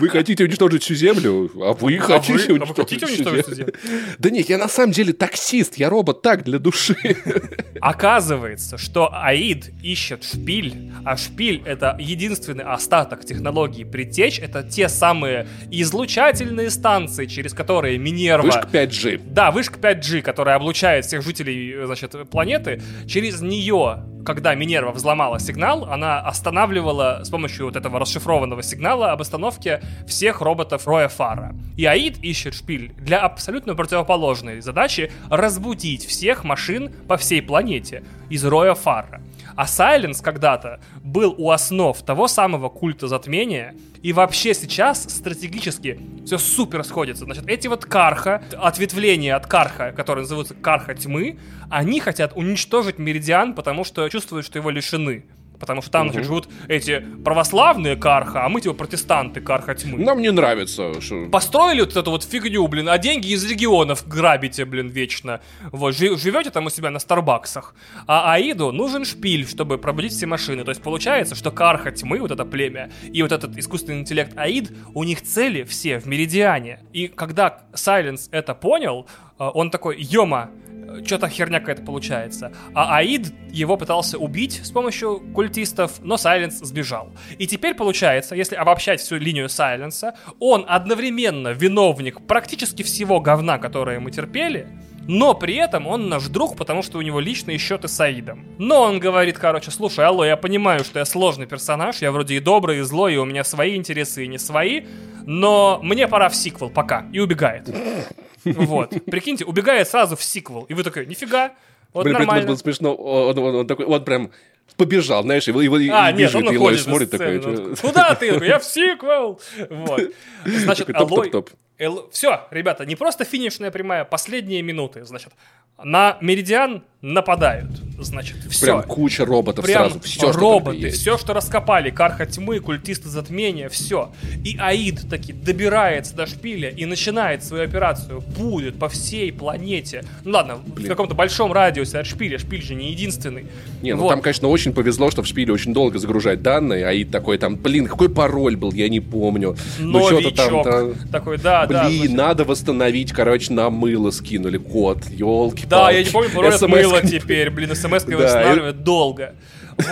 Вы хотите уничтожить всю землю, а вы А хотите вы? А вы уничтожить хотите всю уничтожить землю. всю землю? Да нет, я на самом деле таксист, я робот так, для души. Оказывается, что Аид ищет шпиль, а шпиль — это единственный остаток технологии притечь, это те самые излучательные станции, через которые Минерва... Вышка 5G. Да, вышка 5G, которая облучает всех жителей, э, значит, планеты. Через нее, когда Минерва взломала сигнал, она останавливала с помощью вот этого расшифрованного сигнала об остановке всех роботов Роя Фара. И Аид ищет шпиль для абсолютно противоположной задачи разбудить всех машин по всей планете из Роя Фара. А Сайленс когда-то был у основ того самого культа затмения, и вообще сейчас стратегически все супер сходится. Значит, эти вот Карха, ответвления от Карха, которые называются Карха Тьмы, они хотят уничтожить Меридиан, потому что чувствуют, что его лишены. Потому что там значит, живут эти православные карха, а мы типа протестанты карха тьмы. Нам не нравится. Что... Построили вот эту вот фигню, блин, а деньги из регионов грабите, блин, вечно. Вот, жи- живете там у себя на Старбаксах. А Аиду нужен шпиль, чтобы пробудить все машины. То есть получается, что карха тьмы, вот это племя, и вот этот искусственный интеллект Аид, у них цели все в Меридиане. И когда Сайленс это понял, э, он такой, Йома, что-то херня какая-то получается. А Аид его пытался убить с помощью культистов, но Сайленс сбежал. И теперь получается, если обобщать всю линию Сайленса, он одновременно виновник практически всего говна, которое мы терпели, но при этом он наш друг, потому что у него личные счеты с Аидом. Но он говорит, короче, слушай, алло, я понимаю, что я сложный персонаж, я вроде и добрый, и злой, и у меня свои интересы, и не свои, но мне пора в сиквел пока. И убегает. Вот. Прикиньте, убегает сразу в сиквел. И вы такой, нифига, вот Блин, нормально. было смешно. Он, он- он такой, вот прям побежал, знаешь, его, его А, и нет, бежит, он и смотрит такой. Куда ты? Я в сиквел. Вот. Значит, Алой... топ-топ-топ. Все, ребята, не просто финишная прямая, последние минуты. Значит, на Меридиан нападают. Значит, все. Прям куча роботов Прям сразу. Все, роботы, все, что раскопали, карха тьмы, культисты затмения, все. И Аид таки добирается до шпиля и начинает свою операцию. Будет по всей планете. Ну ладно, в Блин. каком-то большом радиусе от шпиля. Шпиль же не единственный. Не, ну Вот. там, конечно, очень повезло, что в шпиле очень долго загружать данные, а и такой там, блин, какой пароль был, я не помню. Ну, что-то там, Новичок. да. Такой, да. Блин, надо восстановить, короче, на мыло скинули код, елки Да, я не помню пароль от мыла теперь. Блин, смс Да, восстанавливает долго.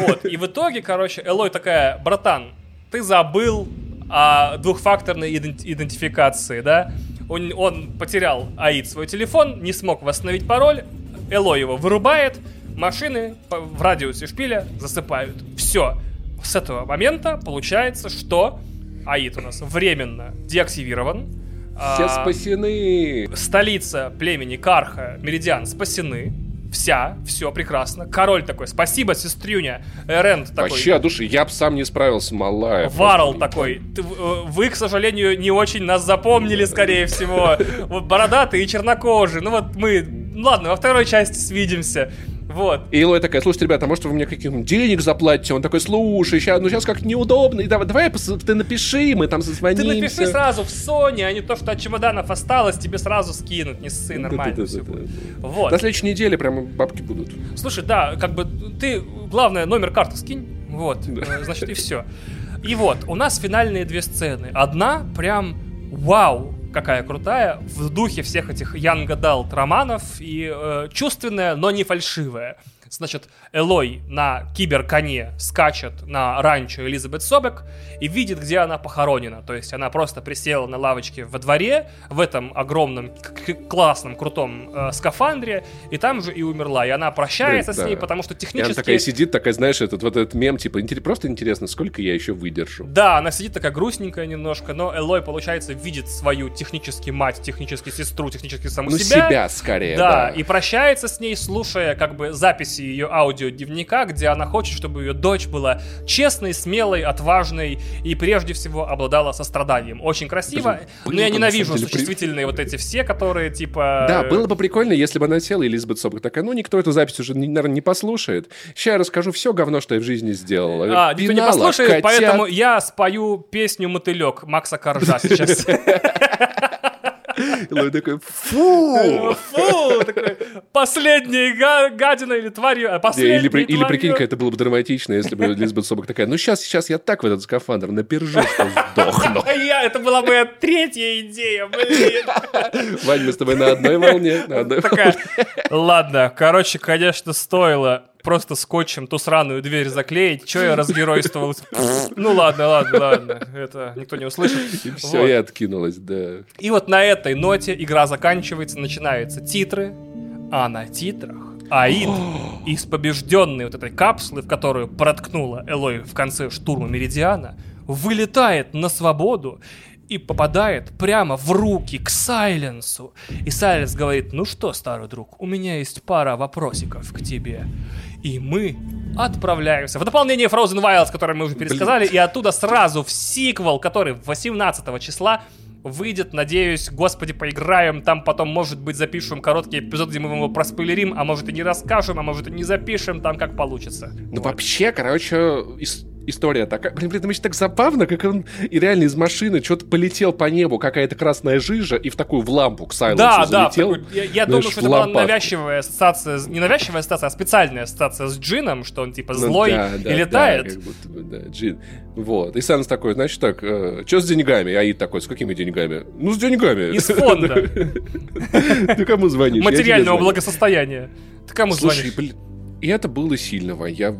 Вот. И в итоге, короче, Элой такая, братан, ты забыл о двухфакторной иден- идентификации, да? Он, он потерял Аид свой телефон, не смог восстановить пароль, Элой его вырубает, машины в радиусе шпиля засыпают. Все. С этого момента получается, что Аид у нас временно деактивирован. Все А, спасены. столица племени Карха, Меридиан, спасены. Вся, все прекрасно. Король такой, спасибо, сестрюня. Эренд такой, Вообще, от души, я бы сам не справился, малая. Варл Просто, такой, «Ты, э, вы, к сожалению, не очень нас запомнили, скорее всего. Вот бородатый и чернокожий. Ну вот мы, ладно, во второй части свидимся. Вот. И Элой такая, слушайте, ребята, а может вы мне каких-нибудь денег заплатите? Он такой, слушай, сейчас, ну сейчас как неудобно, и давай, давай ты напиши, мы там Ты созвонимся. напиши сразу в Sony, а не то, что от чемоданов осталось, тебе сразу скинут. Не ссы, нормально все Да-да-да-да. будет. Вот. На следующей неделе прямо бабки будут. Слушай, да, как бы ты, главное, номер карты скинь. Вот, э, значит, и все. И вот, у нас финальные две сцены. Одна прям вау, какая крутая, в духе всех этих Янга Далт романов и э, чувственная, но не фальшивая. Значит, Элой на киберконе скачет на ранчо Элизабет Собек и видит, где она похоронена. То есть она просто присела на лавочке во дворе в этом огромном, классном, крутом э, скафандре, и там же и умерла. И она прощается Блин, с ней, да. потому что И она технически... такая сидит, такая, знаешь, этот вот этот мем, типа, просто интересно, сколько я еще выдержу. Да, она сидит такая грустненькая немножко, но Элой, получается, видит свою технически мать, технически сестру, технически саму Ну, себя. себя, скорее, Да, да. и прощается с ней, слушая как бы записи ее аудиодневника, где она хочет, чтобы ее дочь была честной, смелой, отважной и прежде всего обладала состраданием. Очень красиво, Блин, но я ненавижу деле, при- существительные вот эти все, которые типа... Да, было бы прикольно, если бы она села, и Элизабет Собок такая, ну, никто эту запись уже, наверное, не послушает. Сейчас я расскажу все говно, что я в жизни сделал. А, никто не Пинала послушает, котят. поэтому я спою песню «Мотылек» Макса Коржа сейчас. И Лой такой, фу! Фу, такой, последняя га- гадина или тварью, а Не, последняя Или, при- или прикинь-ка, это было бы драматично, если бы Элизабет Собок такая, ну, сейчас, сейчас я так в этот скафандр напержу, что сдохну. А я, это была моя третья идея, блин. Вань, мы с тобой на одной волне. На одной Такая, ладно, короче, конечно, стоило просто скотчем ту сраную дверь заклеить. Че я разгеройствовал? Ну ладно, ладно, ладно. Это никто не услышит. И все, Вот. и откинулась, да. И вот на этой ноте игра заканчивается, начинаются титры, а на титрах Аид из побежденной вот этой капсулы, в которую проткнула Элой в конце штурма Меридиана, вылетает на свободу и попадает прямо в руки к Сайленсу. И Сайленс говорит, ну что, старый друг, у меня есть пара вопросиков к тебе. И мы отправляемся в дополнение Frozen Wilds, которое мы уже пересказали, и оттуда сразу в сиквел, который 18 числа выйдет, надеюсь, господи, поиграем, там потом, может быть, запишем короткий эпизод, где мы его проспойлерим, а может и не расскажем, а может и не запишем, там как получится. Ну, вот. вообще, короче, история такая. Блин, блин, это еще так забавно, как он и реально из машины что-то полетел по небу, какая-то красная жижа, и в такую в лампу к Сайлансу да, залетел. Да, я, я думаю, что это была навязчивая ассоциация, не навязчивая ассоциация, а специальная ассоциация с Джином, что он типа ну злой ну, да, и да, летает. Да, как будто бы, да, Джин. Вот. И Сайланс такой, значит так, э, что с деньгами? Аид такой, с какими деньгами? Ну, с деньгами. Из фонда. Ты кому звонишь? Материального благосостояния. Ты кому звонишь? Слушай, и это было сильного. Я,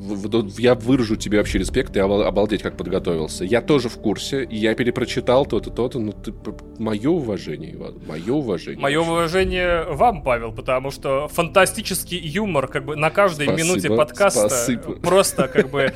я выражу тебе вообще респект, и обалдеть, как подготовился. Я тоже в курсе, и я перепрочитал то-то, то-то, но ты, мое уважение, Иван, мое уважение. Мое уважение вам, Павел, потому что фантастический юмор как бы на каждой спасибо, минуте подкаста спасибо. просто как бы,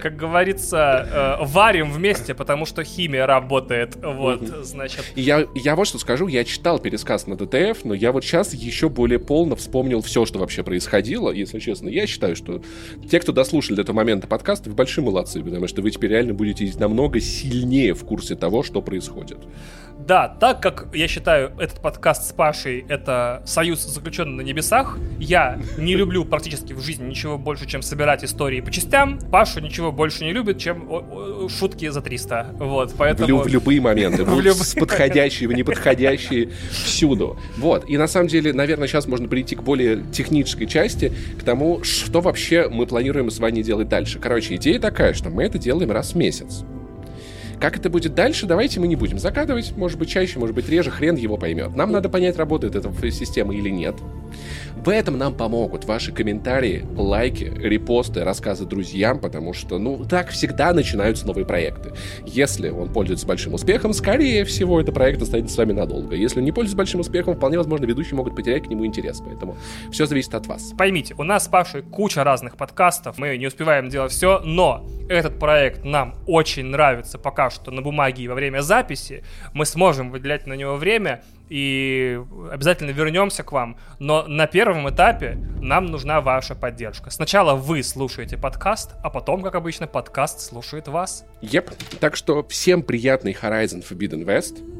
как говорится, э, варим вместе, потому что химия работает. Вот, значит. Я, я вот что скажу, я читал пересказ на ДТФ, но я вот сейчас еще более полно вспомнил все, что вообще происходило, если честно. Я я считаю, что те, кто дослушали до этого момента подкаста, вы большие молодцы, потому что вы теперь реально будете намного сильнее в курсе того, что происходит. Да, так как я считаю этот подкаст с Пашей это союз заключенный на небесах, я не люблю практически в жизни ничего больше, чем собирать истории по частям. Паша ничего больше не любит, чем шутки за 300. Вот, поэтому... В, в любые моменты. В любые... Подходящие, в неподходящие, всюду. Вот, и на самом деле, наверное, сейчас можно перейти к более технической части, к тому, что вообще мы планируем с вами делать дальше. Короче, идея такая, что мы это делаем раз в месяц. Как это будет дальше, давайте мы не будем закатывать. Может быть, чаще, может быть, реже, хрен его поймет. Нам надо понять, работает эта система или нет. В этом нам помогут ваши комментарии, лайки, репосты, рассказы друзьям, потому что, ну, так всегда начинаются новые проекты. Если он пользуется большим успехом, скорее всего, этот проект останется с вами надолго. Если он не пользуется большим успехом, вполне возможно, ведущие могут потерять к нему интерес. Поэтому все зависит от вас. Поймите, у нас с Пашей куча разных подкастов, мы не успеваем делать все, но этот проект нам очень нравится пока что на бумаге и во время записи. Мы сможем выделять на него время, и обязательно вернемся к вам. Но на первом этапе нам нужна ваша поддержка. Сначала вы слушаете подкаст, а потом, как обычно, подкаст слушает вас. Еп. Так что всем приятный Horizon Forbidden West.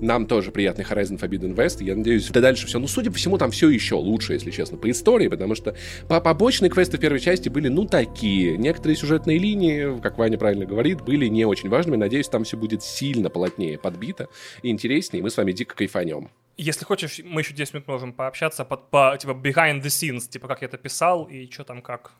Нам тоже приятный Horizon Forbidden West. Я надеюсь, да дальше все. Ну, судя по всему, там все еще лучше, если честно, по истории, потому что по побочные квесты в первой части были, ну, такие. Некоторые сюжетные линии, как Ваня правильно говорит, были не очень важными. Надеюсь, там все будет сильно плотнее подбито и интереснее, мы с вами дико кайфанем. Если хочешь, мы еще 10 минут можем пообщаться по, по типа behind the scenes, типа как я это писал и что там как.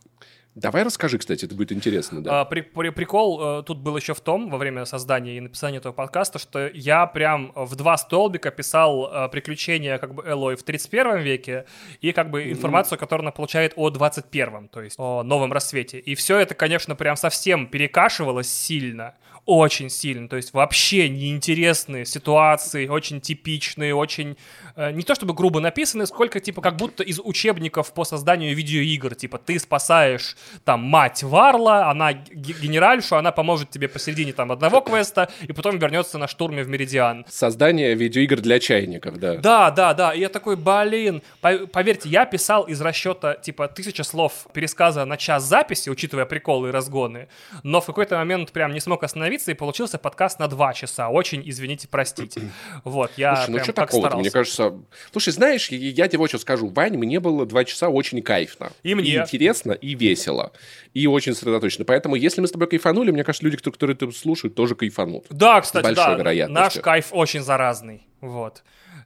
Давай расскажи, кстати, это будет интересно, да. А, при, при, прикол э, тут был еще в том, во время создания и написания этого подкаста, что я прям в два столбика писал э, приключения как бы Элой в 31 веке и как бы информацию, которую она получает о 21, то есть о новом рассвете. И все это, конечно, прям совсем перекашивалось сильно очень сильно, то есть вообще неинтересные ситуации, очень типичные, очень не то чтобы грубо написанные, сколько типа как будто из учебников по созданию видеоигр, типа ты спасаешь там мать Варла, она генеральшу, она поможет тебе посередине там одного квеста и потом вернется на штурме в Меридиан. Создание видеоигр для чайников, да. Да, да, да, и я такой, блин, поверьте, я писал из расчета типа тысяча слов пересказа на час записи, учитывая приколы и разгоны, но в какой-то момент прям не смог остановиться и получился подкаст на два часа. Очень, извините, простите. Вот, я Слушай, ну что такого Мне кажется... Слушай, знаешь, я, я тебе вот что скажу. Вань, мне было два часа очень кайфно. И мне. И интересно, и весело. И очень сосредоточено. Поэтому, если мы с тобой кайфанули, мне кажется, люди, которые это слушают, тоже кайфанут. Да, кстати, да. Наш кайф очень заразный. Вот.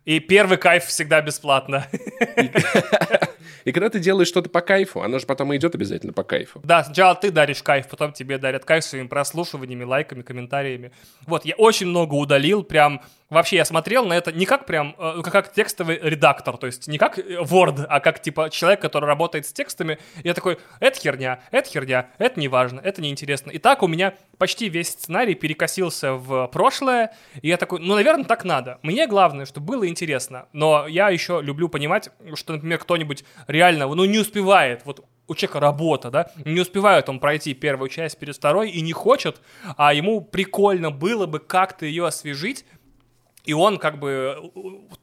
И первый кайф всегда бесплатно. И когда ты делаешь что-то по кайфу, оно же потом идет обязательно по кайфу. Да, сначала ты даришь кайф, потом тебе дарят кайф своими прослушиваниями, лайками, комментариями. Вот, я очень много удалил, прям Вообще я смотрел на это не как прям, э, как, как текстовый редактор, то есть не как Word, а как типа человек, который работает с текстами. Я такой, это херня, это херня, это не важно, это неинтересно. И так у меня почти весь сценарий перекосился в прошлое, и я такой, ну, наверное, так надо. Мне главное, чтобы было интересно, но я еще люблю понимать, что, например, кто-нибудь реально, ну, не успевает, вот у человека работа, да, не успевает он пройти первую часть перед второй и не хочет, а ему прикольно было бы как-то ее освежить, и он как бы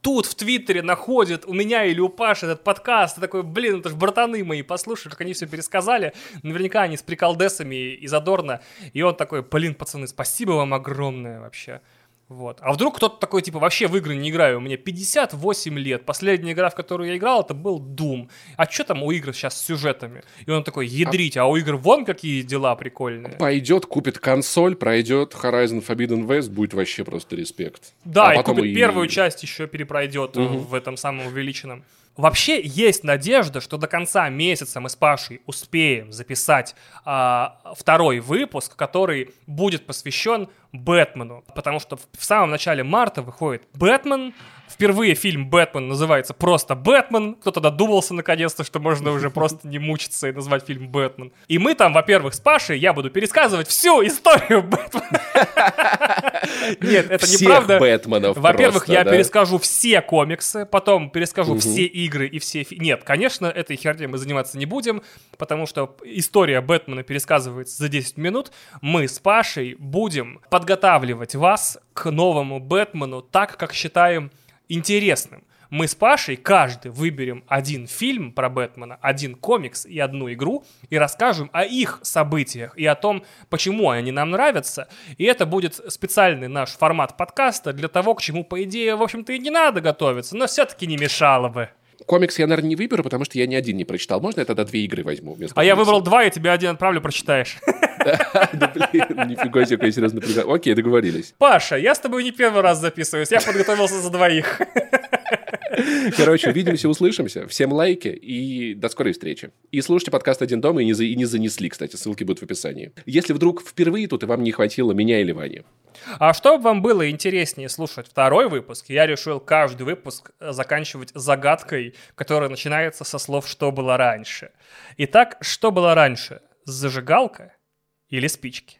тут в Твиттере находит у меня или у Паши этот подкаст, и такой, блин, это же братаны мои, послушай, как они все пересказали. Наверняка они с приколдесами и задорно. И он такой, блин, пацаны, спасибо вам огромное вообще. Вот. А вдруг кто-то такой, типа, вообще в игры не играю, мне 58 лет, последняя игра, в которую я играл, это был Doom. А что там у игр сейчас с сюжетами? И он такой, ядрить, а, а у игр вон какие дела прикольные. Пойдет, купит консоль, пройдет Horizon Forbidden West, будет вообще просто респект. Да, а и купит и... первую часть еще перепройдет угу. в этом самом увеличенном. Вообще есть надежда, что до конца месяца мы с Пашей успеем записать а, второй выпуск, который будет посвящен Бэтмену. Потому что в, самом начале марта выходит Бэтмен, Впервые фильм «Бэтмен» называется просто «Бэтмен». Кто-то додумался наконец-то, что можно уже просто не мучиться и назвать фильм «Бэтмен». И мы там, во-первых, с Пашей, я буду пересказывать всю историю Бэтмена. Нет, это неправда. Бэтменов Во-первых, я перескажу все комиксы, потом перескажу все игры и все... Нет, конечно, этой херней мы заниматься не будем, потому что история Бэтмена пересказывается за 10 минут. Мы с Пашей будем подготавливать вас к новому Бэтмену так, как считаем интересным. Мы с Пашей каждый выберем один фильм про Бэтмена, один комикс и одну игру и расскажем о их событиях и о том, почему они нам нравятся. И это будет специальный наш формат подкаста для того, к чему, по идее, в общем-то, и не надо готовиться, но все-таки не мешало бы. Комикс я, наверное, не выберу, потому что я ни один не прочитал. Можно я тогда две игры возьму? А я выбрал два, и тебе один отправлю, прочитаешь. Да, блин, нифига себе, какой серьезный Окей, договорились. Паша, я с тобой не первый раз записываюсь, я подготовился за двоих. Короче, увидимся, услышимся. Всем лайки и до скорой встречи. И слушайте подкаст «Один дома» и не, за, и не занесли, кстати, ссылки будут в описании. Если вдруг впервые тут и вам не хватило меня или Вани. А чтобы вам было интереснее слушать второй выпуск, я решил каждый выпуск заканчивать загадкой, которая начинается со слов «что было раньше». Итак, что было раньше? Зажигалка или спички?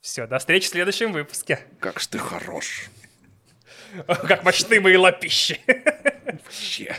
Все, до встречи в следующем выпуске. Как ж ты хорош. Как мощны мои лапищи. Вообще.